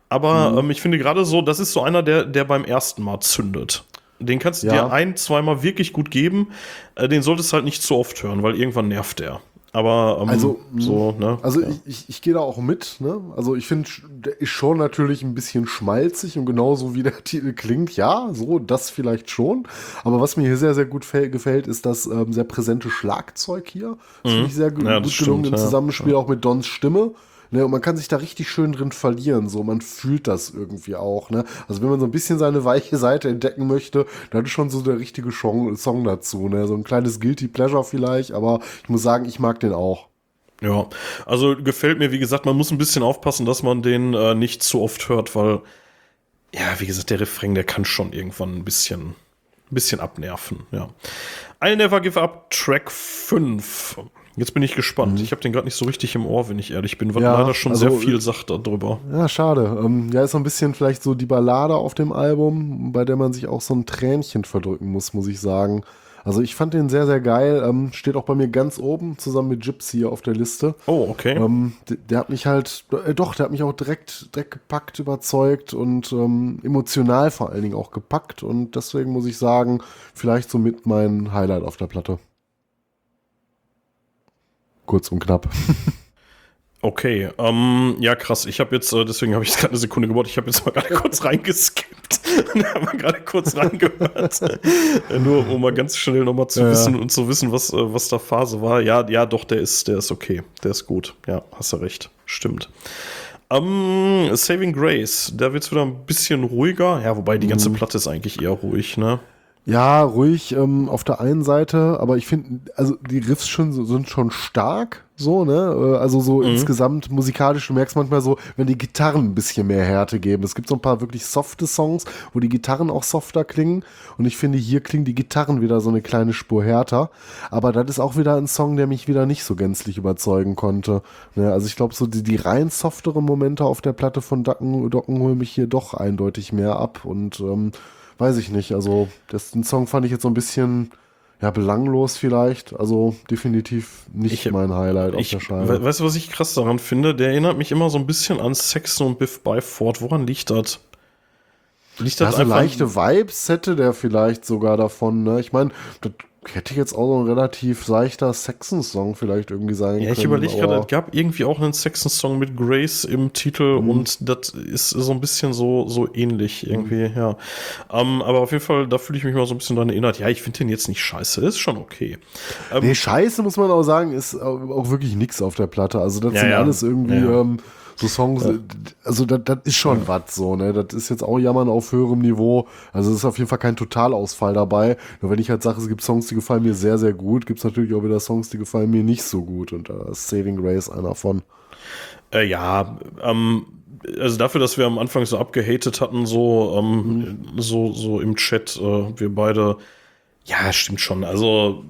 Aber ähm, ich finde gerade so, das ist so einer, der, der beim ersten Mal zündet. Den kannst du Ja. dir ein, zweimal wirklich gut geben. Äh, den solltest du halt nicht zu oft hören, weil irgendwann nervt der. Aber ähm, Also, so, ne? Also ja. ich, ich, ich gehe da auch mit, ne? Also ich finde, der ist schon natürlich ein bisschen schmalzig und genauso wie der Titel klingt, ja, so, das vielleicht schon. Aber was mir hier sehr, sehr gut fäll- gefällt, ist das ähm, sehr präsente Schlagzeug hier. Das finde ich sehr gut, Mhm. Ja, gut gelungen stimmt, im ja. Zusammenspiel auch mit Dons Stimme. Ne, und man kann sich da richtig schön drin verlieren, so man fühlt das irgendwie auch. Ne? Also wenn man so ein bisschen seine weiche Seite entdecken möchte, dann ist schon so der richtige Song, Song dazu. Ne? So ein kleines Guilty Pleasure vielleicht, aber ich muss sagen, ich mag den auch. Ja, also gefällt mir, wie gesagt, man muss ein bisschen aufpassen, dass man den äh, nicht zu oft hört, weil, ja, wie gesagt, der Refrain, der kann schon irgendwann ein bisschen, ein bisschen abnerven, ja. I'll Never Give Up, Track 5. Jetzt bin ich gespannt. Ich habe den gerade nicht so richtig im Ohr, wenn ich ehrlich bin, weil Mhm. Ja, leider schon also, sehr viel sagt darüber. Ja, schade. Ähm, ja, ist so ein bisschen vielleicht so die Ballade auf dem Album, bei der man sich auch so ein Tränchen verdrücken muss, muss ich sagen. Also ich fand den sehr, sehr geil. Ähm, steht auch bei mir ganz oben, zusammen mit Gypsy auf der Liste. Oh, okay. Ähm, der, der hat mich halt, äh, doch, der hat mich auch direkt, direkt gepackt, überzeugt und ähm, emotional vor allen Dingen auch gepackt. Und deswegen muss ich sagen, vielleicht somit mein Highlight auf der Platte. Kurz und knapp. Okay, ähm, ja krass. Ich habe jetzt, äh, deswegen habe ich es gerade eine Sekunde gebaut. Ich habe jetzt mal gerade kurz reingeskippt und habe mal gerade kurz reingehört. Nur um mal ganz schnell nochmal zu Ja. wissen und zu wissen, was, äh, was da Phase war. Ja, ja, doch, der ist, der ist okay. Der ist gut. Ja, hast du recht. Stimmt. Ähm, Saving Grace, da wird es wieder ein bisschen ruhiger. Ja, wobei die ganze Platte ist eigentlich eher ruhig, ne? Ja, ruhig ähm, auf der einen Seite, aber ich finde, also die Riffs schon, sind schon stark, so, ne? Äh, Also so Mhm. insgesamt musikalisch, du merkst manchmal so, wenn die Gitarren ein bisschen mehr Härte geben. Es gibt so ein paar wirklich softe Songs, wo die Gitarren auch softer klingen. Und ich finde, hier klingen die Gitarren wieder so eine kleine Spur härter. Aber das ist auch wieder ein Song, der mich wieder nicht so gänzlich überzeugen konnte. Ne? Also ich glaube, so die, die rein softeren Momente auf der Platte von Docken, Docken holen mich hier doch eindeutig mehr ab. Und ähm, weiß ich nicht. Also das, den Song fand ich jetzt so ein bisschen ja, belanglos vielleicht. Also definitiv nicht Ich- mein Highlight auf Ich, der we Scheibe. weißt du, was ich krass daran finde? Der erinnert mich immer so ein bisschen an Saxon und Biff Byford. Woran liegt das? Liegt das so leichte Vibes hätte der vielleicht sogar davon. Ne? Ich meine, das hätte jetzt auch so ein relativ seichter Saxon-Song vielleicht irgendwie sein Ja, ich können. überlege gerade, es gab irgendwie auch einen Saxon-Song mit Grace im Titel Mhm. und das ist so ein bisschen so, so ähnlich irgendwie, ja. Ähm, aber auf jeden Fall, da fühle ich mich mal so ein bisschen daran erinnert. Ja, ich finde den jetzt nicht scheiße, ist schon okay. Ähm, Nee, scheiße muss man auch sagen, ist auch wirklich nix auf der Platte. Also das Ja, sind ja. alles irgendwie ja. Ähm, so Songs, äh, also das, das ist schon was so, ne? Das ist jetzt auch Jammern auf höherem Niveau. Also es ist auf jeden Fall kein Totalausfall dabei. Nur wenn ich halt sage, es gibt Songs, die gefallen mir sehr, sehr gut, gibt es natürlich auch wieder Songs, die gefallen mir nicht so gut. Und da ist Saving Grace einer von. Äh, ja, ähm, also dafür, dass wir am Anfang so abgehatet hatten, so, ähm, so, so im Chat, äh, wir beide, ja, stimmt schon. Also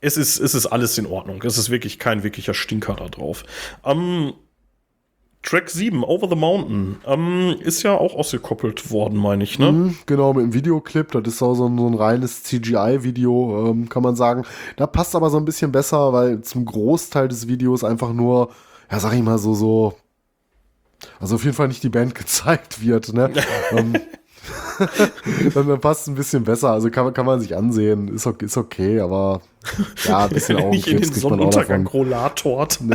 es ist, es ist alles in Ordnung. Es ist wirklich kein wirklicher Stinker da drauf. Ähm, Track 7, Over the Mountain, ähm, ist ja auch ausgekoppelt worden, meine ich, ne? Mhm, genau, mit dem Videoclip. Das ist auch so ein, so ein reines CGI-Video, ähm, kann man sagen. Da passt aber so ein bisschen besser, weil zum Großteil des Videos einfach nur, ja, sag ich mal so, so. Also auf jeden Fall nicht die Band gezeigt wird, ne? ähm, dann, dann passt es ein bisschen besser. Also kann, man- kann man sich ansehen. Ist okay, ist okay aber ja, ein bisschen Nicht in Augenkrebs den kriegt man auch davon.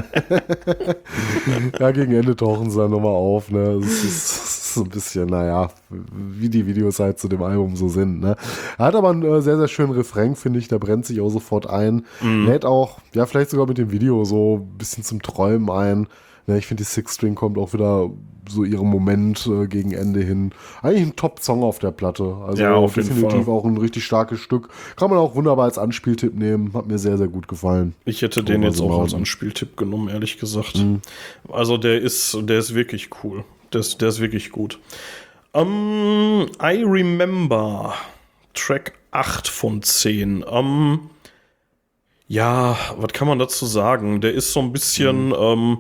Ja, gegen Ende tauchen sie dann nochmal auf, ne? Das ist, so ein bisschen, naja, wie die Videos halt zu dem Album so sind, ne? Er hat aber einen äh, sehr, sehr schönen Refrain, finde ich, der brennt sich auch sofort ein. Lädt auch, ja, vielleicht sogar mit dem Video so ein bisschen zum Träumen ein. Ne, ich finde, die Six String kommt auch wieder so ihrem Moment äh, gegen Ende hin. Eigentlich ein Top-Song auf der Platte. Also Ja, auf jeden definitiv Fall. auch ein richtig starkes Stück. Kann man auch wunderbar als Anspieltipp nehmen. Hat mir sehr, sehr gut gefallen. Ich hätte den jetzt the auch als. Anspieltipp genommen, ehrlich gesagt. Also der ist, der ist wirklich cool. Der ist, der ist wirklich gut. Ähm, I Remember, Track 8 von 10. Ähm, ja, was kann man dazu sagen? Der ist so ein bisschen, ähm,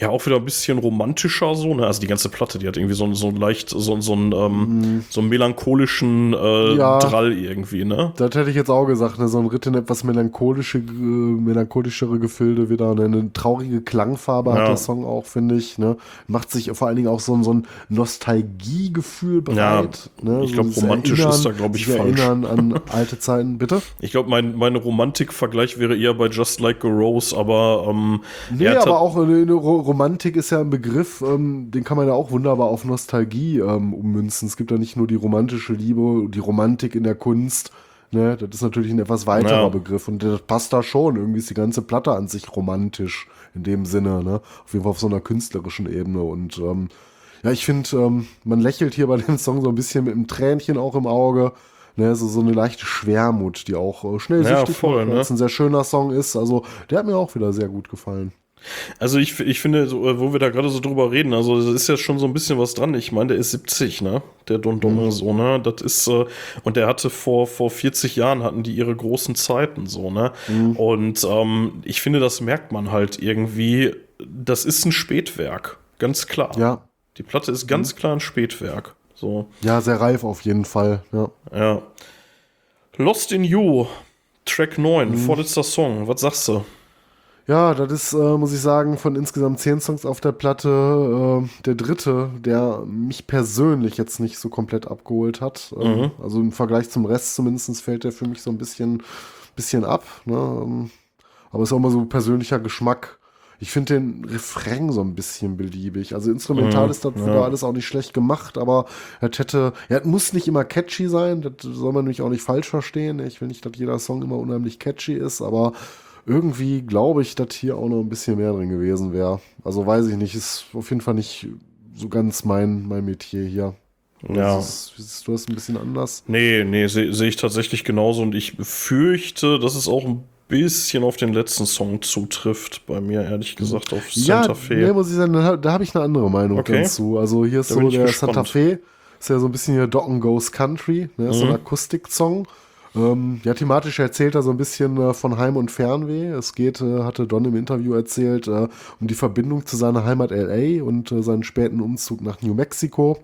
ja, auch wieder ein bisschen romantischer so, ne? Also die ganze Platte, die hat irgendwie so, so ein leicht, so, so, einen, ähm, so einen melancholischen äh, Ja. Drall irgendwie, ne? Das hätte ich jetzt auch gesagt, ne? so ein Ritt in etwas melancholische, äh, melancholischere Gefilde wieder. Ne? Eine traurige Klangfarbe Ja. hat der Song auch, finde ich. Ne? Macht sich vor allen Dingen auch so, ein- so ein Nostalgiegefühl bereit. ne? ich glaub, dieses romantisch Erinnern, ist da, glaub ich, falsch. Erinnern an alte Zeiten, bitte? Ich glaube, mein, mein Romantik-Vergleich wäre eher bei Just Like a Rose, aber ähm, Nee, er aber auch eine, eine Ro- Romantik ist ja ein Begriff, ähm, den kann man ja auch wunderbar auf Nostalgie ähm, ummünzen. Es gibt ja nicht nur die romantische Liebe, die Romantik in der Kunst. Ne? Das ist natürlich ein etwas weiterer Ja. Begriff und das passt da schon. Irgendwie ist die ganze Platte an sich romantisch in dem Sinne. Ne? Auf jeden Fall auf so einer künstlerischen Ebene. Und ähm, ja, ich finde, ähm, man lächelt hier bei dem Song so ein bisschen mit einem Tränchen auch im Auge. Ne, so, so eine leichte Schwermut, die auch äh, schnell Ja, süchtig voll, macht, ne? es ein sehr schöner Song ist. Also der hat mir auch wieder sehr gut gefallen. Also ich, ich finde, so, äh, wo wir da gerade so drüber reden, also da ist ja schon so ein bisschen was dran. Ich meine, der ist 70, ne? Der Don Don so, ne? Das ist, äh, und der hatte vor, vor 40 Jahren hatten die ihre großen Zeiten, so, ne? Und ähm, ich finde, das merkt man halt irgendwie. Das ist ein Spätwerk, ganz klar. Ja, Die Platte ist ganz klar ein Spätwerk. So. Ja, sehr reif auf jeden Fall. Ja. Ja. Lost in You, Track 9, vorletzter Song. Was sagst du? Ja, das ist, äh, muss ich sagen, von insgesamt zehn Songs auf der Platte äh, der dritte, der mich persönlich jetzt nicht so komplett abgeholt hat. Ähm, Also im Vergleich zum Rest zumindest fällt der für mich so ein bisschen, bisschen ab. Ne? Ähm, Aber ist auch immer so persönlicher Geschmack. Ich finde den Refrain so ein bisschen beliebig. Also instrumental Mhm, ist das ja. alles auch nicht schlecht gemacht, aber es hätte, es muss nicht immer catchy sein. Das soll man nämlich auch nicht falsch verstehen. Ich will nicht, dass jeder Song immer unheimlich catchy ist, aber irgendwie glaube ich, dass hier auch noch ein bisschen mehr drin gewesen wäre. Also weiß ich nicht, ist auf jeden Fall nicht so ganz mein, mein Metier hier. Ja. Ist, du das ein bisschen anders? Nee, nee, sehe seh ich tatsächlich genauso und ich fürchte, dass es auch ein bisschen auf den letzten Song zutrifft, bei mir ehrlich gesagt, auf Santa ja, Fe. Nee, muss ich sagen, da, da habe ich eine andere Meinung Okay. dazu. Also hier ist Da so der gespannt. Santa Fe, ist ja so ein bisschen hier Docken Goes Country, ne, ist so Mhm. ein Akustik-Song. Ähm, ja, thematisch erzählt er so ein bisschen äh, von Heim- und Fernweh. Es geht, äh, hatte Don im Interview erzählt, äh, um die Verbindung zu seiner Heimat LA und äh, seinen späten Umzug nach New Mexico.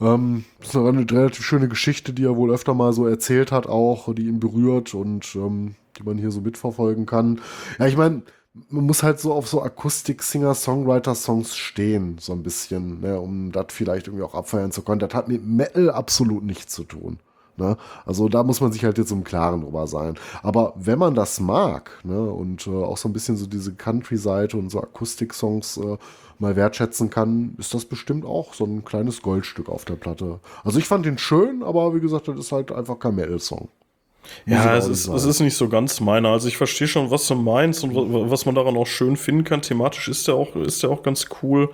Ähm, das ist eine relativ schöne Geschichte, die er wohl öfter mal so erzählt hat, auch, die ihn berührt und ähm, die man hier so mitverfolgen kann. Ja, ich meine, man muss halt so auf so Akustik-Singer-Songwriter-Songs stehen, so ein bisschen, ne, um das vielleicht irgendwie auch abfeiern zu können. Das hat mit Metal absolut nichts zu tun. Ne? Also da muss man sich halt jetzt im Klaren drüber sein. Aber wenn man das mag ne, und äh, auch so ein bisschen so diese Country-Seite und so Akustik-Songs äh, mal wertschätzen kann, ist das bestimmt auch so ein kleines Goldstück auf der Platte. Also ich fand den schön, aber wie gesagt, das ist halt einfach kein Metal-Song. Ja, es ist, nicht es ist nicht so ganz meiner. Also ich verstehe schon, was du meinst und wa- was man daran auch schön finden kann. Thematisch ist der auch, ist der auch ganz cool.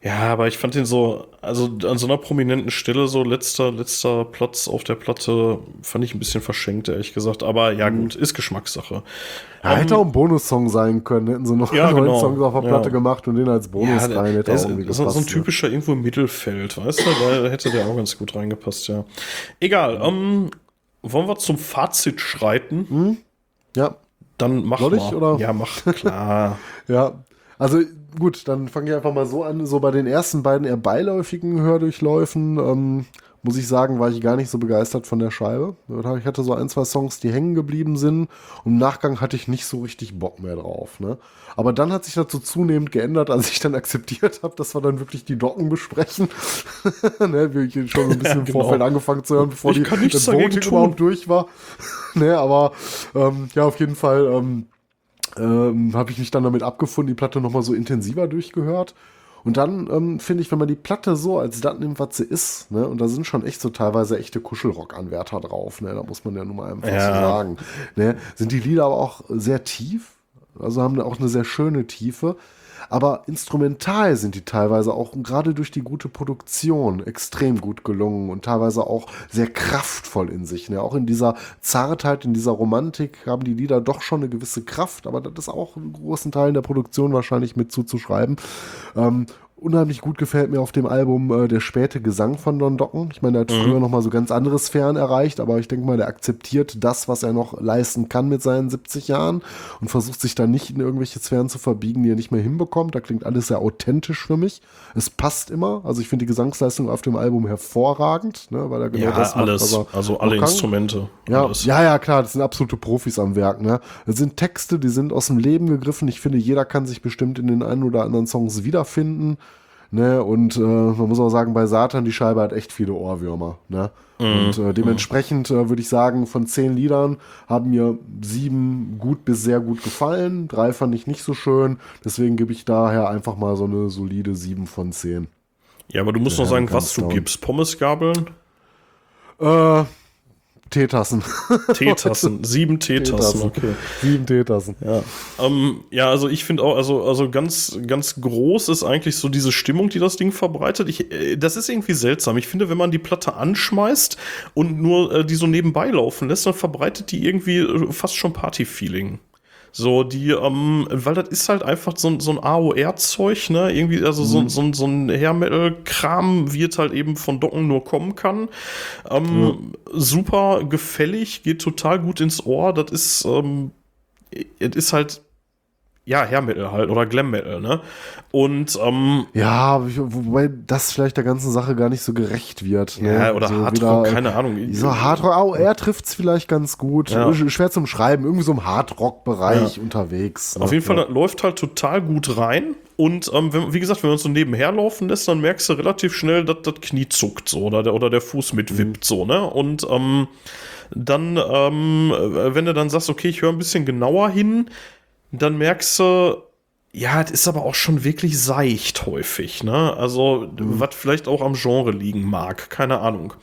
Ja, aber ich fand den so, also an so einer prominenten Stelle, so letzter, letzter Platz auf der Platte, fand ich ein bisschen verschenkt, ehrlich gesagt. Aber ja, Mhm. gut, ist Geschmackssache. Ja, hätte auch ein Bonussong sein können. Hätten sie noch Ja, neun genau. Songs auf der Ja. Platte gemacht und den als Bonus Ja, rein hätte der auch ist irgendwie so, gepasst. so ein ne? typischer irgendwo im Mittelfeld, weißt du? Da hätte der auch ganz gut reingepasst, ja. Egal, ähm, wollen wir zum Fazit schreiten? Ja, Dann mach Soll mal. ich, oder? Ja, mach, klar. Ja, also gut, dann fange ich einfach mal so an. So bei den ersten beiden eher beiläufigen Hördurchläufen, ähm, muss ich sagen, war ich gar nicht so begeistert von der Scheibe. Ich hatte so ein, zwei Songs, die hängen geblieben sind. Und im Nachgang hatte ich nicht so richtig Bock mehr drauf. Ne? Aber dann hat sich dazu zunehmend geändert, als ich dann akzeptiert habe, dass wir dann wirklich die Docken besprechen. ne, wie ich schon ein bisschen im genau. Vorfeld angefangen zu hören, bevor Ich die Voting überhaupt durch war. ne, aber ähm, ja, auf jeden Fall. Ähm, ähm, habe ich mich dann damit abgefunden, die Platte nochmal so intensiver durchgehört. Und dann ähm, finde ich, wenn man die Platte so als das nimmt, was sie ist, ne, und da sind schon echt so teilweise echte Kuschelrock-Anwärter drauf, ne, da muss man ja nun mal einfach Ja. so sagen. Ne, sind die Lieder aber auch sehr tief, also haben auch eine sehr schöne Tiefe. Aber instrumental sind die teilweise auch gerade durch die gute Produktion extrem gut gelungen und teilweise auch sehr kraftvoll in sich. Ne? Auch in dieser Zartheit, in dieser Romantik haben die Lieder doch schon eine gewisse Kraft, aber das ist auch in großen Teilen der Produktion wahrscheinlich mit zuzuschreiben. Ähm, unheimlich gut gefällt mir auf dem Album äh, der späte Gesang von Don Docken. Ich meine, er hat früher noch mal so ganz andere Sphären erreicht, aber ich denke mal, der akzeptiert das, was er noch leisten kann mit seinen 70 Jahren und versucht sich da nicht in irgendwelche Sphären zu verbiegen, die er nicht mehr hinbekommt. Da klingt alles sehr authentisch für mich. Es passt immer. Also ich finde die Gesangsleistung auf dem Album hervorragend, ne, weil er genau Ja, das macht, alles. Also alle. Instrumente. Ja, alles. ja, ja, klar, das sind absolute Profis am Werk. Ne? Das sind Texte, die sind aus dem Leben gegriffen. Ich finde, jeder kann sich bestimmt in den einen oder anderen Songs wiederfinden. Ne? Und äh, man muss auch sagen, bei Satan, die Scheibe hat echt viele Ohrwürmer. Ne? Und äh, dementsprechend äh, würde ich sagen, von zehn Liedern haben mir sieben gut bis sehr gut gefallen. Drei fand ich nicht so schön. Deswegen gebe ich daher einfach mal so eine solide sieben von zehn. Ja, aber du musst Ja, noch sagen, was du down. gibst. Pommesgabeln, Äh, Teetassen. Teetassen, sieben Teetassen, okay. Sieben Teetassen. Ja, ähm, ja also ich finde auch, also, also ganz, ganz groß ist eigentlich so diese Stimmung, die das Ding verbreitet. Ich, äh, das ist irgendwie seltsam. Ich finde, wenn man die Platte anschmeißt und nur äh, die so nebenbei laufen lässt, dann verbreitet die irgendwie äh, fast schon Party-Feeling. So, die, ähm, weil das ist halt einfach so, ein- so ein AOR-Zeug, ne? Irgendwie, also so, so, ein- so ein Hair-Metal-Kram, wie es halt eben von Docken nur kommen kann. Ähm, Super gefällig, geht total gut ins Ohr. Das ist, ähm, es ist halt, ja, Hair Metal halt oder Glam Metal, ne? Und, ähm, Ja, wobei das vielleicht der ganzen Sache gar nicht so gerecht wird. Ne? ja, oder so Hardrock, wieder- keine Ahnung. So Hardrock, oh, er trifft es vielleicht ganz gut. Ja. Schwer zum Schreiben, irgendwie so im Hardrock-Bereich unterwegs. ne? Auf jeden Fall, Ja. läuft halt total gut rein. Und ähm, wenn, wie gesagt, wenn man so nebenher laufen lässt, dann merkst du relativ schnell, dass das Knie zuckt so oder der, oder der Fuß mitwippt so, ne? Und ähm, dann, ähm, äh, wenn du dann sagst, okay, ich höre ein bisschen genauer hin, dann merkst du, ja, es ist aber auch schon wirklich seicht häufig, ne? Also, was vielleicht auch am Genre liegen mag, keine Ahnung.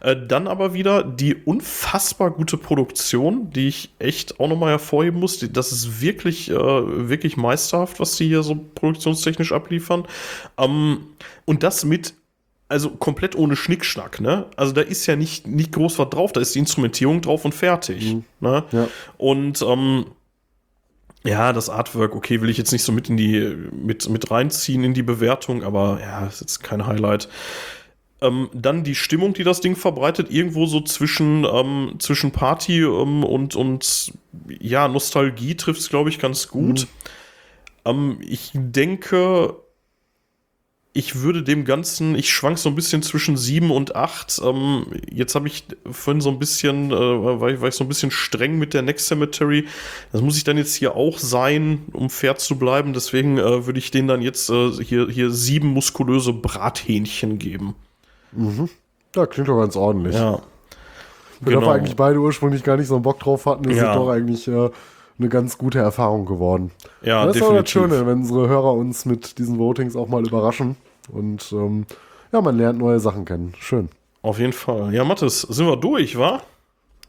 Äh, dann aber wieder die unfassbar gute Produktion, die ich echt auch nochmal hervorheben muss. Die, das ist wirklich, äh, wirklich meisterhaft, was die hier so produktionstechnisch abliefern. Ähm, und das mit also komplett ohne Schnickschnack, ne? Also da ist ja nicht, nicht groß was drauf, da ist die Instrumentierung drauf und fertig. Ne? Ja. Und ähm, ja, das Artwork, okay, will ich jetzt nicht so mit in die, mit, mit reinziehen in die Bewertung, aber ja, ist jetzt kein Highlight. Ähm, dann die Stimmung, die das Ding verbreitet, irgendwo so zwischen, ähm, zwischen Party ähm, und, und ja, Nostalgie trifft es, glaube ich, ganz gut. Ähm, ich denke, ich würde dem Ganzen, ich schwank so ein bisschen zwischen sieben und acht. Ähm, jetzt habe ich vorhin so ein bisschen, äh, war, ich, war ich so ein bisschen streng mit der Next Cemetery. Das muss ich dann jetzt hier auch sein, um fair zu bleiben. Deswegen äh, würde ich denen dann jetzt äh, hier, hier sieben muskulöse Brathähnchen geben. Ja, klingt doch ganz ordentlich. Ja. Wenn genau. wir eigentlich beide ursprünglich gar nicht so einen Bock drauf hatten, ist Ja. es doch eigentlich äh, eine ganz gute Erfahrung geworden. Ja, das ist auch das definitiv. Schöne, wenn unsere Hörer uns mit diesen Votings auch mal überraschen. Und ähm, ja, man lernt neue Sachen kennen. Schön. Auf jeden Fall. Ja, Mathis, sind wir durch, wa?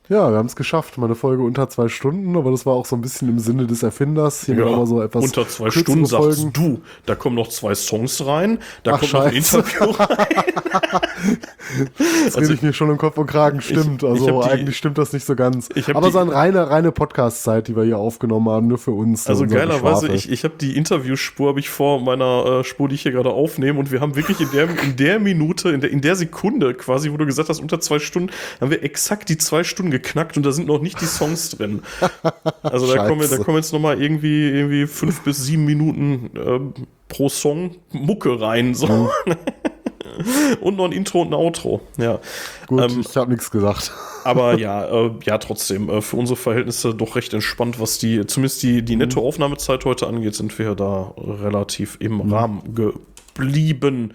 Ja, wir haben es geschafft. Meine Folge unter zwei Stunden, aber das war auch so ein bisschen im Sinne des Erfinders. Hier ja, so etwas unter zwei Stunden sagst Folgen. du, da kommen noch zwei Songs rein, da Ach, kommt noch ein. Interview rein. Das rede ich mir schon im Kopf und Kragen. Stimmt. ich also hab die- eigentlich stimmt das nicht so ganz. Ich Aber die- es ist eine reine, reine Podcast-Zeit, die wir hier aufgenommen haben, nur für uns. Also geilerweise, ich, ich habe die Interviewspur habe ich vor meiner äh, Spur, die ich hier gerade aufnehme, und wir haben wirklich in der, in der Minute, in der, in der Sekunde quasi, wo du gesagt hast, unter zwei Stunden, haben wir exakt die zwei Stunden geknackt und da sind noch nicht die Songs drin. Also da kommen, da kommen jetzt noch mal irgendwie, irgendwie fünf bis sieben Minuten ähm, pro Song Mucke rein. So. Mhm. und noch ein Intro und ein Outro. Ja. Gut, ähm, ich habe nichts gesagt. Aber ja, äh, ja, trotzdem, äh, für unsere Verhältnisse doch recht entspannt, was die, zumindest die, die Nettoaufnahmezeit heute angeht, sind wir da relativ im Rahmen geblieben.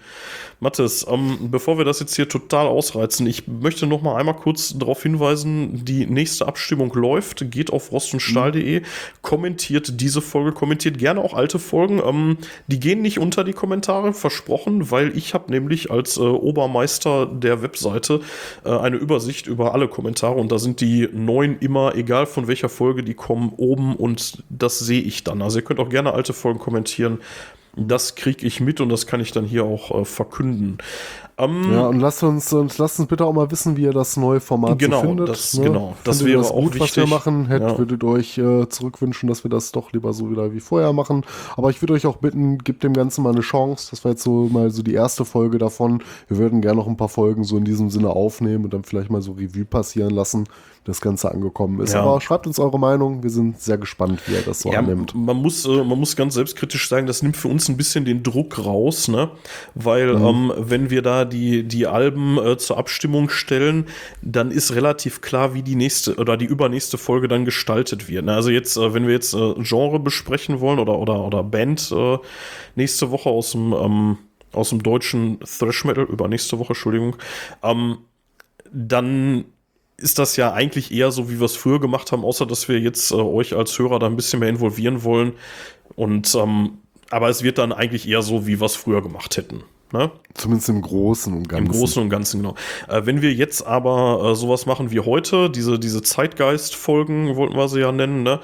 Mathis, ähm, bevor wir das jetzt hier total ausreizen, ich möchte noch mal einmal kurz darauf hinweisen, die nächste Abstimmung läuft, geht auf rostundstahl.de, kommentiert diese Folge, kommentiert gerne auch alte Folgen, ähm, die gehen nicht unter die Kommentare, versprochen, weil ich habe nämlich als äh, Obermeister der Webseite äh, eine Übersicht über alle Kommentare und da sind die neun immer, egal von welcher Folge die kommen, oben und das sehe ich dann. Also ihr könnt auch gerne alte Folgen kommentieren. Das kriege ich mit und das kann ich dann hier auch äh, verkünden. Ähm, Ja, und lasst uns, und lasst uns bitte auch mal wissen, wie ihr das neue Format Genau, so findet. das- ne? genau, das Findet wäre auch gut, was wir wichtig. machen. Hättet, Ja. würdet euch äh, zurückwünschen, dass wir das doch lieber so wieder wie vorher machen. Aber ich würde euch auch bitten, gebt dem Ganzen mal eine Chance. Das war jetzt so mal so die erste Folge davon. Wir würden gerne noch ein paar Folgen so in diesem Sinne aufnehmen und dann vielleicht mal so Revue passieren lassen, wie das Ganze angekommen ist. Ja. Aber schreibt uns eure Meinung. Wir sind sehr gespannt, wie ihr das so Ja, annimmt. man muss, äh, man muss ganz selbstkritisch sagen, das nimmt für uns ein bisschen den Druck raus, ne? Weil, Mhm. ähm, wenn wir da die, die Alben äh, zur Abstimmung stellen, dann ist relativ klar, wie die nächste oder die übernächste Folge dann gestaltet wird. Ne? Also jetzt, äh, wenn wir jetzt äh, Genre besprechen wollen oder, oder, oder Band äh, nächste Woche aus dem, ähm, aus dem deutschen Thrash Metal, übernächste Woche, Entschuldigung, ähm, dann ist das ja eigentlich eher so, wie wir es früher gemacht haben, außer dass wir jetzt äh, euch als Hörer da ein bisschen mehr involvieren wollen. Und ähm, aber es wird dann eigentlich eher so, wie wir es früher gemacht hätten. Ne? Zumindest im Großen und Ganzen. Im Großen und Ganzen, genau. Äh, wenn wir jetzt aber äh, sowas machen wie heute, diese, diese Zeitgeist-Folgen, wollten wir sie ja nennen, ne?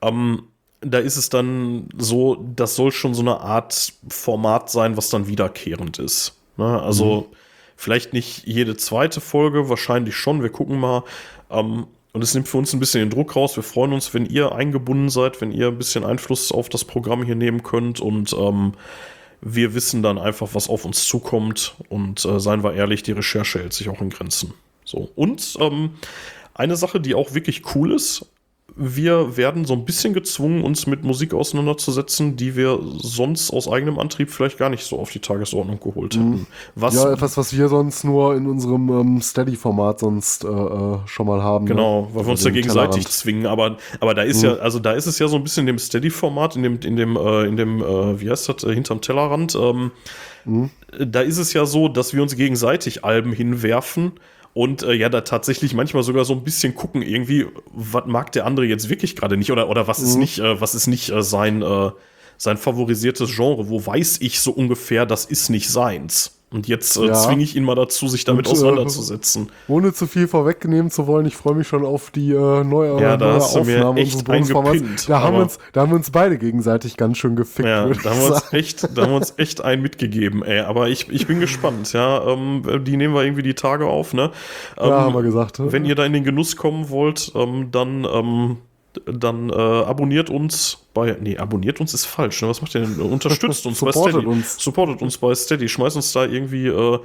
ähm, da ist es dann so, das soll schon so eine Art Format sein, was dann wiederkehrend ist. Ne? Also vielleicht nicht jede zweite Folge, wahrscheinlich schon, wir gucken mal. Ähm, und es nimmt für uns ein bisschen den Druck raus. Wir freuen uns, wenn ihr eingebunden seid, wenn ihr ein bisschen Einfluss auf das Programm hier nehmen könnt und ähm, wir wissen dann einfach, was auf uns zukommt und äh, seien wir ehrlich, die Recherche hält sich auch in Grenzen. So. Und ähm, eine Sache, die auch wirklich cool ist, wir werden so ein bisschen gezwungen, uns mit Musik auseinanderzusetzen, die wir sonst aus eigenem Antrieb vielleicht gar nicht so auf die Tagesordnung geholt hätten. Was Mhm. Ja, etwas, was wir sonst nur in unserem ähm, Steady-Format sonst äh, äh, schon mal haben. Genau, ne? weil wir uns Also da den gegenseitig zwingen. Aber, aber da ist ja, also da ist es ja so ein bisschen in dem Steady-Format, in dem, in dem, äh, in dem, äh, wie heißt das, äh, hinterm Tellerrand. Ähm, Da ist es ja so, dass wir uns gegenseitig Alben hinwerfen und äh, ja, da tatsächlich manchmal sogar so ein bisschen gucken, irgendwie, was mag der andere jetzt wirklich gerade nicht oder, oder was ist nicht, äh, was ist nicht äh, sein, äh, sein favorisiertes Genre, wo weiß ich so ungefähr, das ist nicht seins. Und jetzt äh, Ja. zwinge ich ihn mal dazu, sich damit Und, äh, auseinanderzusetzen. Ohne zu viel vorwegnehmen zu wollen, ich freue mich schon auf die äh, neue, Ja, da neue hast du mir echt eingepinnt, Da haben, uns, da haben wir uns beide gegenseitig ganz schön gefickt, Ja, da haben, wir uns echt, da haben wir uns echt einen mitgegeben, ey. Aber ich, ich bin gespannt, ja. Ähm, die nehmen wir irgendwie die Tage auf, ne? Ähm, Ja, haben wir gesagt. ne? Wenn ihr da in den Genuss kommen wollt, ähm, dann, ähm, dann äh, abonniert uns bei. Nee, abonniert uns ist falsch. Ne? Was macht ihr denn? Unterstützt uns bei Steady. uns. Supportet uns bei Steady. Schmeißt uns da irgendwie äh,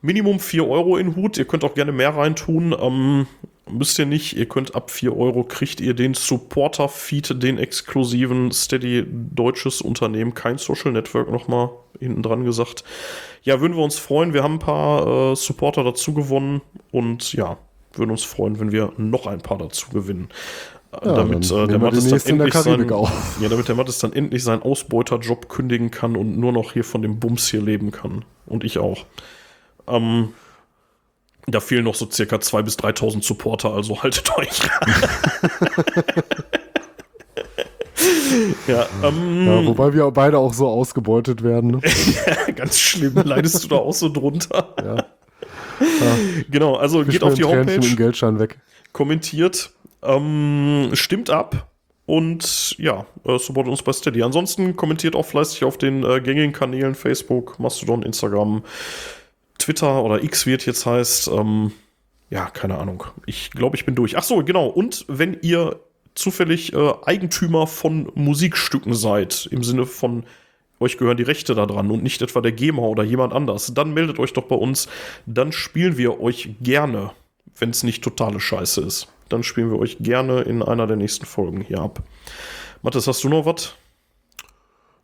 Minimum 4 Euro in den Hut. Ihr könnt auch gerne mehr reintun. Ähm, müsst ihr nicht. Ihr könnt ab 4 Euro kriegt ihr den Supporter-Feed, den exklusiven Steady deutsches Unternehmen, kein Social Network nochmal hinten dran gesagt. Ja, würden wir uns freuen. Wir haben ein paar äh, Supporter dazu gewonnen und ja, würden uns freuen, wenn wir noch ein paar dazu gewinnen. Äh, Ja, damit dann äh, der nehmen wir Mattes dann demnächst in der endlich Karibik sein, auf. ja, damit der Mattes dann endlich seinen Ausbeuterjob kündigen kann und nur noch hier von dem Bums hier leben kann. Und ich auch. Ähm, da fehlen noch so circa 2.000 bis 3.000 Supporter, also haltet euch. ja, ähm, Ja, wobei wir beide auch so ausgebeutet werden. Ne? ganz schlimm. Leidest du da auch so drunter? Ja. Genau, also geht auf die Homepage, im Geldschein weg. kommentiert, ähm, stimmt ab und ja, äh, supportet uns bei Steady. Ansonsten kommentiert auch fleißig auf den äh, gängigen Kanälen Facebook, Mastodon, Instagram, Twitter oder X wird jetzt heißt. Ähm, ja, keine Ahnung. Ich glaube, ich bin durch. Ach so, genau. Und wenn ihr zufällig äh, Eigentümer von Musikstücken seid, im Sinne von euch gehören die Rechte daran und nicht etwa der GEMA oder jemand anders, dann meldet euch doch bei uns. Dann spielen wir euch gerne, wenn es nicht totale Scheiße ist. Dann spielen wir euch gerne in einer der nächsten Folgen hier ab. Mathis, hast du noch was?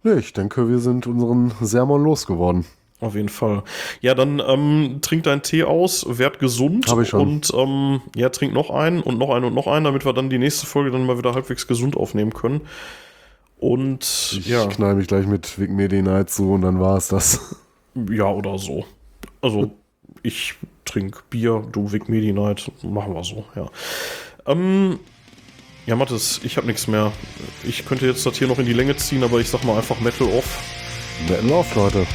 Nee, ich denke, wir sind unseren Sermon losgeworden. Auf jeden Fall. Ja, dann ähm, trink deinen Tee aus, werd gesund Hab ich schon. und ähm, ja, trink noch einen und noch einen und noch einen, damit wir dann die nächste Folge dann mal wieder halbwegs gesund aufnehmen können. Und Ich ja, knall mich gleich mit Vic Medi Night zu und dann war es das. ja, oder so. Also, ich trink Bier, du Vic Medi Night, machen wir so, ja. Ähm, ja, Mathis, ich habe nichts mehr. Ich könnte jetzt das hier noch in die Länge ziehen, aber ich sag mal einfach Metal off. Metal off, Leute.